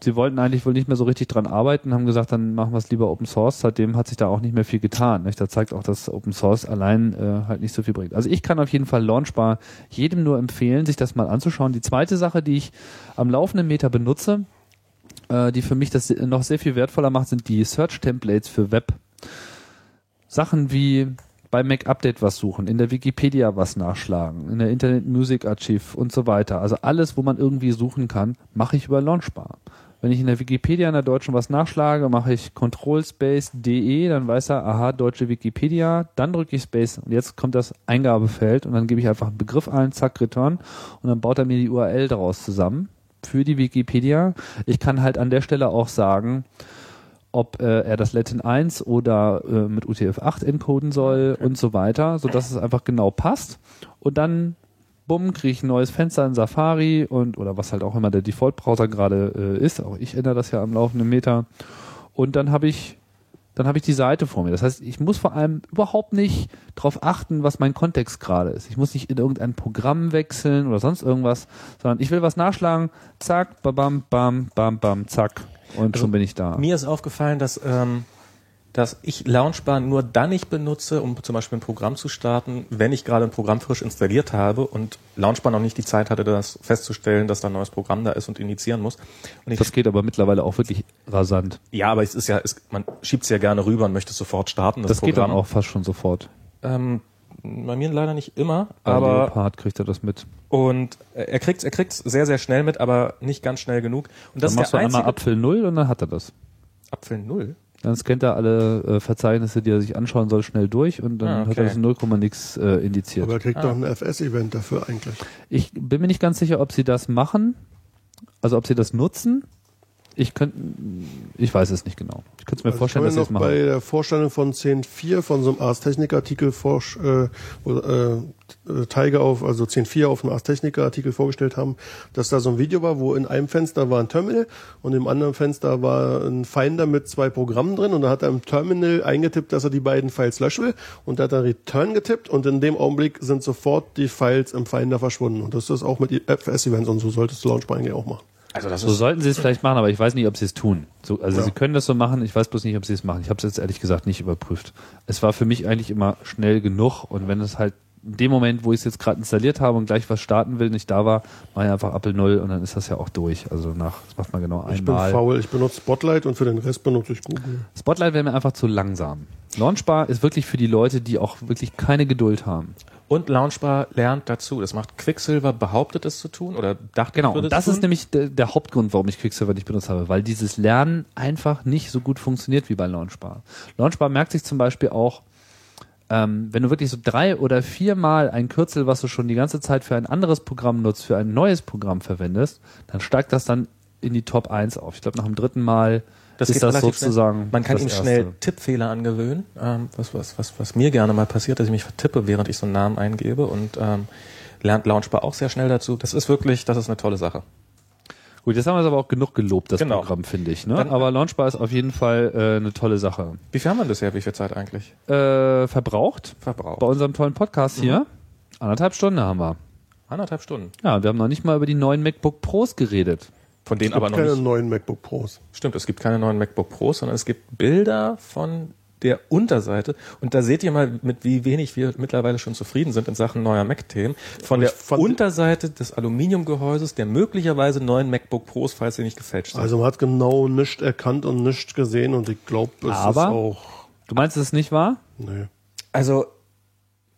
sie wollten eigentlich wohl nicht mehr so richtig dran arbeiten, haben gesagt, dann machen wir es lieber Open Source. Seitdem hat sich da auch nicht mehr viel getan. Nicht? Da zeigt auch, dass Open Source allein äh, halt nicht so viel bringt. Also ich kann auf jeden Fall Launchbar jedem nur empfehlen, sich das mal anzuschauen. Die zweite Sache, die ich am laufenden Meter benutze, äh, die für mich das noch sehr viel wertvoller macht, sind die Search Templates für Web. Sachen wie bei Mac Update was suchen, in der Wikipedia was nachschlagen, in der Internet Music Archive und so weiter. Also alles, wo man irgendwie suchen kann, mache ich über Launchbar. Wenn ich in der Wikipedia in der deutschen was nachschlage, mache ich Control Space DE, dann weiß er, aha, deutsche Wikipedia, dann drücke ich Space und jetzt kommt das Eingabefeld und dann gebe ich einfach einen Begriff ein, zack, Return und dann baut er mir die URL daraus zusammen für die Wikipedia. Ich kann halt an der Stelle auch sagen, ob äh, er das Latin 1 oder äh, mit UTF-8 encoden soll und so weiter, so dass es einfach genau passt. Und dann, bumm, kriege ich ein neues Fenster in Safari und oder was halt auch immer der Default-Browser gerade äh, ist. Auch ich ändere das ja am laufenden Meter. Und dann habe ich dann habe ich die Seite vor mir. Das heißt, ich muss vor allem überhaupt nicht darauf achten, was mein Kontext gerade ist. Ich muss nicht in irgendein Programm wechseln oder sonst irgendwas, sondern ich will was nachschlagen, zack, bam, bam, bam, bam, zack. Und schon bin ich da. Mir ist aufgefallen, dass, ähm, dass ich Launchbar nur dann nicht benutze, um zum Beispiel ein Programm zu starten, wenn ich gerade ein Programm frisch installiert habe und Launchbar noch nicht die Zeit hatte, das festzustellen, dass da ein neues Programm da ist und initiieren muss. Und Das geht aber mittlerweile auch wirklich rasant. ja, aber es ist ja, es, man schiebt es ja gerne rüber und möchte es sofort starten. Das, Das geht dann auch fast schon sofort. Ähm, bei mir leider nicht immer, Bei aber Leopard kriegt er das mit. und er kriegt er kriegt's sehr sehr schnell mit, aber nicht ganz schnell genug. Und das Dann ist machst du der einmal einzige Apfel 0 und dann hat er das. Apfel null. Dann scannt er alle äh, Verzeichnisse, die er sich anschauen soll, schnell durch und dann Ah, okay. hat er das in 0, nix äh, indiziert. Aber er kriegt Ah. doch ein FS-Event dafür eigentlich. Ich bin mir nicht ganz sicher, ob sie das machen, also ob sie das nutzen. Ich könnte, ich weiß es nicht genau. Ich könnte es mir Also vorstellen, dass ich es machen. bei der Vorstellung von 10.4 von so einem Ars Technica Artikel vorsch- äh, wo äh, äh, Tiger auf, also 10.4 auf einem Ars Technica Artikel vorgestellt haben, dass da so ein Video war, wo in einem Fenster war ein Terminal und im anderen Fenster war ein Finder mit zwei Programmen drin und da hat er im Terminal eingetippt, dass er die beiden Files löschen will und da hat er Return getippt und in dem Augenblick sind sofort die Files im Finder verschwunden und das ist auch mit FS-Events und so solltest du Launchbar eigentlich auch machen. Also das So sollten sie es vielleicht machen, aber ich weiß nicht, ob sie es tun. So, also Ja. sie können das so machen, ich weiß bloß nicht, ob sie es machen. Ich habe es jetzt ehrlich gesagt nicht überprüft. Es war für mich eigentlich immer schnell genug und wenn es halt in dem Moment, wo ich es jetzt gerade installiert habe und gleich was starten will, nicht da war, mache ich einfach Apple 0 und dann ist das ja auch durch. Also nach, das macht man genau Ich bin einmal. faul, ich benutze Spotlight und für den Rest benutze ich Google. Spotlight wäre mir einfach zu langsam. Launchbar ist wirklich für die Leute, die auch wirklich keine Geduld haben. Und Launchbar lernt dazu. Das macht Quicksilver, behauptet es zu tun oder dachte Genau, und das ist nämlich der, der Hauptgrund, warum ich Quicksilver nicht benutzt habe, weil dieses Lernen einfach nicht so gut funktioniert wie bei Launchbar. Launchbar merkt sich zum Beispiel auch, ähm, wenn du wirklich so drei oder viermal ein Kürzel, was du schon die ganze Zeit für ein anderes Programm nutzt, für ein neues Programm verwendest, dann steigt das dann in die Top 1 auf. Ich glaube, nach dem dritten Mal Das ist geht das sozusagen Schnell. Man kann ihm Erste. schnell Tippfehler angewöhnen, ähm, was, was, was, was mir gerne mal passiert, dass ich mich vertippe, während ich so einen Namen eingebe und ähm, lernt Launchbar auch sehr schnell dazu. Das ist wirklich, das ist eine tolle Sache. Gut, jetzt haben wir es aber auch genug gelobt, das Genau. Programm, finde ich. Ne? Dann- aber Launchbar ist auf jeden Fall äh, eine tolle Sache. Wie viel haben wir bisher? Wie viel Zeit eigentlich? Äh, verbraucht Verbraucht. bei unserem tollen Podcast hier. Anderthalb Stunden haben wir. Anderthalb Stunden. Ja, wir haben noch nicht mal über die neuen MacBook Pros geredet. Von denen Es aber gibt noch keine nicht. neuen MacBook Pros. Stimmt, es gibt keine neuen MacBook Pros, sondern es gibt Bilder von der Unterseite. Und da seht ihr mal, mit wie wenig wir mittlerweile schon zufrieden sind in Sachen neuer Mac-Themen. Von der fand- Unterseite des Aluminiumgehäuses der möglicherweise neuen MacBook Pros, falls sie nicht gefälscht sind. Also man hat genau nichts erkannt und nichts gesehen und ich glaube, es Aber- ist auch. Du meinst, es ist nicht wahr? Nee. Also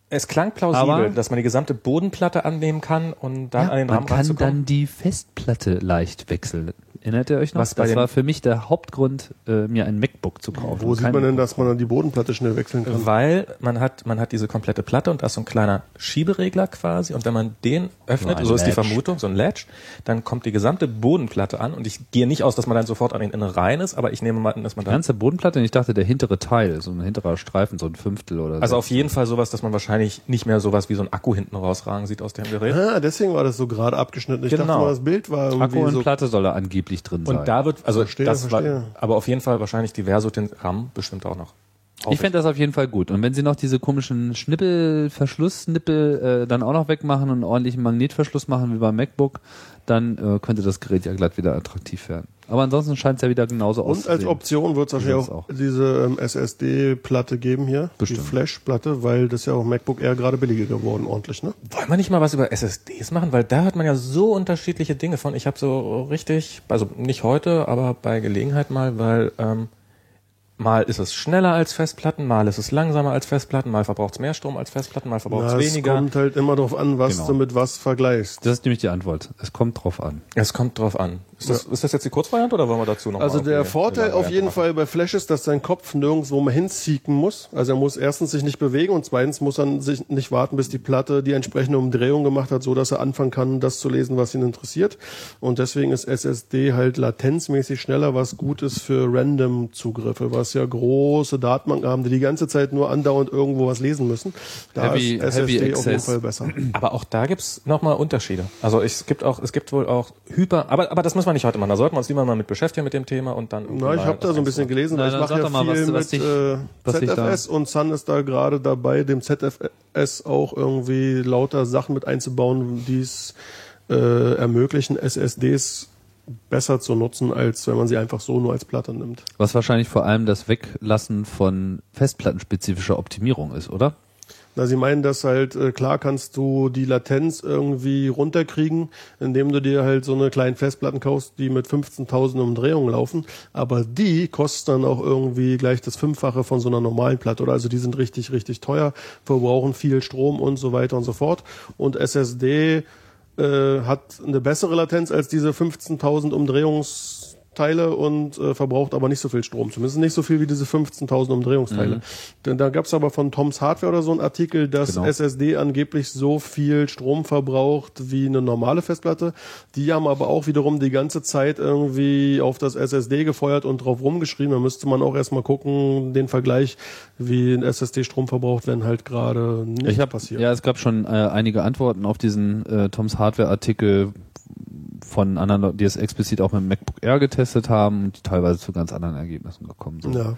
es klang plausibel, Aber- dass man die gesamte Bodenplatte annehmen kann und dann Ja, an den man Rahmen kann dann die Festplatte leicht wechseln. Erinnert ihr euch noch? Was das war für mich der Hauptgrund, äh, mir ein MacBook zu kaufen. Wo und sieht man denn, MacBook dass man dann die Bodenplatte schnell wechseln kann? Weil man hat, man hat diese komplette Platte und da ist so ein kleiner Schieberegler quasi und wenn man den öffnet, So so ist die. Vermutung, so ein Latch, dann kommt die gesamte Bodenplatte an und ich gehe nicht aus, dass man dann sofort an den Innen rein ist, aber ich nehme mal an, dass man Die dann ganze Bodenplatte? Ich dachte, der hintere Teil, so ein hinterer Streifen, so ein Fünftel oder so. also auf jeden Fall sowas, dass man wahrscheinlich nicht mehr sowas wie so ein Akku hinten rausragen sieht aus dem Gerät. Ah, deswegen war das so gerade abgeschnitten. Ich Genau. dachte mal, das Bild war irgendwie Akku und so. Platte soll da angeblich drin sein. Und da wird, also Verstehe, das war, verstehe. aber auf jeden Fall wahrscheinlich die Verso den RAM bestimmt auch noch. Ich fände das auf jeden Fall gut. Und wenn sie noch diese komischen Schnippel, Verschlussnippel äh, dann auch noch wegmachen und einen ordentlichen Magnetverschluss machen wie beim MacBook, dann äh, könnte das Gerät ja glatt wieder attraktiv werden. Aber ansonsten scheint es ja wieder genauso Und als auszusehen. Option wird es wahrscheinlich auch, auch. diese ähm, SSD-Platte geben hier, Bestimmt. die Flash-Platte, weil das ja auch MacBook Air gerade billiger geworden, ordentlich, ne? Wollen wir nicht mal was über SSDs machen? Weil da hört man ja so unterschiedliche Dinge von. Ich habe so richtig, also nicht heute, aber bei Gelegenheit mal, weil ähm, mal ist es schneller als Festplatten, mal ist es langsamer als Festplatten, mal verbraucht es mehr Strom als Festplatten, mal verbraucht es Na, es weniger. kommt halt immer darauf an, was Genau. du mit was vergleichst. Das ist nämlich die Antwort. Es kommt drauf an. Es kommt drauf an. Ist das, ist das jetzt die Kurzvariante oder wollen wir dazu noch Also mal der Vorteil auf jeden machen? Fall bei Flash ist, dass sein Kopf nirgendwo mehr hinziehen muss. Also er muss erstens sich nicht bewegen und zweitens muss er sich nicht warten, bis die Platte die entsprechende Umdrehung gemacht hat, so dass er anfangen kann, das zu lesen, was ihn interessiert. Und deswegen ist SSD halt latenzmäßig schneller, was gut ist für Random-Zugriffe, was ja große Datenbanken haben, die die ganze Zeit nur andauernd irgendwo was lesen müssen. Da Heavy- ist SSD Heavy auf jeden Access. Fall besser. Aber auch da gibt's noch nochmal Unterschiede. Also es gibt auch, es gibt wohl auch Hyper, aber, aber das müssen wir nicht heute machen. Da sollten wir uns lieber mal mit beschäftigen mit dem Thema und dann. irgendwie Na, ich habe da so ein bisschen gelesen, weil ich mache ja mal, viel was- was mit äh, was dich da- ZFS und Sun ist da gerade dabei, dem ZFS auch irgendwie lauter Sachen mit einzubauen, die es äh, ermöglichen, SSDs besser zu nutzen, als wenn man sie einfach so nur als Platte nimmt. Was wahrscheinlich vor allem das Weglassen von festplattenspezifischer Optimierung ist, oder? Na, sie meinen, dass halt, äh, klar kannst du die Latenz irgendwie runterkriegen, indem du dir halt so eine kleinen Festplatten kaufst, die mit 15.000 Umdrehungen laufen, aber die kosten dann auch irgendwie gleich das Fünffache von so einer normalen Platte, oder? Also die sind richtig, richtig teuer, verbrauchen viel Strom und so weiter und so fort. Und SSD äh, hat eine bessere Latenz als diese 15.000 Umdrehungsteile und äh, verbraucht aber nicht so viel Strom. Zumindest nicht so viel wie diese 15.000 Umdrehungsteile. Denn da gab es aber von Toms Hardware oder so einen Artikel, dass Genau. SSD angeblich so viel Strom verbraucht wie eine normale Festplatte. Die haben aber auch wiederum die ganze Zeit irgendwie auf das SSD gefeuert und drauf rumgeschrieben. Da müsste man auch erstmal gucken, den Vergleich, wie ein SSD Strom verbraucht, wenn halt gerade nicht ich hab, passiert. Ja, es gab schon äh, einige Antworten auf diesen äh, Toms Hardware-Artikel von anderen Leuten, die es explizit auch mit dem MacBook Air getestet haben und die teilweise zu ganz anderen Ergebnissen gekommen sind. ja.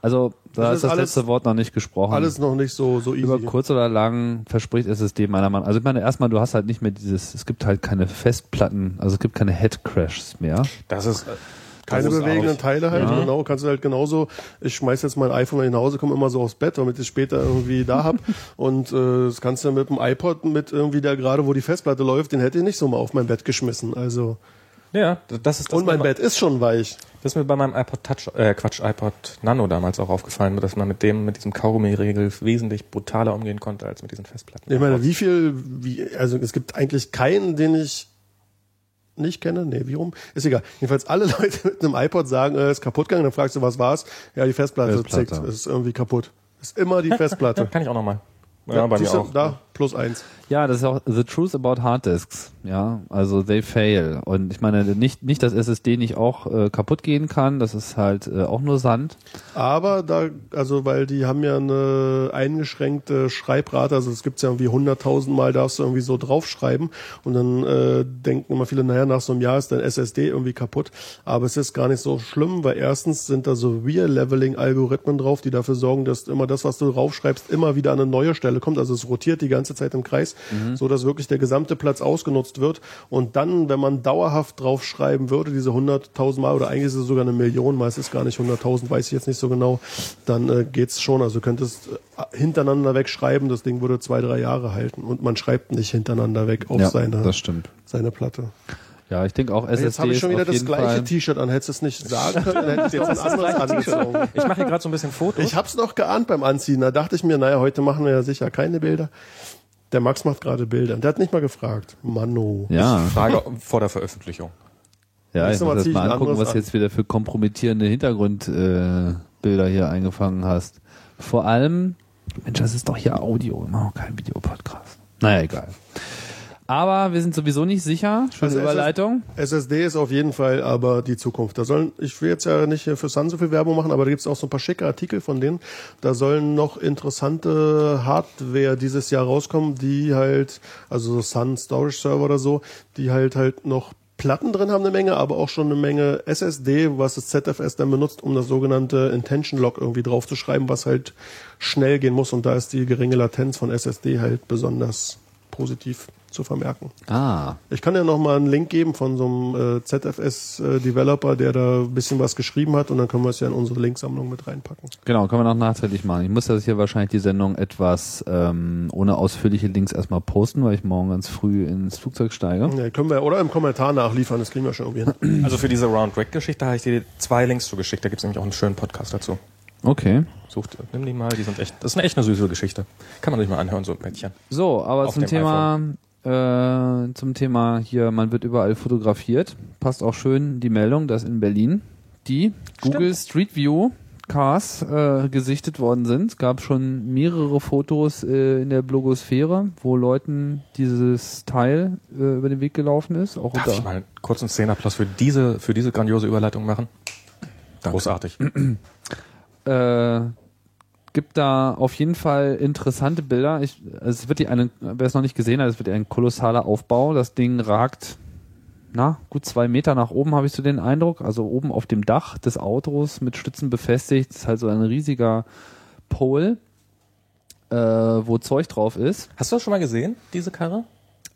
Also da Das ist das alles- letzte Wort noch nicht gesprochen. Alles noch nicht so, so easy. Über kurz oder lang verspricht SSD meiner Meinung nach. Also ich meine, erstmal, du hast halt nicht mehr dieses, es gibt halt keine Festplatten, also es gibt keine Head-Crashs mehr. Das ist Keine bewegenden Teile halt, Ja. genau. Kannst du halt genauso, ich schmeiß jetzt mein iPhone, wenn ich nach Hause komme, immer so aufs Bett, damit ich es später irgendwie da hab. <laughs> Und äh, das kannst du mit dem iPod, mit irgendwie der gerade, wo die Festplatte läuft, den hätte ich nicht so mal auf mein Bett geschmissen. Also Ja, das ist das Und mein Bett ist schon weich. Das ist mir bei meinem iPod Touch, äh, Quatsch, iPod Nano damals auch aufgefallen, dass man mit dem, mit diesem Kaugummi-Regel wesentlich brutaler umgehen konnte als mit diesen Festplatten. Ich meine, wie viel, wie, also es gibt eigentlich keinen, den ich nicht kenne. Nee, wie rum? Ist egal. Jedenfalls alle <laughs> Leute mit einem iPod sagen, äh, ist kaputt gegangen, dann fragst du, was war's? Ja, die Festplatte, Festplatte. zickt, ist irgendwie kaputt. Ist immer die Festplatte. <laughs> Kann ich auch nochmal. Ja, bei mir auch. Da, plus eins. Ja, das ist auch the truth about hard disks. Ja, also they fail. Und ich meine nicht, nicht, dass SSD nicht auch äh, kaputt gehen kann. Das ist halt äh, auch nur Sand. Aber da, also weil die haben ja eine eingeschränkte Schreibrate, also es gibt ja irgendwie 100.000 Mal darfst du irgendwie so draufschreiben und dann äh, denken immer viele, naja, nach so einem Jahr ist dein SSD irgendwie kaputt. Aber es ist gar nicht so schlimm, weil erstens sind da so Real-Leveling-Algorithmen drauf, die dafür sorgen, dass immer das, was du draufschreibst, immer wieder an eine neue Stelle kommt. Also es rotiert die ganze Zeit im Kreis, so dass wirklich der gesamte Platz ausgenutzt wird. Und dann, wenn man dauerhaft draufschreiben würde, diese 100.000 Mal oder eigentlich ist es sogar eine Million Mal, es ist gar nicht 100.000, weiß ich jetzt nicht so genau, dann äh, geht's schon. Also du könntest äh, hintereinander wegschreiben, das Ding würde zwei, drei Jahre halten und man schreibt nicht hintereinander weg auf ja, seine, das stimmt. seine Platte. Ja, ich denke auch SSD Jetzt habe ich schon wieder das gleiche T-Shirt an. Hättest du es nicht sagen können, dann hätte ich jetzt <laughs> ein anderes angezogen. Ich mache hier gerade so ein bisschen <laughs> Fotos. Ich hab's noch geahnt beim Anziehen. Da dachte ich mir, naja, heute machen wir ja sicher keine Bilder. Der Max macht gerade Bilder. Der hat nicht mal gefragt. Mano. Ja, Frage vor der Veröffentlichung. ja, ich muss ich mal angucken, was an. jetzt wieder für kompromittierende Hintergrundbilder äh, hier eingefangen hast. Vor allem, Mensch, das ist doch hier Audio, wir machen auch keinen Videopodcast. Naja, egal. Aber wir sind sowieso nicht sicher. Schöne Also Überleitung. SSD ist auf jeden Fall aber die Zukunft. Da sollen, ich will jetzt ja nicht für Sun so viel Werbung machen, aber da gibt's auch so ein paar schicke Artikel von denen. Da sollen noch interessante Hardware dieses Jahr rauskommen, die halt, also so Sun Storage Server oder so, die halt halt noch Platten drin haben eine Menge, aber auch schon eine Menge SSD, was das ZFS dann benutzt, um das sogenannte Intention Log irgendwie draufzuschreiben, was halt schnell gehen muss und da ist die geringe Latenz von SSD halt besonders positiv zu vermerken. Ah, Ich kann ja noch mal einen Link geben von so einem äh, ZFS-Developer, der da ein bisschen was geschrieben hat und dann können wir es ja in unsere Linksammlung mit reinpacken. genau, können wir noch nachträglich machen. Ich muss das hier wahrscheinlich die Sendung etwas ähm, ohne ausführliche Links erstmal posten, weil ich morgen ganz früh ins Flugzeug steige. Ja, können wir oder im Kommentar nachliefern, das kriegen wir schon irgendwie hin. <clears throat> Also für diese Round-Rack-Geschichte habe ich dir zwei Links zugeschickt. Da gibt es nämlich auch einen schönen Podcast dazu. Okay. Sucht, nimm die mal, die sind echt, das ist eine echt eine süße Geschichte. Kann man sich mal anhören, so ein Bettchen. So, aber Auf zum Thema, äh, zum Thema hier, man wird überall fotografiert. Passt auch schön die Meldung, dass in Berlin die Google Street View Cars äh, gesichtet worden sind. Es gab schon mehrere Fotos äh, in der Blogosphäre, wo Leuten dieses Teil äh, über den Weg gelaufen ist. Auch Darf ich unter, mal kurz einen Szenenapplaus für diese, für diese grandiose Überleitung machen? Großartig. äh, gibt da auf jeden Fall interessante Bilder. Ich, es wird die eine, wer es noch nicht gesehen hat, es wird ein kolossaler Aufbau. Das Ding ragt, na, gut zwei Meter nach oben, habe ich so den Eindruck. Also oben auf dem Dach des Autos mit Stützen befestigt. Das ist halt so ein riesiger Pole, äh, wo Zeug drauf ist. Hast du das schon mal gesehen, diese Karre?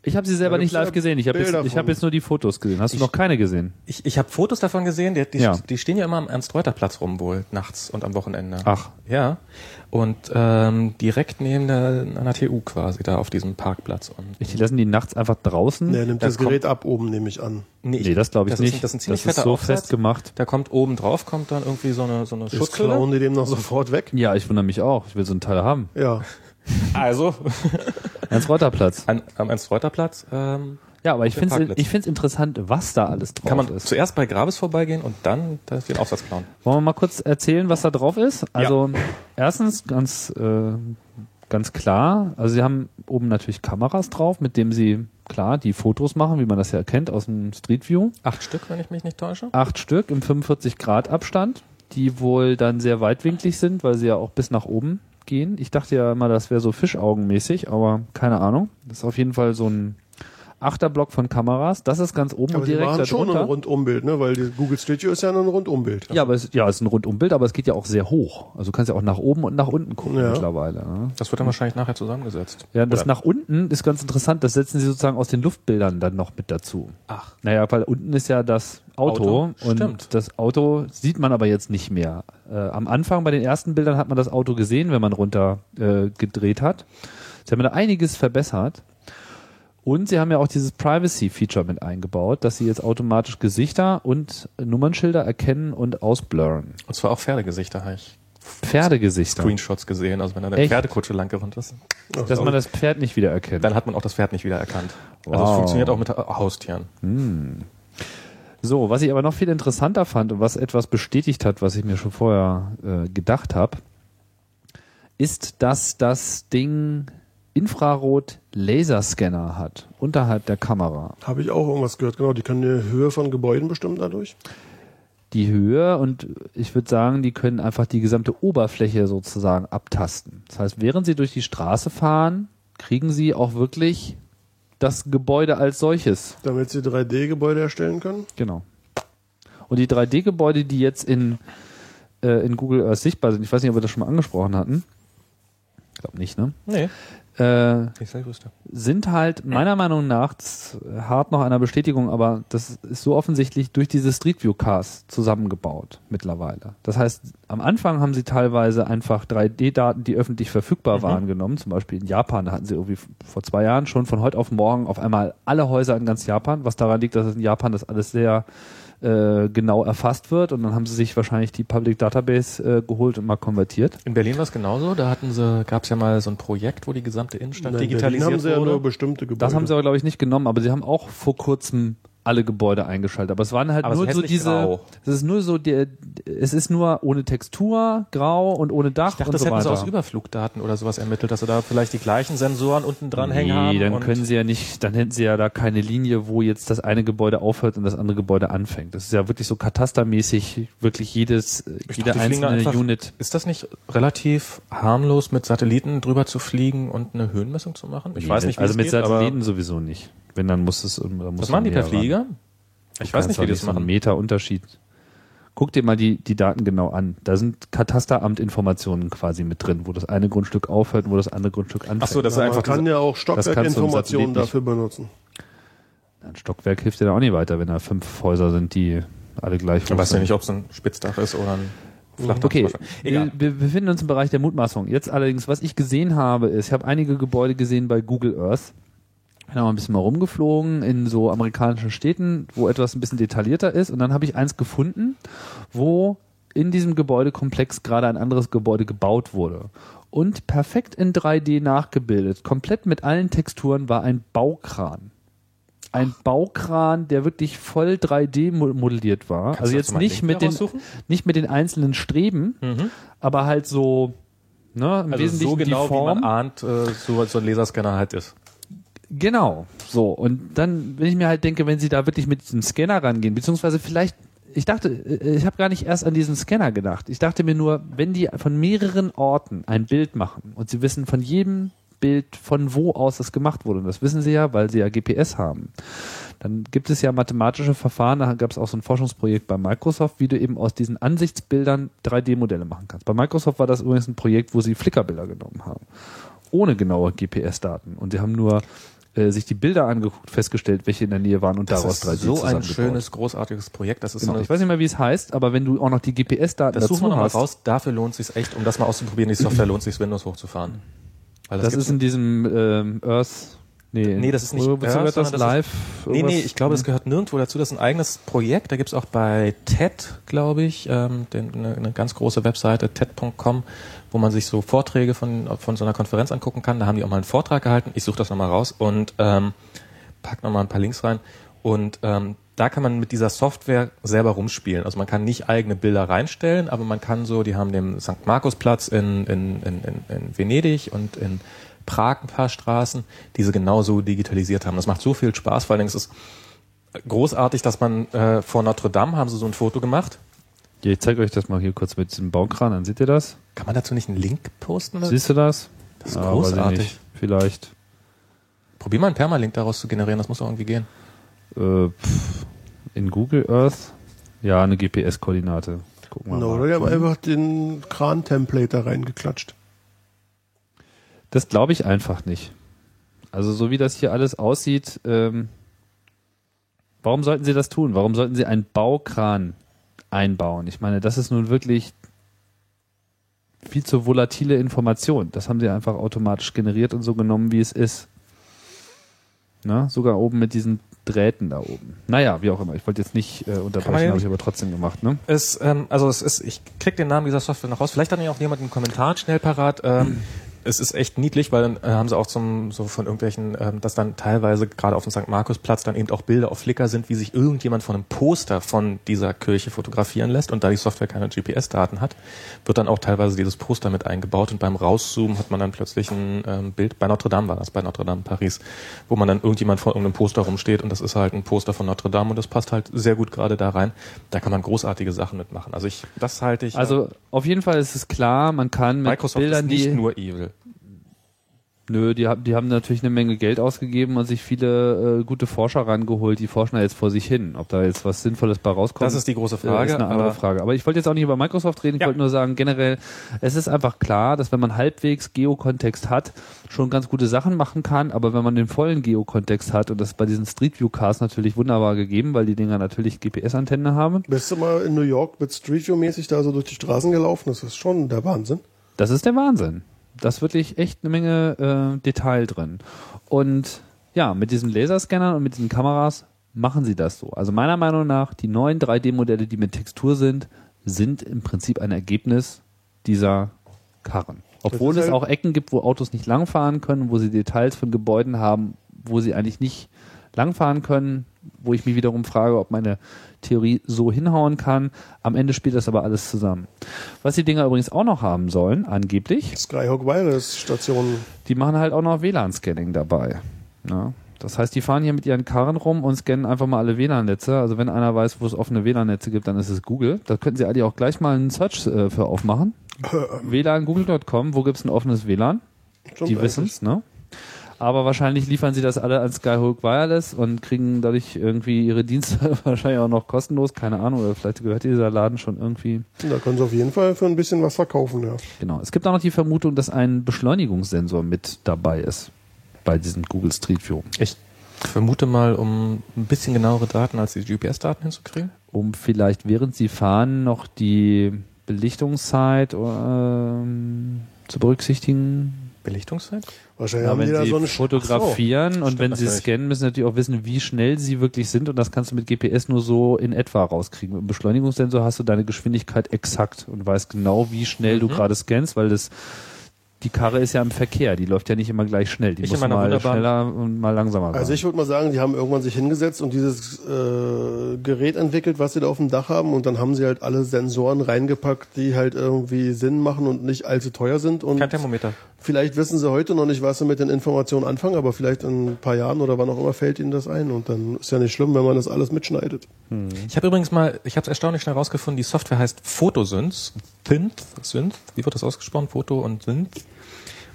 Ich habe sie selber Da nicht live gesehen. Ich habe jetzt, ich hab jetzt nur die Fotos gesehen. Hast du Ich- noch keine gesehen? Ich, ich habe Fotos davon gesehen, die, die, Ja. die stehen ja immer am Ernst-Reuter-Platz rum wohl, nachts und am Wochenende. Ach. Ja. Und ähm, direkt neben der, an der TU quasi, da auf diesem Parkplatz. Und Ich, die lassen die nachts einfach draußen. Der nimmt Das das Gerät ab oben, nehme ich an. nee, das glaube ich das nicht. Ist, das ist ein ziemlich das ist so Aufsatz. fest gemacht. Da kommt oben drauf, kommt dann irgendwie so eine, so eine Das Schutzhülle. klauen die dem noch sofort weg. Ja, ich wundere mich auch. Ich will so ein Teil haben. Ja. Also, <laughs> Ernst-Reuter-Platz. an, am Ernst-Reuter-Platz ähm, Ja, aber ich finde find's interessant, was da alles drauf kann man ist. zuerst bei Grabes vorbeigehen und dann das- den Aufsatz klauen. Wollen wir mal kurz erzählen, was da drauf ist? Also erstens ganz äh, ganz klar, also sie haben oben natürlich Kameras drauf, mit dem sie klar die Fotos machen, wie man das ja erkennt aus dem Street View. Acht Stück, wenn ich mich nicht täusche. Acht Stück im 45 Grad Abstand, die wohl dann sehr weitwinklig sind, weil sie ja auch bis nach oben gehen. Ich dachte ja immer, das wäre so Fischaugenmäßig, aber keine Ahnung. Das ist auf jeden Fall so ein Achterblock von Kameras. Das ist ganz oben Aber und direkt machen schon ein darunter. Rundumbild, ne? Weil die Google Street View ist ja ein Rundumbild. Ja, aber es, ja, es ist ein Rundumbild, aber es geht ja auch sehr hoch. Also du kannst ja auch nach oben und nach unten gucken Ja. mittlerweile. Ne? Das wird dann wahrscheinlich nachher zusammengesetzt. Ja, das Oder- nach unten ist ganz interessant. Das setzen sie sozusagen aus den Luftbildern dann noch mit dazu. Ach. Naja, weil unten ist ja das Auto, Auto, und stimmt. das Auto sieht man aber jetzt nicht mehr. Äh, am Anfang bei den ersten Bildern hat man das Auto gesehen, wenn man runter äh, gedreht hat. Sie haben da einiges verbessert. Und sie haben ja auch dieses Privacy-Feature mit eingebaut, dass sie jetzt automatisch Gesichter und Nummernschilder erkennen und ausblurren. Und zwar auch Pferdegesichter habe ich Pferdegesichter. Screenshots gesehen. Also wenn da eine Echt? Pferdekutsche lang gerannt ist, Dass man das Pferd nicht wiedererkennt. dann hat man auch das Pferd nicht wiedererkannt. Also es Wow. funktioniert auch mit Ha- Haustieren. So, was ich aber noch viel interessanter fand und was etwas bestätigt hat, was ich mir schon vorher äh, gedacht habe, ist, dass das Ding Infrarot-Laserscanner hat unterhalb der Kamera. Habe ich auch irgendwas gehört, genau. Die können die Höhe von Gebäuden bestimmen dadurch. Die Höhe und ich würde sagen, die können einfach die gesamte Oberfläche sozusagen abtasten. Das heißt, während sie durch die Straße fahren, kriegen sie auch wirklich das Gebäude als solches. Damit sie 3D-Gebäude erstellen können. Genau. Und die 3D-Gebäude, die jetzt in, äh, in Google Earth sichtbar sind, ich weiß nicht, ob wir das schon mal angesprochen hatten. Ich glaube nicht, ne? Nee, Äh, sind halt meiner Meinung nach, das hart noch einer Bestätigung, aber das ist so offensichtlich durch diese Street View Cars zusammengebaut mittlerweile. Das heißt, am Anfang haben sie teilweise einfach 3D-Daten, die öffentlich verfügbar waren, genommen. Zum Beispiel in Japan, da hatten sie irgendwie vor zwei Jahren schon von heute auf morgen auf einmal alle Häuser in ganz Japan, was daran liegt, dass in Japan das alles sehr äh, genau erfasst wird und dann haben sie sich wahrscheinlich die Public Database äh, geholt und mal konvertiert. In Berlin war es genauso. Da hatten sie, gab es ja mal so ein Projekt, wo die gesamte Innenstadt Nein, Berlin digitalisiert haben sie ja wurde. nur bestimmte Gebäude. Das haben sie aber, glaube ich, nicht genommen, aber sie haben auch vor kurzem alle Gebäude eingeschaltet. Aber es waren halt Aber nur ist so diese. grau. Es ist nur so der. Es ist nur ohne Textur, grau und ohne Dach ich dachte, und das so hätten sie aus Überflugdaten oder sowas ermittelt, dass sie da vielleicht die gleichen Sensoren unten dran hängen haben. nee, dann können sie ja nicht, dann hätten sie ja da keine Linie, wo jetzt das eine Gebäude aufhört und das andere Gebäude anfängt. Das ist ja wirklich so katastermäßig, wirklich jedes, Ich jede dachte, einzelne einfach- Unit. Ist das nicht relativ harmlos, mit Satelliten drüber zu fliegen und eine Höhenmessung zu machen? Ich weiß nicht, wie also mit geht, Satelliten sowieso nicht. Wenn dann muss es, dann muss was machen die man per ran. Flieger? Ich Du weiß nicht, wie die das so einen machen. Meter Unterschied. Guck dir mal die, die Daten genau an. Da sind Katasteramt-Informationen quasi mit drin, wo das eine Grundstück aufhört und wo das andere Grundstück anfängt. Ach so, das ist Man einfach kann ja auch kannst du im Stockwerkinformationen dafür benutzen. Ein Stockwerk hilft dir da auch nicht weiter, wenn da fünf Häuser sind, die alle gleich Ich hoch weiß ja nicht, ob es ein Spitzdach ist oder ein Flachdach. Okay, Egal. wir, wir befinden uns im Bereich der Mutmaßung. Jetzt allerdings, was ich gesehen habe, ist, ich habe einige Gebäude gesehen bei Google Earth. Bin auch ein bisschen mal rumgeflogen in so amerikanischen Städten, wo etwas ein bisschen detaillierter ist. Und dann habe ich eins gefunden, wo in diesem Gebäudekomplex gerade ein anderes Gebäude gebaut wurde. Und perfekt in 3D nachgebildet, komplett mit allen Texturen, war ein Baukran. Ein Baukran, der wirklich voll 3D mo- modelliert war. Kannst also jetzt nicht mit den, raussuchen? nicht mit den einzelnen Streben, Mhm. aber halt so, ne, im Also Wesentlichen so genau, die Form. wie man ahnt, äh, so, so ein Laserscanner halt ist. Genau, so. Und dann, wenn ich mir halt denke, wenn sie da wirklich mit diesem Scanner rangehen, beziehungsweise vielleicht, ich dachte, äh, ich habe gar nicht erst an diesen Scanner gedacht. Ich dachte mir nur, wenn die von mehreren Orten ein Bild machen und sie wissen von jedem Bild, von wo aus das gemacht wurde, und das wissen sie ja, weil sie ja GPS haben, dann gibt es ja mathematische Verfahren, da gab es auch so ein Forschungsprojekt bei Microsoft, wie du eben aus diesen Ansichtsbildern 3D-Modelle machen kannst. Bei Microsoft war das übrigens ein Projekt, wo sie Flickerbilder genommen haben ohne genaue GPS-Daten. Und sie haben nur äh, sich die Bilder angeguckt, festgestellt, welche in der Nähe waren und Das daraus ist 3D so ein schönes, großartiges Projekt. Das ist Genau. so Ich weiß nicht mehr, wie es heißt, aber wenn du auch noch die GPS-Daten das suchen wir dazu hast, raus. Dafür lohnt es sich echt, um das mal auszuprobieren. Die Software lohnt sich, Windows hochzufahren. Weil das, gibt's ist in diesem ähm, Earth. Nee, Nee, das ist nicht Earth, das das live? Nee, nee, irgendwas? ich glaube, es gehört nirgendwo dazu. Das ist ein eigenes Projekt. Da gibt's auch bei TED, glaube ich, ähm, den, eine, eine ganz große Webseite, TED.com, wo man sich so Vorträge von, von so einer Konferenz angucken kann. Da haben die auch mal einen Vortrag gehalten. Ich suche das nochmal raus und ähm, pack nochmal ein paar Links rein. Und ähm, da kann man mit dieser Software selber rumspielen. Also man kann nicht eigene Bilder reinstellen, aber man kann so, die haben den St. Markusplatz in, in, in, in, in Venedig und in Prag ein paar Straßen, die sie genauso digitalisiert haben. Das macht so viel Spaß, vor allen Dingen ist es großartig, dass man äh, vor Notre Dame haben sie so ein Foto gemacht. Ja, ich zeige euch das mal hier kurz mit diesem Baukran, dann seht ihr das. Kann man dazu nicht einen Link posten? Oder? Siehst du das? Das ist Ja, ich großartig. nicht. Vielleicht. Probier mal einen Permalink daraus zu generieren, das muss doch irgendwie gehen. Äh, pff, in Google Earth? Ja, eine GPS-Koordinate. Gucken wir No, mal. oder die haben einfach den Kran-Template da reingeklatscht. Das glaube ich einfach nicht. Also so wie das hier alles aussieht, ähm, warum sollten sie das tun? Warum sollten sie einen Baukran einbauen? Ich meine, das ist nun wirklich viel zu volatile Information. Das haben sie einfach automatisch generiert und so genommen, wie es ist. Na, sogar oben mit diesen Drähten da oben. Naja, wie auch immer. Ich wollte jetzt nicht äh, unterbrechen, habe ich aber trotzdem gemacht. Ne? Es, ähm, also es ist, ich krieg den Namen dieser Software noch raus. Vielleicht hat ja auch jemand einen Kommentar schnell parat. Ähm, es ist echt niedlich, weil dann äh, haben sie auch zum, so von irgendwelchen, ähm, dass dann teilweise gerade auf dem St. Markusplatz dann eben auch Bilder auf Flickr sind, wie sich irgendjemand von einem Poster von dieser Kirche fotografieren lässt und da die Software keine GPS-Daten hat, wird dann auch teilweise dieses Poster mit eingebaut und beim Rauszoomen hat man dann plötzlich ein ähm, Bild, bei Notre Dame war das, bei Notre Dame Paris, wo man dann irgendjemand vor irgendeinem Poster rumsteht und das ist halt ein Poster von Notre Dame und das passt halt sehr gut gerade da rein. Da kann man großartige Sachen mitmachen. Also ich, das halte ich. Also auf jeden Fall ist es klar, man kann mit Microsoft Bildern, ist nicht die nur evil. Nö, die, haben- die haben natürlich eine Menge Geld ausgegeben und sich viele äh, gute Forscher rangeholt, die forschen da jetzt vor sich hin. Ob da jetzt was Sinnvolles bei rauskommt, Das ist die große äh, Frage. ist eine andere aber Frage. Aber ich wollte jetzt auch nicht über Microsoft reden, ich Ja. wollte nur sagen, generell, es ist einfach klar, dass wenn man halbwegs Geokontext hat, schon ganz gute Sachen machen kann, aber wenn man den vollen Geokontext hat, und das ist bei diesen Street View Cars natürlich wunderbar gegeben, weil die Dinger natürlich GPS-Antenne haben, Bist du mal in New York mit Street View mäßig da so durch die Straßen gelaufen? Das ist schon der Wahnsinn. Das ist der Wahnsinn. Da ist wirklich echt eine Menge äh, Detail drin. Und ja, mit diesen Laserscannern und mit diesen Kameras machen sie das so. Also meiner Meinung nach, die neuen 3D-Modelle, die mit Textur sind, sind im Prinzip ein Ergebnis dieser Karren. Obwohl es halt- auch Ecken gibt, wo Autos nicht langfahren können, wo sie Details von Gebäuden haben, wo sie eigentlich nicht langfahren können, wo ich mich wiederum frage, ob meine Theorie so hinhauen kann. Am Ende spielt das aber alles zusammen. Was die Dinger übrigens auch noch haben sollen, angeblich, Skyhawk Wireless Stationen. die machen halt auch noch WLAN-Scanning dabei. Ja. Das heißt, die fahren hier mit ihren Karren rum und scannen einfach mal alle WLAN-Netze. Also wenn einer weiß, wo es offene WLAN-Netze gibt, dann ist es Google. Da könnten Sie alle auch gleich mal einen Search äh, für aufmachen. <laughs> WLAN google.com, wo gibt's ein offenes WLAN? Schon Die eigentlich. wissen's, ne? Aber wahrscheinlich liefern sie das alle an Skyhook Wireless und kriegen dadurch irgendwie ihre Dienste <laughs> wahrscheinlich auch noch kostenlos, keine Ahnung, oder vielleicht gehört dieser Laden schon irgendwie. Da können sie auf jeden Fall für ein bisschen was verkaufen, ja. Genau. Es gibt auch noch die Vermutung, dass ein Beschleunigungssensor mit dabei ist bei diesem Google Street View, ich vermute mal, um ein bisschen genauere Daten als die GPS-Daten hinzukriegen. um vielleicht während sie fahren noch die Belichtungszeit ähm, zu berücksichtigen. Belichtungszeit? Wahrscheinlich Ja, haben die wenn da sie so eine fotografieren und Stimmt wenn sie scannen, müssen sie natürlich auch wissen, wie schnell sie wirklich sind und das kannst du mit GPS nur so in etwa rauskriegen. Mit dem Beschleunigungssensor hast du deine Geschwindigkeit exakt und weißt genau, wie schnell Mhm. du gerade scannst, weil das die Karre ist ja im Verkehr, die läuft ja nicht immer gleich schnell, die Ich in muss mal schneller und mal langsamer sein. Also ich würde mal sagen, die haben irgendwann sich hingesetzt und dieses äh, Gerät entwickelt, was sie da auf dem Dach haben und dann haben sie halt alle Sensoren reingepackt, die halt irgendwie Sinn machen und nicht allzu teuer sind und Kein Thermometer. Vielleicht wissen sie heute noch nicht, was sie mit den Informationen anfangen, aber vielleicht in ein paar Jahren oder wann auch immer fällt ihnen das ein und dann ist ja nicht schlimm, wenn man das alles mitschneidet. Ich habe übrigens mal, ich habe es erstaunlich schnell rausgefunden, die Software heißt Photosynth. Synth, Synth, wie wird das ausgesprochen? Foto und Synth.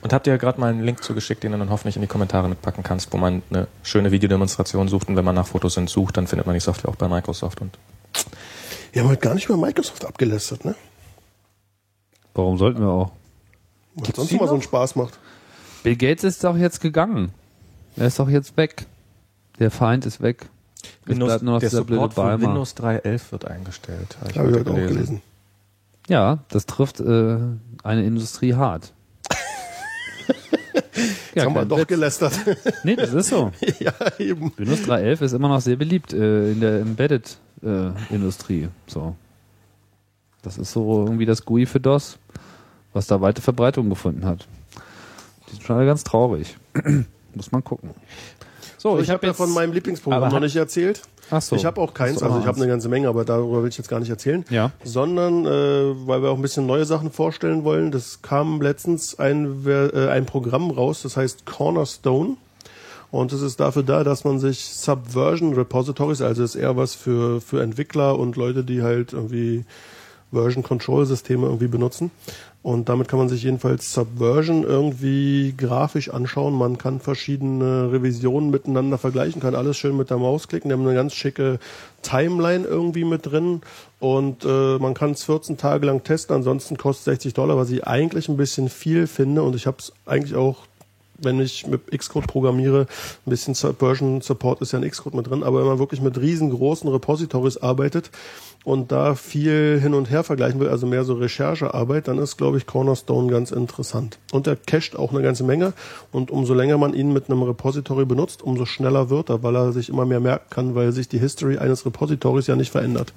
Und hab dir gerade mal einen Link zugeschickt, den du dann hoffentlich in die Kommentare mitpacken kannst, wo man eine schöne Videodemonstration sucht. Und wenn man nach Photosynth sucht, dann findet man die Software auch bei Microsoft. Und Wir haben heute gar nicht über Microsoft abgelästert, ne? Warum sollten wir auch? Was sonst immer so einen? Spaß macht. Bill Gates ist doch jetzt gegangen. Er ist doch jetzt weg. Der Feind ist weg. Bleibt nur noch der Support für. Windows 3.11 wird eingestellt. Hab Habe ich heute heute auch gelesen. Ja, das trifft äh, eine Industrie hart. <laughs> Jetzt haben wir doch Witz. gelästert. Nee, das ist so. <laughs> ja, eben. Windows 3.11 ist immer noch sehr beliebt äh, in der Embedded-Industrie. so. Das ist so irgendwie das GUI für DOS, was da weite Verbreitung gefunden hat. Die sind schon alle ganz traurig. <clears throat> Muss man gucken. So, ich habe ja von meinem Lieblingsprogramm noch nicht erzählt. Ach so. Ich habe auch keins, also ich habe eine ganze Menge, aber darüber will ich jetzt gar nicht erzählen. Ja. Sondern, äh, weil wir auch ein bisschen neue Sachen vorstellen wollen, das kam letztens ein, äh, ein Programm raus, das heißt Cornerstone. Und das ist dafür da, dass man sich Subversion Repositories, also ist eher was für, für Entwickler und Leute, die halt irgendwie Version Control Systeme irgendwie benutzen. Und damit kann man sich jedenfalls Subversion irgendwie grafisch anschauen. Man kann verschiedene Revisionen miteinander vergleichen, kann alles schön mit der Maus klicken. Die haben eine ganz schicke Timeline irgendwie mit drin. Und äh, man kann es 14 Tage lang testen. Ansonsten kostet 60 Dollar, was ich eigentlich ein bisschen viel finde. Und ich habe es eigentlich auch wenn ich mit Xcode programmiere, ein bisschen Subversion Support ist ja in Xcode mit drin, aber wenn man wirklich mit riesengroßen Repositories arbeitet und da viel hin und her vergleichen will, also mehr so Recherchearbeit, dann ist, glaube ich, Cornerstone ganz interessant. Und er cached auch eine ganze Menge und umso länger man ihn mit einem Repository benutzt, umso schneller wird er, weil er sich immer mehr merken kann, weil sich die History eines Repositories ja nicht verändert.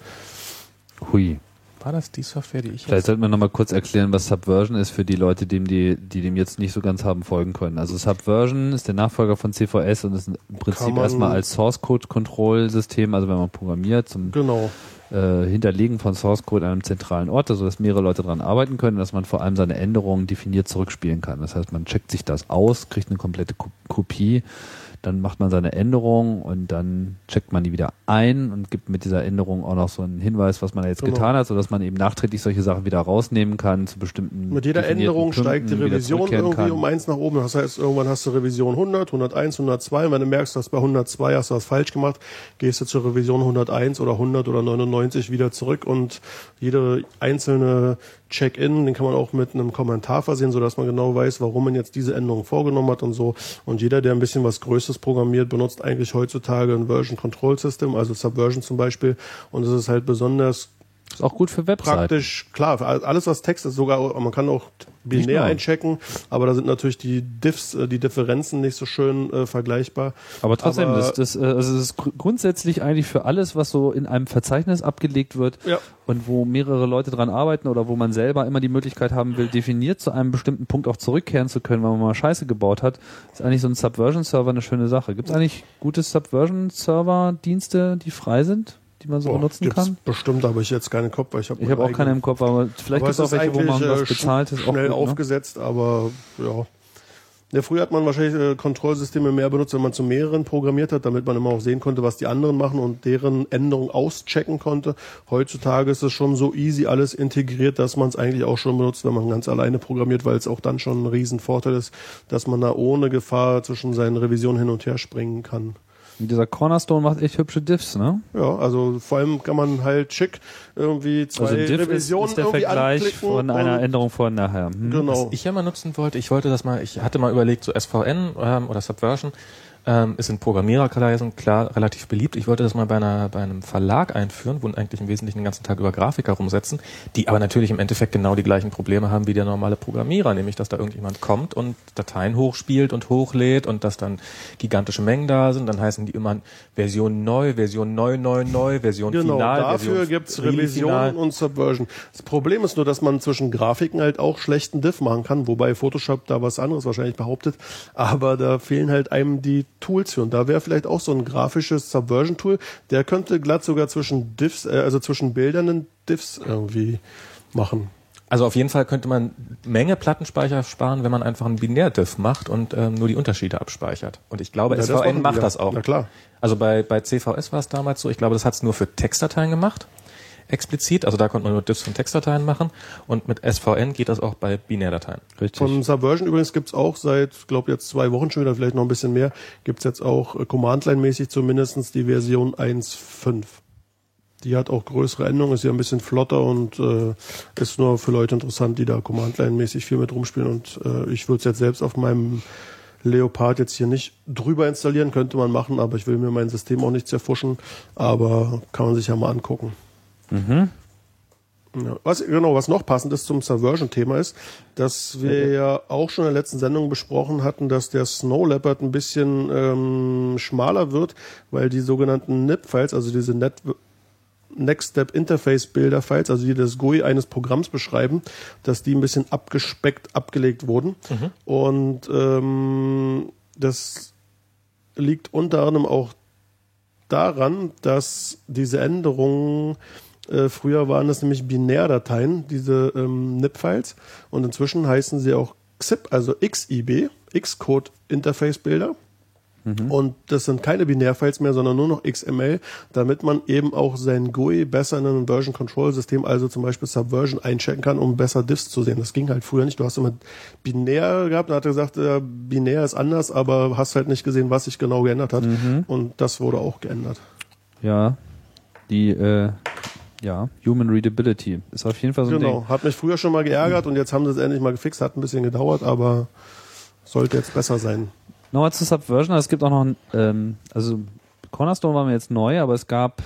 Hui. War das die Software, die ich Vielleicht sollten wir nochmal kurz erklären, was Subversion ist für die Leute, dem die, die dem jetzt nicht so ganz haben folgen können. Also Subversion ist der Nachfolger von CVS und ist im Prinzip erstmal als Source Code Kontrollsystem, also wenn man programmiert zum Genau. äh, Hinterlegen von Source Code an einem zentralen Ort, also dass mehrere Leute dran arbeiten können, dass man vor allem seine Änderungen definiert zurückspielen kann. Das heißt, man checkt sich das aus, kriegt eine komplette Ko- Kopie, dann macht man seine Änderung und dann checkt man die wieder ein und gibt mit dieser Änderung auch noch so einen Hinweis, was man da jetzt Genau. getan hat, sodass man eben nachträglich solche Sachen wieder rausnehmen kann zu bestimmten Mit jeder Änderung Punkten steigt die Revision irgendwie kann. um eins nach oben. Das heißt, irgendwann hast du Revision 100, 101, 102. Und wenn du merkst, dass bei 102 hast du was falsch gemacht, gehst du zur Revision 101 oder 100 oder 99 wieder zurück und jede einzelne Check-in, den kann man auch mit einem Kommentar versehen, sodass man genau weiß, warum man jetzt diese Änderung vorgenommen hat und so. Und jeder, der ein bisschen was Größeres programmiert, benutzt eigentlich heutzutage ein Version Control System, also Subversion zum Beispiel. Und es ist halt besonders Ist auch gut für Webseiten. praktisch, klar, alles was Text ist, sogar, man kann auch binär einchecken, aber da sind natürlich die Diffs, äh, die Differenzen nicht so schön äh, vergleichbar. Aber trotzdem, Aber- das, das, äh, also es ist gr- grundsätzlich eigentlich für alles, was so in einem Verzeichnis abgelegt wird Ja. und wo mehrere Leute dran arbeiten oder wo man selber immer die Möglichkeit haben will, definiert zu einem bestimmten Punkt auch zurückkehren zu können, weil man mal Scheiße gebaut hat, ist eigentlich so ein Subversion-Server eine schöne Sache. Gibt es eigentlich gute Subversion-Server-Dienste, die frei sind, die man so Boah, benutzen gibt's kann? Bestimmt, aber ich jetzt keine Kopf, weil ich habe Ich habe auch keine im Kopf, aber vielleicht gibt es auch welche, wo man was äh, bezahlt ist. auch schnell gut, ne? aufgesetzt, aber ja. Ja, früher hat man wahrscheinlich äh, Kontrollsysteme mehr benutzt, wenn man zu mehreren programmiert hat, damit man immer auch sehen konnte, was die anderen machen und deren Änderungen auschecken konnte. Heutzutage ist es schon so easy alles integriert, dass man es eigentlich auch schon benutzt, wenn man ganz alleine programmiert, weil es auch dann schon ein Riesenvorteil ist, dass man da ohne Gefahr zwischen seinen Revisionen hin und her springen kann. Und Dieser Cornerstone macht echt hübsche Diffs, ne? Ja, also vor allem kann man halt schick irgendwie zwei Also Diff ist, Revisionen ist der irgendwie Vergleich von einer Änderung vor und nachher. Hm? Genau. Was ich ja mal nutzen wollte, ich wollte das mal, ich hatte mal überlegt, so SVN ähm, oder Subversion ähm, ist in Programmiererkreisen klar relativ beliebt. Ich wollte das mal bei, einer, bei einem Verlag einführen, wo eigentlich im Wesentlichen den ganzen Tag über Grafiker rumsetzen, die aber natürlich im Endeffekt genau die gleichen Probleme haben wie der normale Programmierer, nämlich dass da irgendjemand kommt und Dateien hochspielt und hochlädt und dass dann gigantische Mengen da sind. Dann heißen die immer Version neu, Version neu, neu, neu, Version Genau, final. dafür Version gibt's really Revision final. und Subversion. Das Problem ist nur, dass man zwischen Grafiken halt auch schlechten Diff machen kann, wobei Photoshop da was anderes wahrscheinlich behauptet, aber da fehlen halt einem die Tools für und da wäre vielleicht auch so ein grafisches Subversion-Tool, der könnte glatt sogar zwischen Diffs, äh, also zwischen Bildern und Diffs irgendwie machen. Also auf jeden Fall könnte man Menge Plattenspeicher sparen, wenn man einfach einen Binärdiff macht und ähm, nur die Unterschiede abspeichert. Und ich glaube, Ja, das SVN die macht ja. das auch. Na klar. Also bei, bei CVS war es damals so, ich glaube, das hat es nur für Textdateien gemacht, explizit. Also da konnte man nur Diffs von Textdateien machen. Und mit SVN geht das auch bei Binärdateien. Richtig. Von Subversion übrigens gibt's auch seit, glaube jetzt zwei Wochen schon wieder, vielleicht noch ein bisschen mehr, gibt's jetzt auch äh, Command-Line-mäßig zumindestens die Version 1.5. Die hat auch größere Änderungen, ist ja ein bisschen flotter und äh, ist nur für Leute interessant, die da Command-Line-mäßig viel mit rumspielen. Und äh, ich würde es jetzt selbst auf meinem Leopard jetzt hier nicht drüber installieren, könnte man machen, aber ich will mir mein System auch nicht zerfuschen. Aber kann man sich ja mal angucken. Ja, was, genau, was noch passend ist zum Subversion-Thema ist, dass wir ja. auch schon in der letzten Sendung besprochen hatten, dass der Snow Leopard ein bisschen ähm, schmaler wird, weil die sogenannten NIP-Files, also diese Net Next Step Interface Bilder Files, also die das GUI eines Programms beschreiben, dass die ein bisschen abgespeckt abgelegt wurden. Und ähm, das liegt unter anderem auch daran, dass diese Änderungen äh, früher waren das nämlich Binärdateien, diese ähm, NIP-Files, und inzwischen heißen sie auch XIB, also XIB, Xcode Interface Bilder. Und das sind keine Binärfiles mehr, sondern nur noch XML, damit man eben auch sein GUI besser in einem Version Control System, also zum Beispiel Subversion einchecken kann, um besser Diffs zu sehen. Das ging halt früher nicht. Du hast immer binär gehabt, dann hat er gesagt, äh, binär ist anders, aber hast halt nicht gesehen, was sich genau geändert hat. Und das wurde auch geändert. Ja, die äh, ja, Human Readability ist auf jeden Fall so ein Genau, Ding. hat mich früher schon mal geärgert und jetzt haben sie es endlich mal gefixt. Hat ein bisschen gedauert, aber sollte jetzt besser sein. Nochmal zu Subversion, es gibt auch noch ein, ähm, also Cornerstone war mir jetzt neu, aber es gab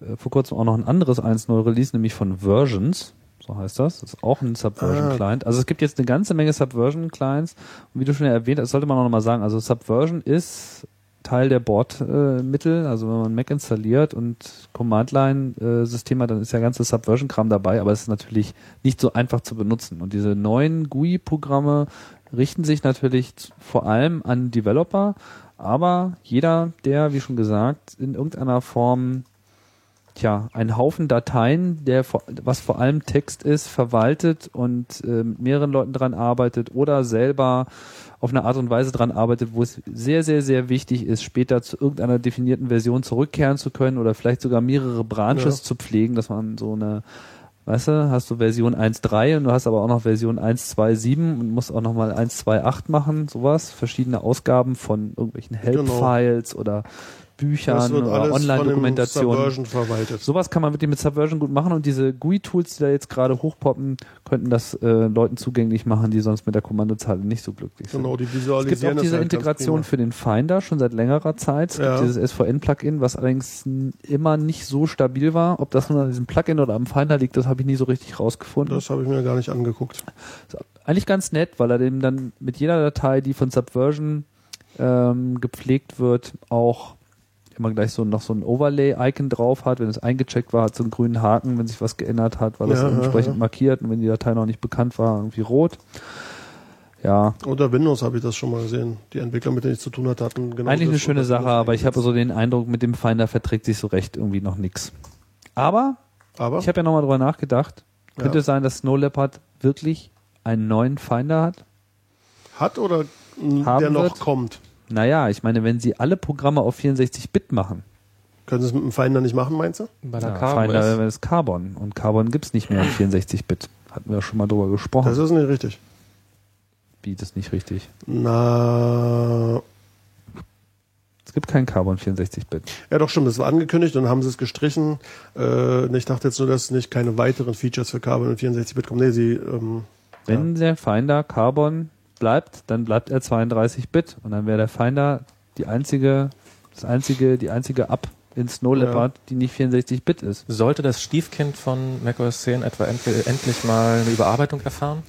äh, vor kurzem auch noch ein anderes 1.0 Release, nämlich von Versions. So heißt das. Das ist auch ein Subversion-Client. Also es gibt jetzt eine ganze Menge Subversion-Clients. Und wie du schon erwähnt hast, sollte man auch nochmal sagen, also Subversion ist Teil der Bordmittel. Äh, also wenn man Mac installiert und Command-Line-System hat, dann ist ja ganze Subversion-Kram dabei, aber es ist natürlich nicht so einfach zu benutzen. Und diese neuen GUI-Programme richten sich natürlich vor allem an Developer, aber jeder, der, wie schon gesagt, in irgendeiner Form tja, ein Haufen Dateien, der was vor allem Text ist, verwaltet und äh, mit mehreren Leuten dran arbeitet oder selber auf eine Art und Weise dran arbeitet, wo es sehr, sehr, sehr wichtig ist, später zu irgendeiner definierten Version zurückkehren zu können oder vielleicht sogar mehrere Branches ja. zu pflegen, dass man so eine Weißt du, hast du Version 1.3 und du hast aber auch noch Version 1.2.7 und musst auch nochmal 1.2.8 machen, sowas, verschiedene Ausgaben von irgendwelchen genau. Help-Files genau. oder Büchern oder Online-Dokumentationen. Sowas kann man wirklich mit Subversion gut machen und diese GUI-Tools, die da jetzt gerade hochpoppen, könnten das äh, Leuten zugänglich machen, die sonst mit der Kommandozeile nicht so glücklich sind. Genau, die visualisieren Es gibt auch diese halt Integration für den Finder schon seit längerer Zeit. Es ja. gibt dieses SVN-Plugin, was allerdings immer nicht so stabil war. Ob das nur an diesem Plugin oder am Finder liegt, das habe ich nie so richtig rausgefunden. Das habe ich mir gar nicht angeguckt. eigentlich ganz nett, weil er dem dann mit jeder Datei, die von Subversion ähm, gepflegt wird, auch immer gleich so noch so ein Overlay-Icon drauf hat. Wenn es eingecheckt war, hat so einen grünen Haken, wenn sich was geändert hat, war das ja, entsprechend ja. markiert und wenn die Datei noch nicht bekannt war, irgendwie rot. Ja. Unter Windows habe ich das schon mal gesehen. Die Entwickler, mit denen ich zu tun hatte, hatten genau Eigentlich eine schöne Sache, aber ich habe so den Eindruck, mit dem Finder verträgt sich so recht irgendwie noch nichts. Aber, aber? ich habe ja nochmal drüber nachgedacht. Könnte ja. sein, dass Snow Leopard wirklich einen neuen Finder hat? Hat oder der noch wird? kommt? Naja, ich meine, wenn sie alle Programme auf 64-Bit machen. Können sie es mit dem Finder nicht machen, meinst du? Bei der ja, Carbon Finder ist Carbon. Und Carbon gibt's nicht mehr in 64-Bit. Hatten wir schon mal drüber gesprochen. Das ist nicht richtig. Wie, das ist nicht richtig? Na. Es gibt kein Carbon 64-Bit. Ja, doch, stimmt. Das war angekündigt und dann haben sie es gestrichen. Äh, ich dachte jetzt nur, dass nicht keine weiteren Features für Carbon und 64-Bit kommen. Nee, sie. Ähm, Wenn ja. der Finder Carbon bleibt, dann bleibt er 32-Bit und dann wäre der Finder die einzige, das einzige, die einzige Up in Snow Leopard, ja. die nicht 64-Bit ist. Sollte das Stiefkind von macOS 10 etwa endlich mal eine Überarbeitung erfahren?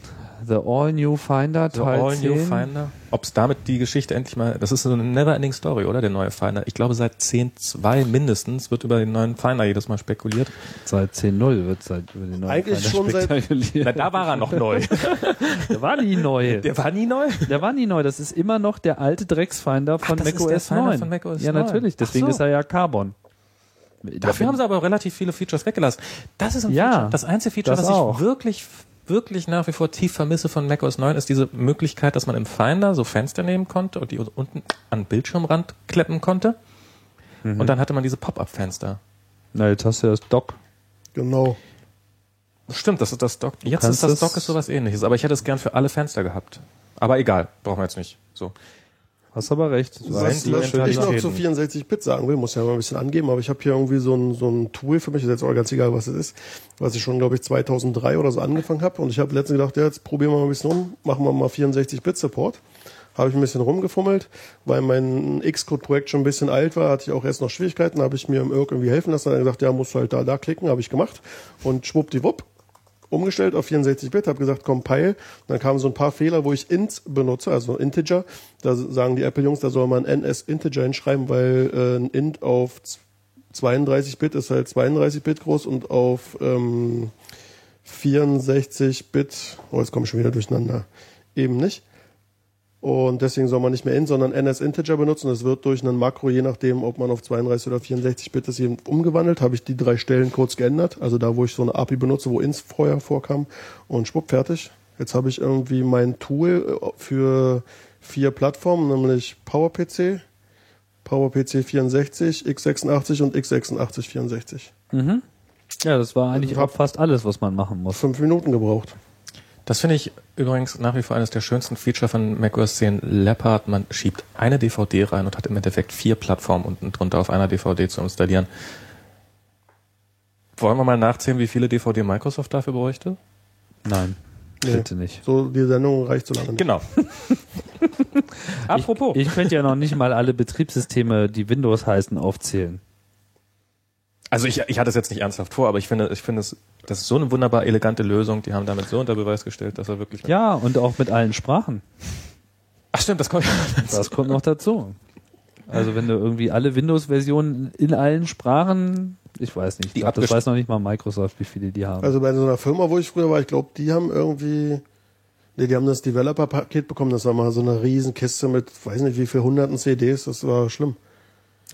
The All New Finder The Teil All 10. New Finder. Ob es damit die Geschichte endlich mal, das ist so eine never-ending Story, oder? Der neue Finder. Ich glaube, seit 10.2 mindestens wird über den neuen Finder jedes Mal spekuliert. Seit 10.0 wird seit über den neuen Eigentlich Finder schon spekuliert. Seit, Na, da war er noch neu. <laughs> der war nie neu. Der war nie neu? Der war nie neu. Das ist immer noch der alte Drecksfinder von macOS 9. Von Mac ja, 9. natürlich. Deswegen so. ist er ja Carbon. Dafür haben sie aber relativ viele Features weggelassen. Das ist ein ja, Feature, das einzige Feature, das was auch. ich wirklich wirklich nach wie vor tief vermisse von macOS 9, ist diese Möglichkeit, dass man im Finder so Fenster nehmen konnte und die unten an Bildschirmrand kleppen konnte. Mhm. Und dann hatte man diese Pop-up-Fenster. Na, jetzt hast du ja das Dock. Genau. Stimmt, das ist das Dock. Jetzt ist das Dock ist sowas ähnliches, aber ich hätte es gern für alle Fenster gehabt. Aber egal, brauchen wir jetzt nicht. So. Hast aber recht. Was, ich noch zu 64-Bit sagen will, muss ja mal ein bisschen angeben, aber ich habe hier irgendwie so ein, so ein Tool für mich, ist jetzt auch ganz egal, was es ist, was ich schon, glaube ich, 2003 oder so angefangen habe und ich habe letztens gedacht, ja, jetzt probieren wir mal ein bisschen rum, machen wir mal 64-Bit-Support. Habe ich ein bisschen rumgefummelt, weil mein Xcode-Projekt schon ein bisschen alt war, hatte ich auch erst noch Schwierigkeiten, habe ich mir im Irk irgendwie helfen lassen, dann gesagt, ja, musst du halt da, da klicken, habe ich gemacht und schwuppdiwupp, umgestellt auf 64-Bit, habe gesagt, compile. dann kamen so ein paar Fehler, wo ich int benutze, also Integer. Da sagen die Apple-Jungs, da soll man ns Integer hinschreiben, weil äh, ein int auf 32-Bit ist halt 32-Bit groß und auf ähm, 64-Bit, oh, jetzt komme ich schon wieder durcheinander, eben nicht. Und deswegen soll man nicht mehr int, sondern ns-Integer benutzen. Das wird durch einen Makro, je nachdem, ob man auf 32 oder 64 Bit ist, eben umgewandelt. Habe ich die drei Stellen kurz geändert. Also da, wo ich so eine API benutze, wo ins vorher vorkam. Und schwupp, fertig. Jetzt habe ich irgendwie mein Tool äh, für vier Plattformen, nämlich PowerPC, PowerPC 64, x86 und x86 64. Mhm. Ja, das war eigentlich also auch fast alles, was man machen muss. Fünf Minuten gebraucht. Das finde ich übrigens nach wie vor eines der schönsten Feature von macOS 10 Leopard. Man schiebt eine DVD rein und hat im Endeffekt vier Plattformen unten drunter auf einer DVD zu installieren. Wollen wir mal nachzählen, wie viele DVD Microsoft dafür bräuchte? Nein. Nee. Bitte nicht. So, die Sendung reicht so lange nicht. Genau. <laughs> Apropos. Ich, ich könnte ja noch nicht mal alle Betriebssysteme, die Windows heißen, aufzählen. Also ich, ich hatte es jetzt nicht ernsthaft vor, aber ich finde, ich finde es, das ist so eine wunderbar elegante Lösung. Die haben damit so unter Beweis gestellt, dass er wirklich. Ja, und auch mit allen Sprachen. Ach stimmt, das kommt. Das kommt noch dazu. Also wenn du irgendwie alle Windows-Versionen in allen Sprachen, ich weiß nicht, ich Die glaub, das weiß noch nicht mal Microsoft, wie viele die haben. Also bei so einer Firma, wo ich früher war, ich glaube, die haben irgendwie, nee, die haben das Developer-Paket bekommen. Das war mal so eine riesen Kiste mit, weiß nicht wie viel hunderten CDs. Das war schlimm.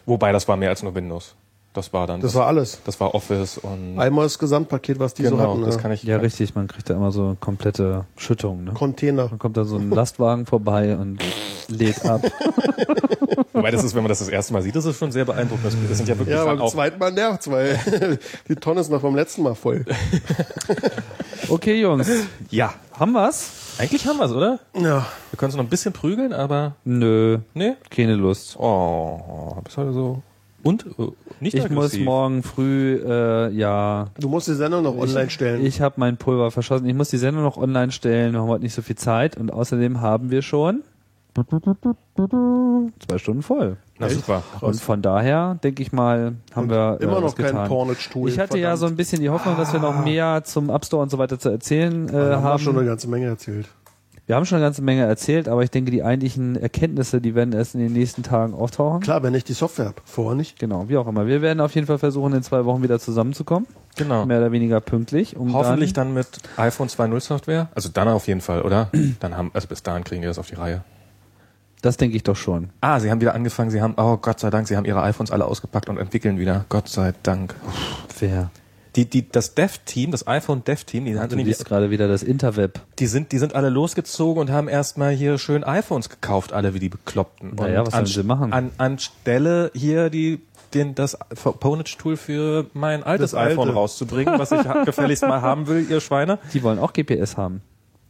Wobei, das war mehr als nur Windows. Das war dann. Das war alles. das war Office und. Einmal das Gesamtpaket, was die so genau, hatten. das ja. kann ich. ja, richtig, man kriegt da immer so komplette Schüttung. Ne? Container. Dann kommt da so ein Lastwagen vorbei und lädt ab. <laughs> Wobei das ist, wenn man das das erste Mal sieht, das ist schon sehr beeindruckend. Das, das sind ja wirklich Ja, beim auch. zweiten Mal nervt's, weil <laughs> die Tonne ist noch vom letzten Mal voll. Okay, Jungs, Ja. haben wir's? Eigentlich haben wir es, oder? Ja. Wir können es noch ein bisschen prügeln, aber. Nö, Nee. keine Lust. Oh, bist heute so. Und? Äh, nicht Ich muss aggressiv. morgen früh, äh, ja, Du musst die Sendung noch online stellen. ich habe mein Pulver verschossen. Ich muss die Sendung noch online stellen. Wir haben heute nicht so viel Zeit und außerdem haben wir schon zwei Stunden voll. Na super. Und von daher denke ich mal, haben wir äh, Immer was noch kein getan. Pornage-Tool. Ich hatte ja so ein bisschen die Hoffnung, dass wir noch mehr zum App Store und so weiter zu erzählen äh, Wir haben haben. schon eine ganze Menge erzählt. Wir haben schon eine ganze Menge erzählt, aber ich denke, die eigentlichen Erkenntnisse, die werden erst in den nächsten Tagen auftauchen. Klar, wenn ich die Software habe. Vorher nicht. Genau, wie auch immer. Wir werden auf jeden Fall versuchen, in zwei Wochen wieder zusammenzukommen. Genau. Mehr oder weniger pünktlich. Um Hoffentlich dann, dann mit iPhone 2.0 Software. Also dann auf jeden Fall, oder? <clears throat> Dann haben, also bis dahin kriegen wir das auf die Reihe. Das denke ich doch schon. Ah, sie haben wieder angefangen, sie haben, oh Gott sei Dank, sie haben ihre iPhones alle ausgepackt und entwickeln wieder. Gott sei Dank. Wer? Die, die, das Dev-Team, das iPhone Dev-Team, die, Du die, liest gerade wieder das Interweb. die sind, die sind alle losgezogen und haben erstmal hier schön iPhones gekauft, alle wie die Bekloppten. Naja, Und was sollen an- sie machen? An, anstelle hier die, den, das Ponage-Tool für mein altes Das alte. iPhone rauszubringen, was ich <laughs> gefälligst mal haben will, ihr Schweine. Die wollen auch GPS haben.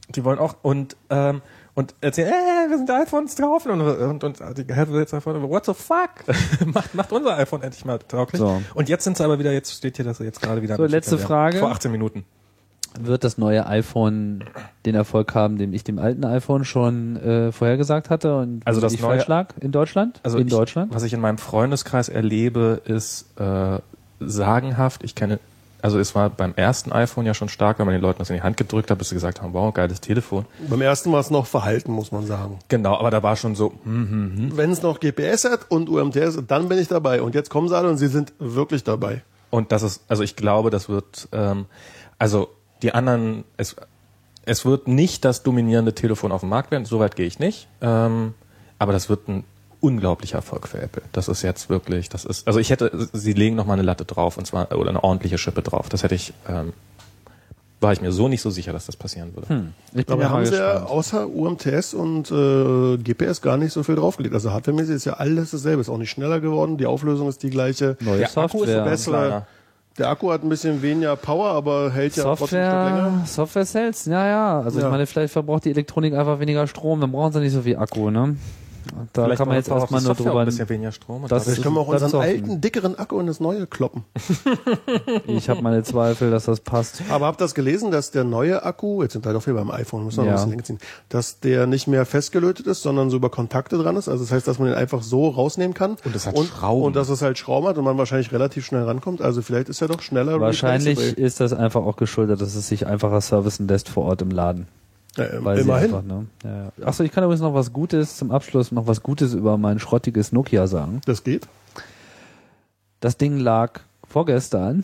Die wollen auch und ähm, und erzählen, äh, wir sind iPhones drauf und und, und die Hälfte jetzt davon, what the fuck? <laughs> macht, macht unser iPhone endlich mal tauglich. So. Und jetzt sind sie aber wieder, jetzt steht hier, dass sie jetzt gerade wieder. So, letzte Ja, Frage. Vor 18 Minuten. Wird das neue iPhone den Erfolg haben, den ich dem alten iPhone schon äh, vorhergesagt hatte und Also das neue- falsch lag in Deutschland? Also in ich, Deutschland? Was ich in meinem Freundeskreis erlebe, ist äh, sagenhaft. Ich kenne, also es war beim ersten iPhone ja schon stark, wenn man den Leuten das in die Hand gedrückt hat, bis sie gesagt haben, wow, geiles Telefon. Beim ersten war es noch verhalten, muss man sagen. Genau, aber da war schon so, hm, Wenn es noch GPS hat und UMTS, dann bin ich dabei. Und jetzt kommen sie alle und sie sind wirklich dabei. Und das ist, also ich glaube, das wird, ähm, also die anderen, es, es wird nicht das dominierende Telefon auf dem Markt werden, soweit gehe ich nicht. Ähm, aber das wird ein unglaublicher Erfolg für Apple. Das ist jetzt wirklich, das ist, also ich hätte, sie legen noch mal eine Latte drauf und zwar, oder eine ordentliche Schippe drauf. Das hätte ich, ähm, war ich mir so nicht so sicher, dass das passieren würde. Hm. Ich mal haben sie ja außer UMTS und äh, GPS gar nicht so viel draufgelegt. Also hardwaremäßig ist ja alles dasselbe. Ist auch nicht schneller geworden. Die Auflösung ist die gleiche. Neue Der Akku ist Software. so Bessere, kleiner. der Akku hat ein bisschen weniger Power, aber hält ja trotzdem Software, länger. Software Sales, ja, ja. Also Ja. ich meine, vielleicht verbraucht die Elektronik einfach weniger Strom, dann brauchen sie nicht so viel Akku, ne? Da Vielleicht kann man jetzt auch erstmal nur drüber. ein bisschen weniger Strom. Und Das Vielleicht können wir auch unseren offen. alten, dickeren Akku in das neue kloppen. <laughs> Ich habe meine Zweifel, dass das passt. Aber habt ihr das gelesen, dass der neue Akku, jetzt sind wir doch hier beim iPhone, müssen wir noch Ja. ein bisschen länger ziehen, dass der nicht mehr festgelötet ist, sondern so über Kontakte dran ist. Also das heißt, dass man den einfach so rausnehmen kann. Und es hat und, Schrauben. Und dass es halt Schrauben hat und man wahrscheinlich relativ schnell rankommt. Also vielleicht ist er doch schneller Wahrscheinlich ist das einfach auch geschuldet, dass es sich einfacher servicen lässt vor Ort im Laden. Ja, Weil immerhin. Sie einfach, ne? ja. Achso, ich kann übrigens noch was Gutes zum Abschluss, noch was Gutes über mein schrottiges Nokia sagen. Das geht. Das Ding lag vorgestern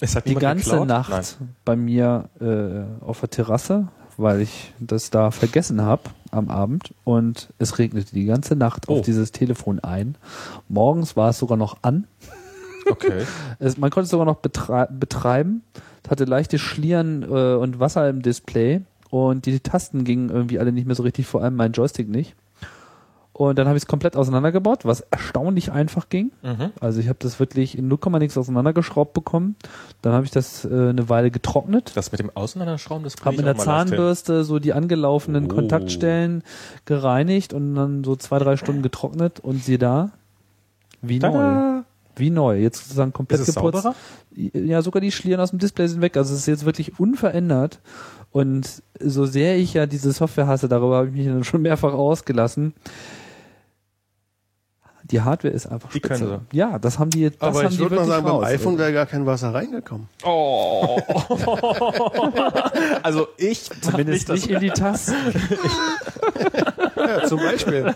Es hat die ganze geklaut? Nacht Nein. bei mir äh, auf der Terrasse, weil ich das da vergessen habe am Abend und es regnete die ganze Nacht Oh. auf dieses Telefon ein. Morgens war es sogar noch an. Okay. <laughs> Es, man konnte es sogar noch betrei betreiben. Es hatte leichte Schlieren äh, und Wasser im Display und die Tasten gingen irgendwie alle nicht mehr so richtig, vor allem mein Joystick nicht. Und dann habe ich es komplett auseinandergebaut, was erstaunlich einfach ging. Mhm. Also ich habe das wirklich in 0, nix auseinandergeschraubt bekommen. Dann habe ich das äh, eine Weile getrocknet. Das mit dem Auseinanderschrauben, das Habe ich mit der. Zahnbürste so die angelaufenen Oh. Kontaktstellen gereinigt und dann so zwei, drei Stunden getrocknet und siehe da, wie neu. Wie neu. Jetzt sozusagen komplett Ist es geputzt. sauberer? Ja, sogar die Schlieren aus dem Display sind weg. Also es ist jetzt wirklich unverändert. Und so sehr ich ja diese Software hasse, darüber habe ich mich dann schon mehrfach ausgelassen. Die Hardware ist einfach Die spitze. können Ja, das haben die, das Aber haben ich würde mal sagen, beim raus. iPhone wäre gar kein Wasser reingekommen. Oh. <laughs> also ich Zumindest nicht in die Tasten. Ja, zum Beispiel.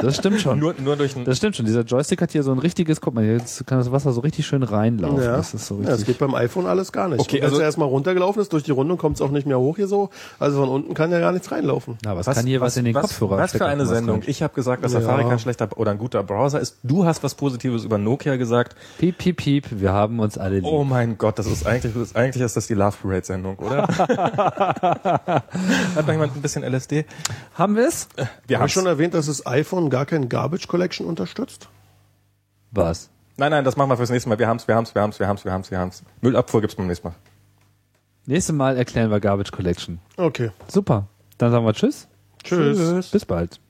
Das stimmt schon. Nur, nur durch ein Das stimmt schon. Dieser Joystick hat hier so ein richtiges, guck mal, jetzt kann das Wasser so richtig schön reinlaufen. Ja. Das ist so ja, das richtig. geht beim iPhone alles gar nicht. Okay, Und wenn also- es erstmal runtergelaufen ist, durch die Rundung kommt es auch nicht mehr hoch hier so. Also von unten kann ja gar nichts reinlaufen. Na, was, kann hier was, in den was, Kopfhörer Was für eine was Sendung. Ich habe gesagt, dass Ja. Safari kein schlechter oder ein guter Browser ist. Du hast was Positives über Nokia gesagt. Piep, piep, piep. Wir haben uns alle lieb. Oh mein Gott, das ist eigentlich, das ist, eigentlich ist das die Love Parade Sendung, oder? <laughs> Hat noch jemand ein bisschen LSD? Haben wir es? Wir Habe ich haben's. schon erwähnt, dass das iPhone gar kein Garbage Collection unterstützt? Was? Nein, nein, das machen wir fürs nächste Mal. Wir haben's, wir haben's, wir haben's, wir haben's, wir haben's, wir haben's. Müllabfuhr gibt's beim nächsten Mal. Nächstes Mal erklären wir Garbage Collection. Okay. Super. Dann sagen wir Tschüss. Tschüss. Bis bald.